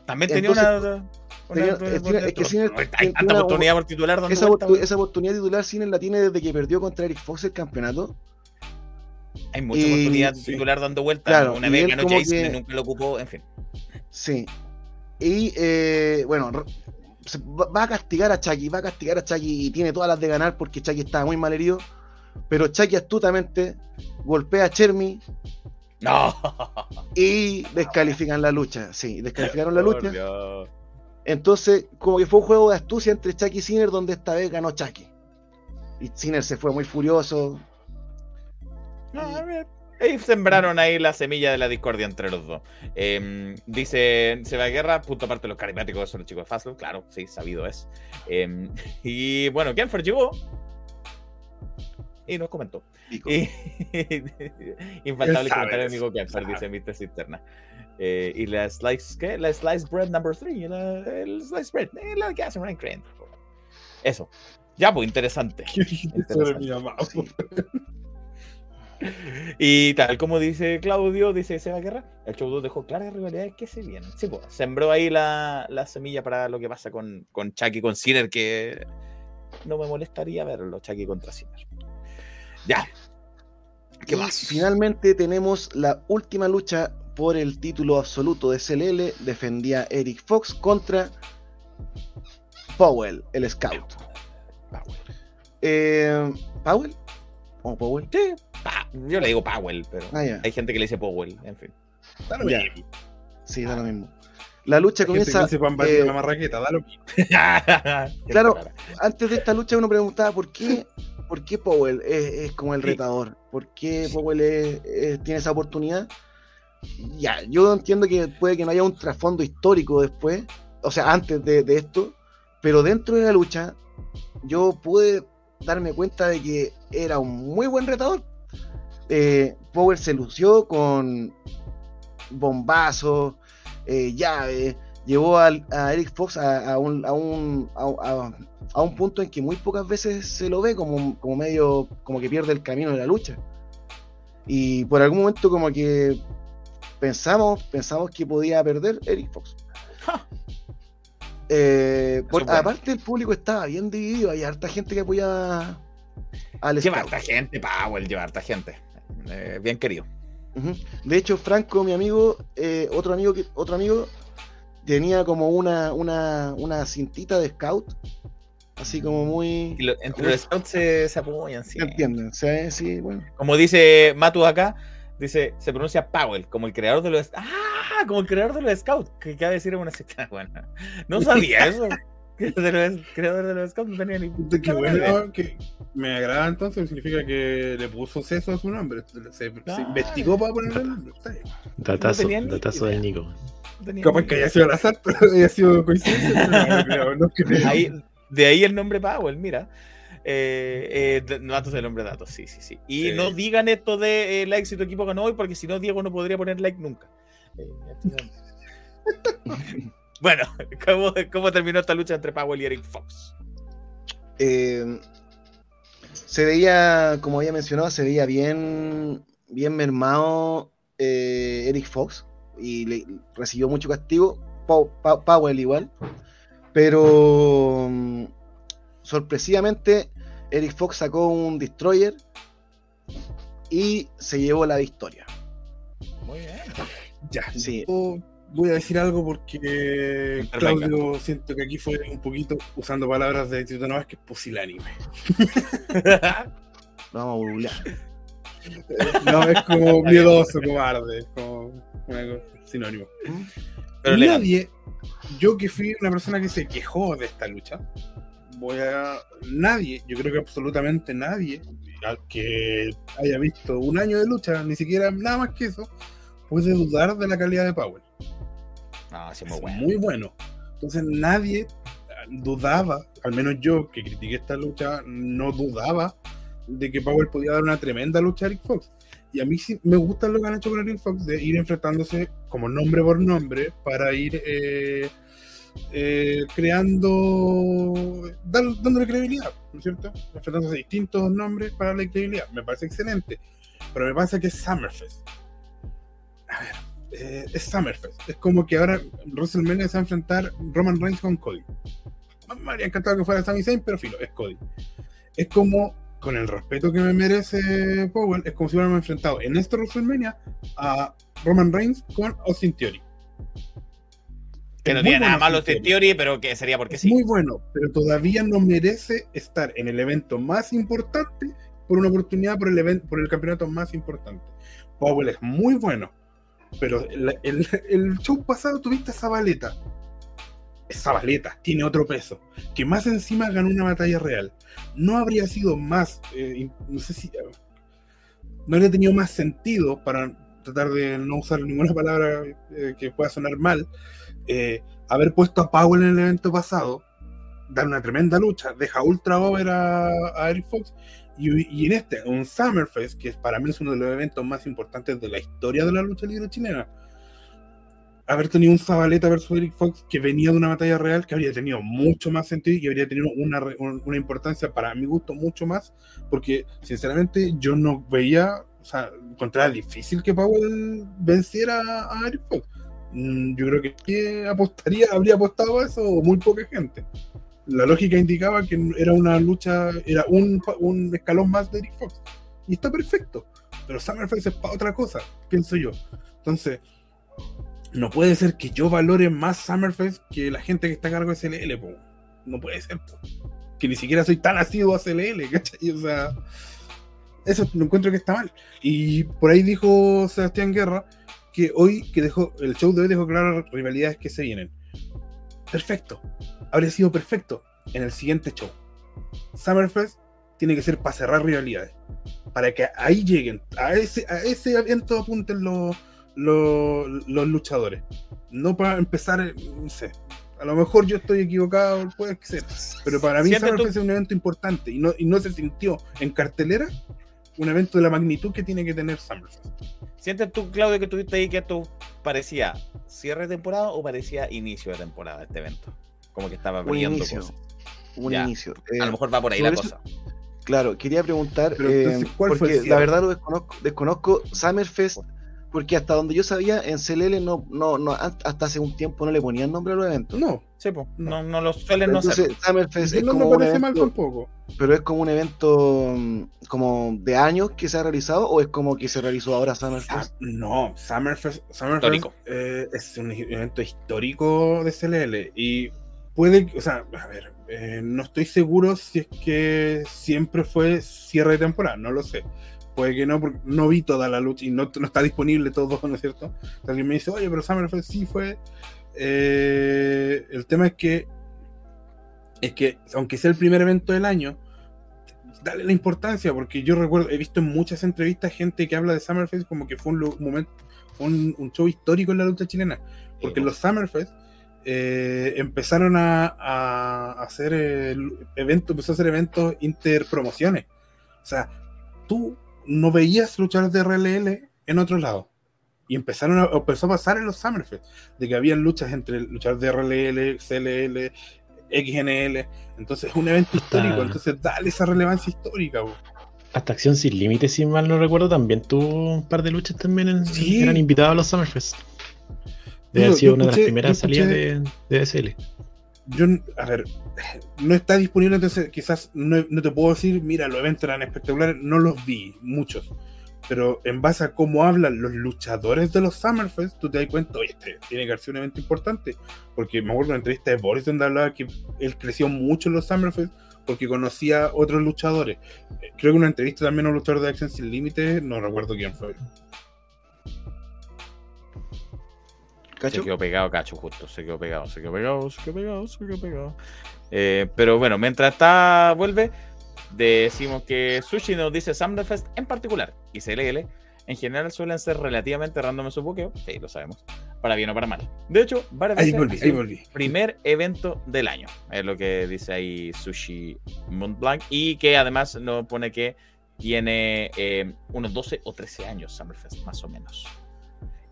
También tenía Entonces, una. Tenía- una- es que- es que Sinner Hay tiene tanta oportunidad por titular dando Esa, vuelta, esa oportunidad titular Sinner la tiene desde que perdió contra Eric Fox el campeonato. Hay mucha y- oportunidad sí. titular dando vuelta. Claro, una vez ganó Jason que- y nunca lo ocupó, en fin. Sí. Y eh, bueno, va a castigar a Chucky, va a castigar a Chucky y tiene todas las de ganar porque Chucky estaba muy mal herido. Pero Chucky astutamente golpea a Chermy No. y descalifican la lucha. Sí, descalificaron la lucha. Entonces, como que fue un juego de astucia entre Chucky y Sinner, donde esta vez ganó Chucky. Y Sinner se fue muy furioso. No, a ver. Ahí sembraron ahí la semilla de la discordia entre los dos. Em, dice Seba Guerra, punto aparte de los carismáticos son los chicos de Fastlow, claro, sí, sabido es. Em, y bueno, Kenfer llegó y nos comentó. Y, infaltable comentario amigo Kenfer, dice Mr. Cisterna. Eh, y la slice, ¿qué? La slice bread number 3, el slice bread, eh, la que hace Ryan Crane. Eso. Ya, pues, interesante. ¿Qué dijiste sobre mi mamá? Y tal como dice Claudio, dice Seba Guerra, el show 2 dejó claras rivalidades que se vienen. Sí, pues, sembró ahí la, la semilla para lo que pasa con, con Chucky con Sinner, que no me molestaría verlo, Chucky contra Sinner. Ya. ¿Qué más? Finalmente tenemos la última lucha por el título absoluto de CLL. Defendía Eric Fox contra Powell, el Scout. Eh, ¿Powell? ¿O Powell? Sí, Pa- yo le digo Powell, pero Ah, hay gente que le dice Powell, en fin. Da lo mismo. Sí, da lo mismo. La lucha que comienza. eh, la marraqueta, da lo mismo. Claro. antes de esta lucha uno preguntaba por qué, por qué Powell es, es como el Sí. retador, por qué Sí. Powell es- es- tiene esa oportunidad. Ya, yo entiendo que puede que no haya un trasfondo histórico después, o sea, antes de, esto, pero dentro de la lucha yo pude darme cuenta de que era un muy buen retador. Eh, Powell se lució con bombazos, eh, llaves, llevó a Eric Fox a, a un, a, un, a un punto en que muy pocas veces se lo ve como, como medio, como que pierde el camino de la lucha. Y por algún momento como que pensamos, pensamos que podía perder Eric Fox. Ja. Eh, por- bueno. aparte el público estaba bien dividido, hay harta gente que apoyaba al Lleva harta gente, Powell, lleva harta gente. Eh, bien querido. De hecho, Franco, mi amigo, eh, otro amigo que, otro amigo, tenía como una, una, una cintita de scout, así como muy. Y lo- entre los scouts se, se apoyan, sí. ¿Se entienden? Sea, sí, bueno. Como dice Matu acá, dice, se pronuncia Powell, como el creador de los. ¡Ah! Como el creador de los Scouts, que acaba de decir en una secta. Bueno, no sabía eso. Que de los creador de los Scouts no tenía ni Puta, idea. bueno, que me agrada entonces, significa que le puso seso a su nombre. Se, se Claro. investigó para ponerle el nombre. Datazo, ni datazo del Nico. No Capaz que haya sido al azar, pero haya sido coincidencia. no, no creo, no creo. Ahí, de ahí el nombre Powell, mira. Eh, eh, datos del hombre datos, sí, sí, sí. Y Sí. no digan esto de eh, like si tu equipo ganó hoy, porque si no, Diego no podría poner like nunca. Eh, bueno, ¿cómo, ¿cómo terminó esta lucha entre Powell y Eric Fox? Eh, se veía, como había mencionado, se veía bien, bien mermado eh, Eric Fox y le, recibió mucho castigo. Powell igual. Pero sorpresivamente, Eric Fox sacó un destroyer y se llevó la victoria. Muy bien. Ya, Sí. yo voy a decir algo porque. Claudio siento que aquí fue un poquito usando palabras de Tito Novas que es pusilánime. Lo vamos a googlear. No, es como miedoso, cobarde, es como una cosa- sinónimo. Pero legal. Nadie, yo que fui una persona que se quejó de esta lucha, voy a. Nadie, yo creo que absolutamente nadie, al que haya visto un año de lucha, ni siquiera nada más que eso, puede dudar de la calidad de Powell. No, sí, muy bueno. muy bueno. Entonces nadie ah, dudaba, al menos yo que critiqué esta lucha, no dudaba de que Powell podía dar una tremenda lucha a Eric Fox. Y a mí sí me gusta lo que han hecho con Eric Fox, de ir enfrentándose como nombre por nombre para ir eh, eh, creando, dan- dándole credibilidad, ¿no es cierto? Enfrentándose a distintos nombres para darle credibilidad. Me parece excelente. Pero me pasa que es Summerfest. A ver, eh, es Summerfest. Es como que ahora WrestleMania se va a enfrentar Roman Reigns con Cody. Me habría encantado que fuera Sami Zayn, pero filo, es Cody. Es como, con el respeto que me merece Powell, es como si hubiéramos enfrentado en este WrestleMania a Roman Reigns con Austin Theory. Que no tiene nada malo Austin este Theory, pero que sería porque es sí. muy bueno, pero todavía no merece estar en el evento más importante por una oportunidad por el evento, por el campeonato más importante. Powell es muy bueno, pero el, el- el show pasado tuviste a Zabaleta. Zabaleta, tiene otro peso. Que más encima ganó una batalla real. No habría sido más, eh, no sé si. No habría tenido más sentido para tratar de no usar ninguna palabra eh, que pueda sonar mal. Eh, haber puesto a Powell en el evento pasado, dar una tremenda lucha, deja ultra over a, a Eric Fox, y, y en este, un Summerfest, que para mí es uno de los eventos más importantes de la historia de la lucha libre chilena, haber tenido un Zabaleta versus Eric Fox que venía de una batalla real que habría tenido mucho más sentido y habría tenido una, una importancia para mi gusto mucho más, porque sinceramente yo no veía, o sea, encontraba difícil que Powell venciera a Eric Fox. Mm, Yo creo que apostaría, habría apostado a eso muy poca gente. La lógica indicaba que era una lucha, era un, escalón más de Eric Fox. Y está perfecto. Pero Summerfest es para otra cosa, pienso yo. Entonces, no puede ser que yo valore más Summerfest que la gente que está a cargo de CLL, po. No puede ser. Que ni siquiera soy tan asiduo a CLL, ¿cachai? O sea, eso lo encuentro que está mal. Y por ahí dijo Sebastián Guerra que hoy, que dejó, el show de hoy dejó claras las rivalidades que se vienen. Perfecto. Habría sido perfecto en el siguiente show. Summerfest tiene que ser para cerrar rivalidades. Para que ahí lleguen, a ese, a ese evento apunten los, los, los luchadores. No para empezar, eh, no sé. A lo mejor yo estoy equivocado, puede ser. Pero para mí Summerfest es un evento importante y no, y no se sintió en cartelera un evento de la magnitud que tiene que tener Summerfest. ¿Sientes tú, Claudio, que tuviste ahí que esto parecía cierre de temporada o parecía inicio de temporada este evento? Como que estaba Un abriendo inicio. cosas. Un Ya. inicio. A Eh, lo mejor va por ahí la eso- cosa. Claro, quería preguntar, Pero eh, entonces, ¿cuál fue porque el la verdad lo desconozco, desconozco Summerfest, porque hasta donde yo sabía, en CLL no, no, no, hasta hace un tiempo no le ponían nombre a los eventos. No, Sí, pues, no, no lo suelen no Entonces, ser. Summerfest es no como me un parece mal evento, tampoco. pero es como un evento mm, como de años que se ha realizado o es como que se realizó ahora Summerfest. No, Summerfest, eh, es un evento histórico de CLL y puede, o sea, a ver, eh, no estoy seguro si es que siempre fue cierre de temporada, no lo sé. Puede que no, porque no vi toda la lucha y no, no está disponible todo, ¿no es cierto? Alguien me dice, oye, pero Summerfest sí fue. Eh, el tema es que, es que, aunque sea el primer evento del año, dale la importancia, porque yo recuerdo, he visto en muchas entrevistas gente que habla de Summerfest como que fue un momento, fue un, un show histórico en la lucha chilena, porque los Summerfest eh, empezaron a, a hacer el evento, empezó a hacer eventos interpromociones. O sea, tú no veías luchadores de RLL en otro lado. Y empezaron a, empezó a pasar en los Summerfest, de que habían luchas entre luchadores de RLL, CLL, XNL. Entonces es un evento histórico, Ah. entonces dale esa relevancia histórica. Hasta Acción Sin Límites, si mal no recuerdo, también tuvo un par de luchas también. En, Sí. Eran invitados a los Summerfest. Debe haber sido una de las primeras salidas de, de SL. Yo, a ver, no está disponible, entonces quizás no, no te puedo decir, mira, los eventos eran espectaculares, no los vi, muchos. Pero en base a cómo hablan los luchadores de los Summerfest, tú te das cuenta, oye, este tiene que haber un evento importante. Porque me acuerdo de una entrevista de Boris donde hablaba que él creció mucho en los Summerfest porque conocía otros luchadores. Creo que una entrevista también a un luchador de Action Sin Límites, no recuerdo quién fue. Se quedó pegado, cacho, justo. Se quedó pegado, se quedó pegado, se quedó pegado, se quedó pegado. Eh, pero bueno, mientras está, vuelve, decimos que Sushi nos dice Summerfest en particular y CLL en general suelen ser relativamente random en su buqueo, sí, lo sabemos, para bien o para mal. De hecho, varias Ahí veces volví, ha sido ahí volví. primer evento del año, es lo que dice ahí Sushi Montblanc, y que además nos pone que tiene eh, unos 12 o 13 años Summerfest, más o menos.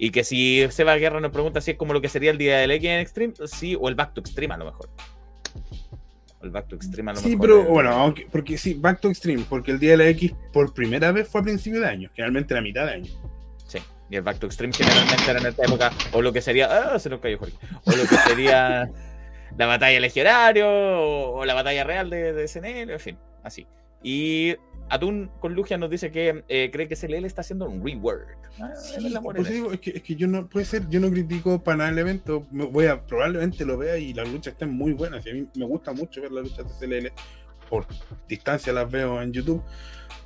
Y que si Seba Guerra nos pregunta si es como lo que sería el día del X en Extreme, sí, o el Back to Extreme a lo mejor. O el Back to Extreme a lo Sí, mejor. pero eh, bueno, aunque, porque sí, Back to Extreme, porque el día de la X por primera vez fue a principio de año, generalmente a mitad de año. Sí, y el Back to Extreme generalmente era en esta época, o lo que sería, ah, se nos cayó Jorge, o lo que sería la batalla legionario, o, o la batalla real de, de SNL, en fin, así. Y Atún con Lugia nos dice que eh, cree que SLL está haciendo un rework. Ah, Sí, es digo, que, es que yo no, puede ser, yo no critico para nada el evento, me voy a, probablemente lo vea y las luchas estén muy buenas, y a mí me gusta mucho ver las luchas de CLL, por distancia las veo en YouTube,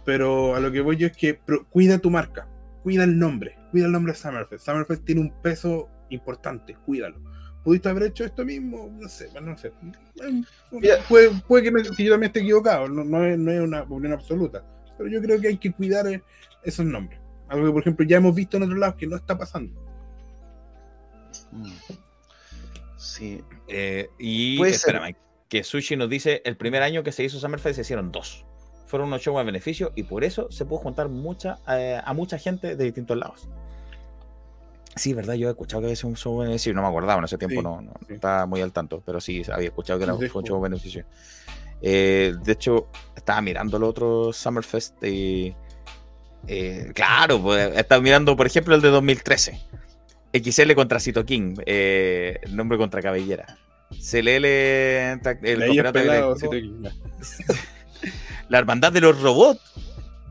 pero a lo que voy yo es que cuida tu marca, cuida el nombre, cuida el nombre de Summerfest, Summerfest tiene un peso importante, cuídalo. ¿Pudiste haber hecho esto mismo? No sé, bueno, no sé. Mira. Puede, puede que, me- que yo también esté equivocado, no, no es, no es una opinión absoluta, pero yo creo que hay que cuidar eh, esos nombres. Algo que, por ejemplo, ya hemos visto en otros lados que no está pasando. Mm. Sí. Eh, y espérame, que Sushi nos dice el primer año que se hizo Summerfest se hicieron dos. Fueron unos shows a beneficio y por eso se pudo juntar mucha, eh, a mucha gente de distintos lados. Sí, verdad, yo he escuchado que sido un show beneficio, no me acordaba, en ese tiempo Sí, no, no sí. estaba muy al tanto, pero sí había escuchado que era Sí, un show beneficio. Eh, de hecho, estaba mirando el otro Summerfest y. eh, claro, pues, estaba mirando, por ejemplo, el de 2013. XL contra Cito King, eh, nombre contra cabellera. CLL, el campeonato pelado, la hermandad de los robots.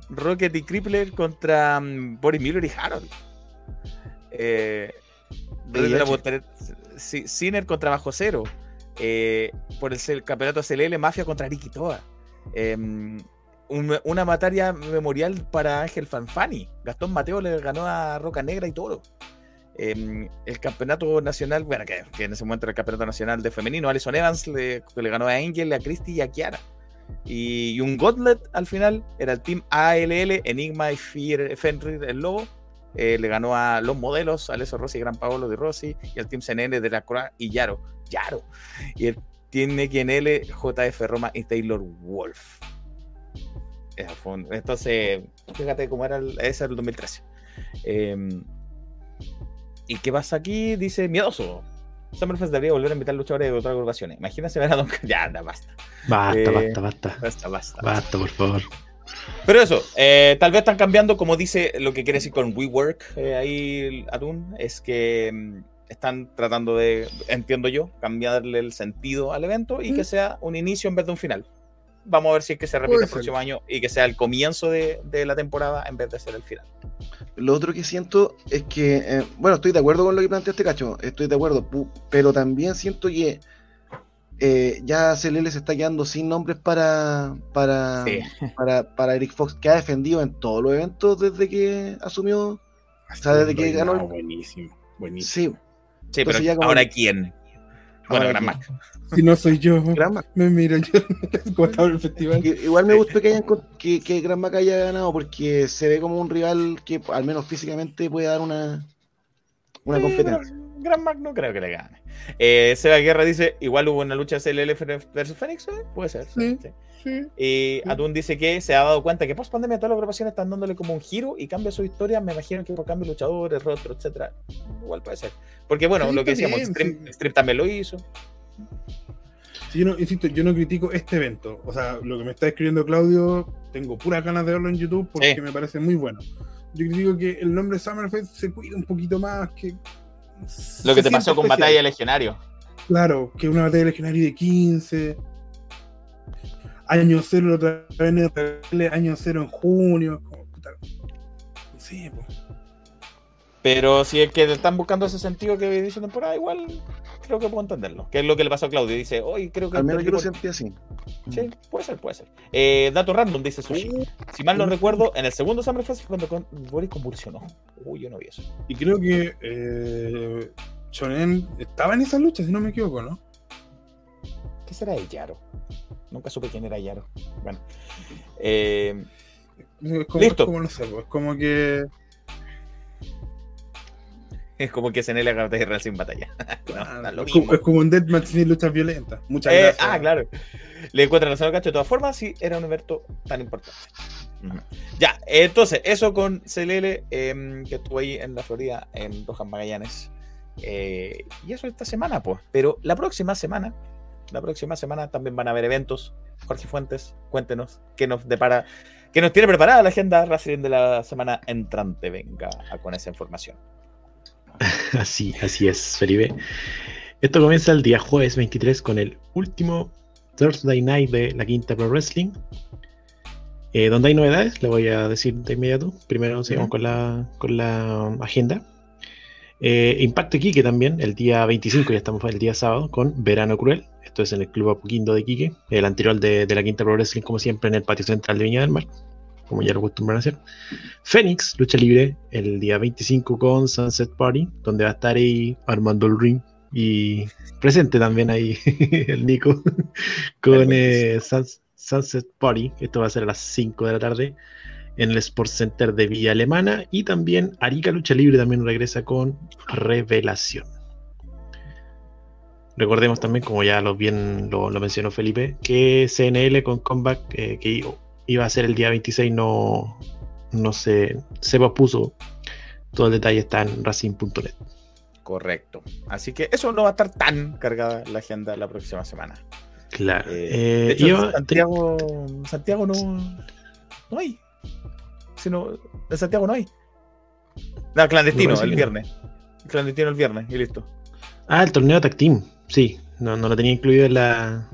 Rocket y Crippler contra mm, Boris Miller y Harold. Eh, desde la Sinner contra Bajo Cero. Eh, por el, cel- campeonato CLL Mafia contra Ricky Toa. Eh, un- una batalla memorial para Ángel Fanfani. Gastón Mateo le ganó a Roca Negra y Toro. Eh, el campeonato nacional, bueno, que, que en ese momento era el campeonato nacional de femenino, Alison Evans le, le ganó a Angel, a Christy y a Kiara. Y, y un Gauntlet al final era el team ALL, Enigma y Fear, Fenrir, el Lobo. Eh, le ganó a los modelos, Aleso Rossi, Gran Paolo de Rossi, y al team CNN de la Croix y Yaro. Yaro. Y el Team XNL, JF Roma y Taylor Wolf. Entonces, fíjate cómo era el, ese era el 2013. Eh, ¿Y qué pasa aquí? Dice miedoso. Summerfest debería volver a invitar luchadores de otras agrupaciones. Imagínate ver a Don. Ya, anda, basta. Basta, Eh, basta, basta. Basta, basta. Basta, por favor. Pero eso, eh, tal vez están cambiando, como dice lo que quiere decir con WeWork eh, ahí, Atún, es que mm, están tratando de, entiendo yo, cambiarle el sentido al evento y que sea un inicio en vez de un final. Vamos a ver si es que se repite el próximo año y que sea el comienzo de, de la temporada en vez de ser el final. Lo otro que siento es que, eh, bueno, estoy de acuerdo con lo que plantea este cacho, estoy de acuerdo, pero también siento que eh, ya CLL se está quedando sin nombres para, para, Sí. para, para Eric Fox, que ha defendido en todos los eventos desde que asumió. sea, desde que ganó Buenísimo, buenísimo. Sí, Sí, Entonces pero ya como- ahora quién? Bueno, Ahora Gran. Mac. Si no soy yo, Gran Mac. me miro yo como estaba en el festival. Igual me gustó que, hayan, que, que Gran Mac haya ganado porque se ve como un rival que al menos físicamente puede dar una, una Sí, competencia. Gran Mac no creo que le gane. Eh, Seba Guerra dice, igual hubo una lucha CLL versus Fénix, ¿eh? puede ser. Sí. sí. Sí. Y Atún dice que se ha dado cuenta que post pandemia todas las agrupaciones están dándole como un giro y cambia su historia. Me imagino que por cambio de luchadores, rostro, etcétera. Igual puede ser. Porque bueno, Sí, lo que decíamos, sí. Extreme también lo hizo. Sí, Yo no, insisto, yo no critico este evento. O sea, lo que me está escribiendo Claudio, tengo puras ganas de verlo en YouTube porque Sí. me parece muy bueno. Yo critico que el nombre Summerfest se cuide un poquito más que. Lo que te pasó con especial. Batalla Legionario. Claro, que una batalla legionaria de 15. Año cero otra vez año cero en junio. Como, puta. Sí, pues. Pero si es que están buscando ese sentido que dice temporada, igual creo que puedo entenderlo. Que es lo que le pasó a Claudio. Dice, hoy creo que. Al menos yo lo sentí así. Sí, puede ser, puede ser. Eh, dato random, dice Sushi. Si mal no Uh. recuerdo, en el segundo Summerfest fue cuando con- Boris convulsionó. Uy, yo no vi eso. Y creo que eh, Shonen estaba en esa lucha, si no me equivoco, ¿no? ¿Qué será de Yaro? Nunca supe quién era Yaro. Bueno. Eh, Es como, Listo. Es como, no sé, pues, como que. Es como que SNL haga batalla real sin batalla. No, lo es, como, mismo. es como un deathmatch sin luchas violentas. Muchas Eh, gracias. ah, claro. Le encuentran razón al cacho. De todas formas, sí, era un evento tan importante. Ya, entonces, eso con CLL, em, que estuvo ahí en la Florida, en Rojas Magallanes. Eh, y eso esta semana, pues. Pero la próxima semana, la próxima semana también van a haber eventos. Jorge Fuentes, cuéntenos qué nos depara, qué nos tiene preparada la agenda Racing de la semana entrante. Venga con esa información. Así, así es, Felipe. Esto comienza el día jueves 23 con el último Thursday Night de la Quinta Pro Wrestling. eh, donde hay novedades, le voy a decir de inmediato. Primero sigamos Ujú. con, la, con la agenda. Eh, Impacto Iquique también, el día 25, ya estamos el día sábado, con Verano Cruel. Esto es en el Club Apoquindo de Iquique, el anterior de, de la Quinta Pro Wrestling, como siempre, en el patio central de Viña del Mar, como ya lo acostumbran a hacer. Fénix, lucha libre, el día 25 con Sunset Party, donde va a estar ahí Armando el Ring y presente también ahí el Nico con eh, Suns- Sunset Party. Esto va a ser a las 5 de la tarde en el Sports Center de Villa Alemana y también Arica Lucha Libre también regresa con Revelación. Recordemos también, como ya lo bien lo, lo mencionó Felipe, que CNL con Comeback, eh, que iba a ser el día 26, no, no se, se pospuso. Todo el detalle está en racing.net. Correcto. Así que eso no va a estar tan cargada la agenda la próxima semana. Claro. Eh, Eh, hecho, Santiago, Santiago no, no hay. Sino, en Santiago no hay. No, clandestino, el viernes. Clandestino el viernes y listo. Ah, el torneo Tag Team. Sí, no, no lo tenía incluido en la,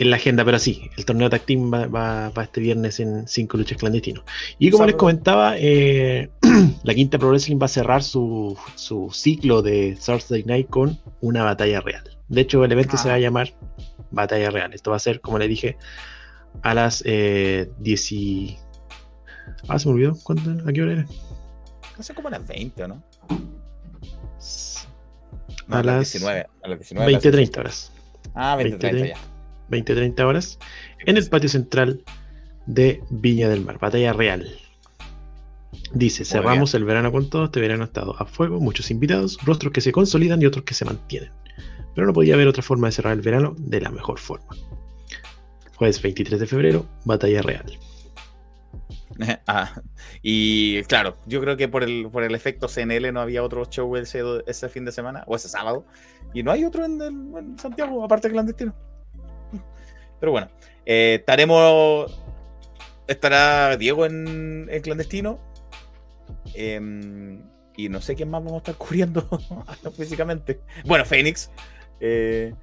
en la agenda, pero sí, el torneo Tag Team va, va- va este viernes en cinco luchas clandestinos. Y como les comentaba, eh, la Quinta Pro Wrestling va a cerrar su, su ciclo de Thursday Night con una batalla real. De hecho, el evento se va a Ah. llamar Batalla Real. Esto va a ser, como le dije, a las eh, 10 y... Ah, se me olvidó. ¿Cuánto, ¿A qué hora era? No sé como a las 20, ¿o no? A No, las 19. A las 19. 20-30 horas. Ah, 20, 30 ya. 20-30 horas en el patio central de Viña del Mar, batalla real. Dice, cerramos el verano con todo, este verano ha estado a fuego, muchos invitados, rostros que se consolidan y otros que se mantienen. Pero no podía haber otra forma de cerrar el verano de la mejor forma. Jueves 23 de febrero, batalla real. Ah, y claro, yo creo que por el, por el efecto CNL no había otro show ese, ese fin de semana, o ese sábado, y no hay otro en, el- en Santiago, aparte de clandestino. Pero bueno, eh, estaremos. Estará Diego en, en clandestino. em, y no sé quién más vamos a estar cubriendo físicamente. Bueno, Fénix. eh,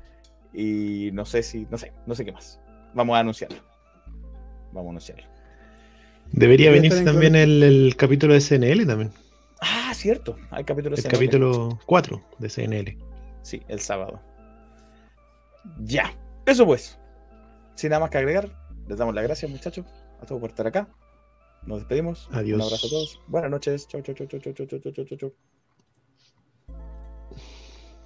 y no sé si. No sé, no sé qué más. Vamos a anunciarlo. Vamos a anunciarlo. Debería venirse también el, el capítulo de CNL también. Ah, cierto. Hay capítulo El CNL. capítulo 4 de CNL. Sí, el sábado. Ya. Eso pues. Sin nada más que agregar, les damos las gracias, muchachos, a todos por estar acá. Nos despedimos. Adiós. Un abrazo a todos. Buenas noches. Chau, chau, chau, chau, chau, chau, chau, chau, chau.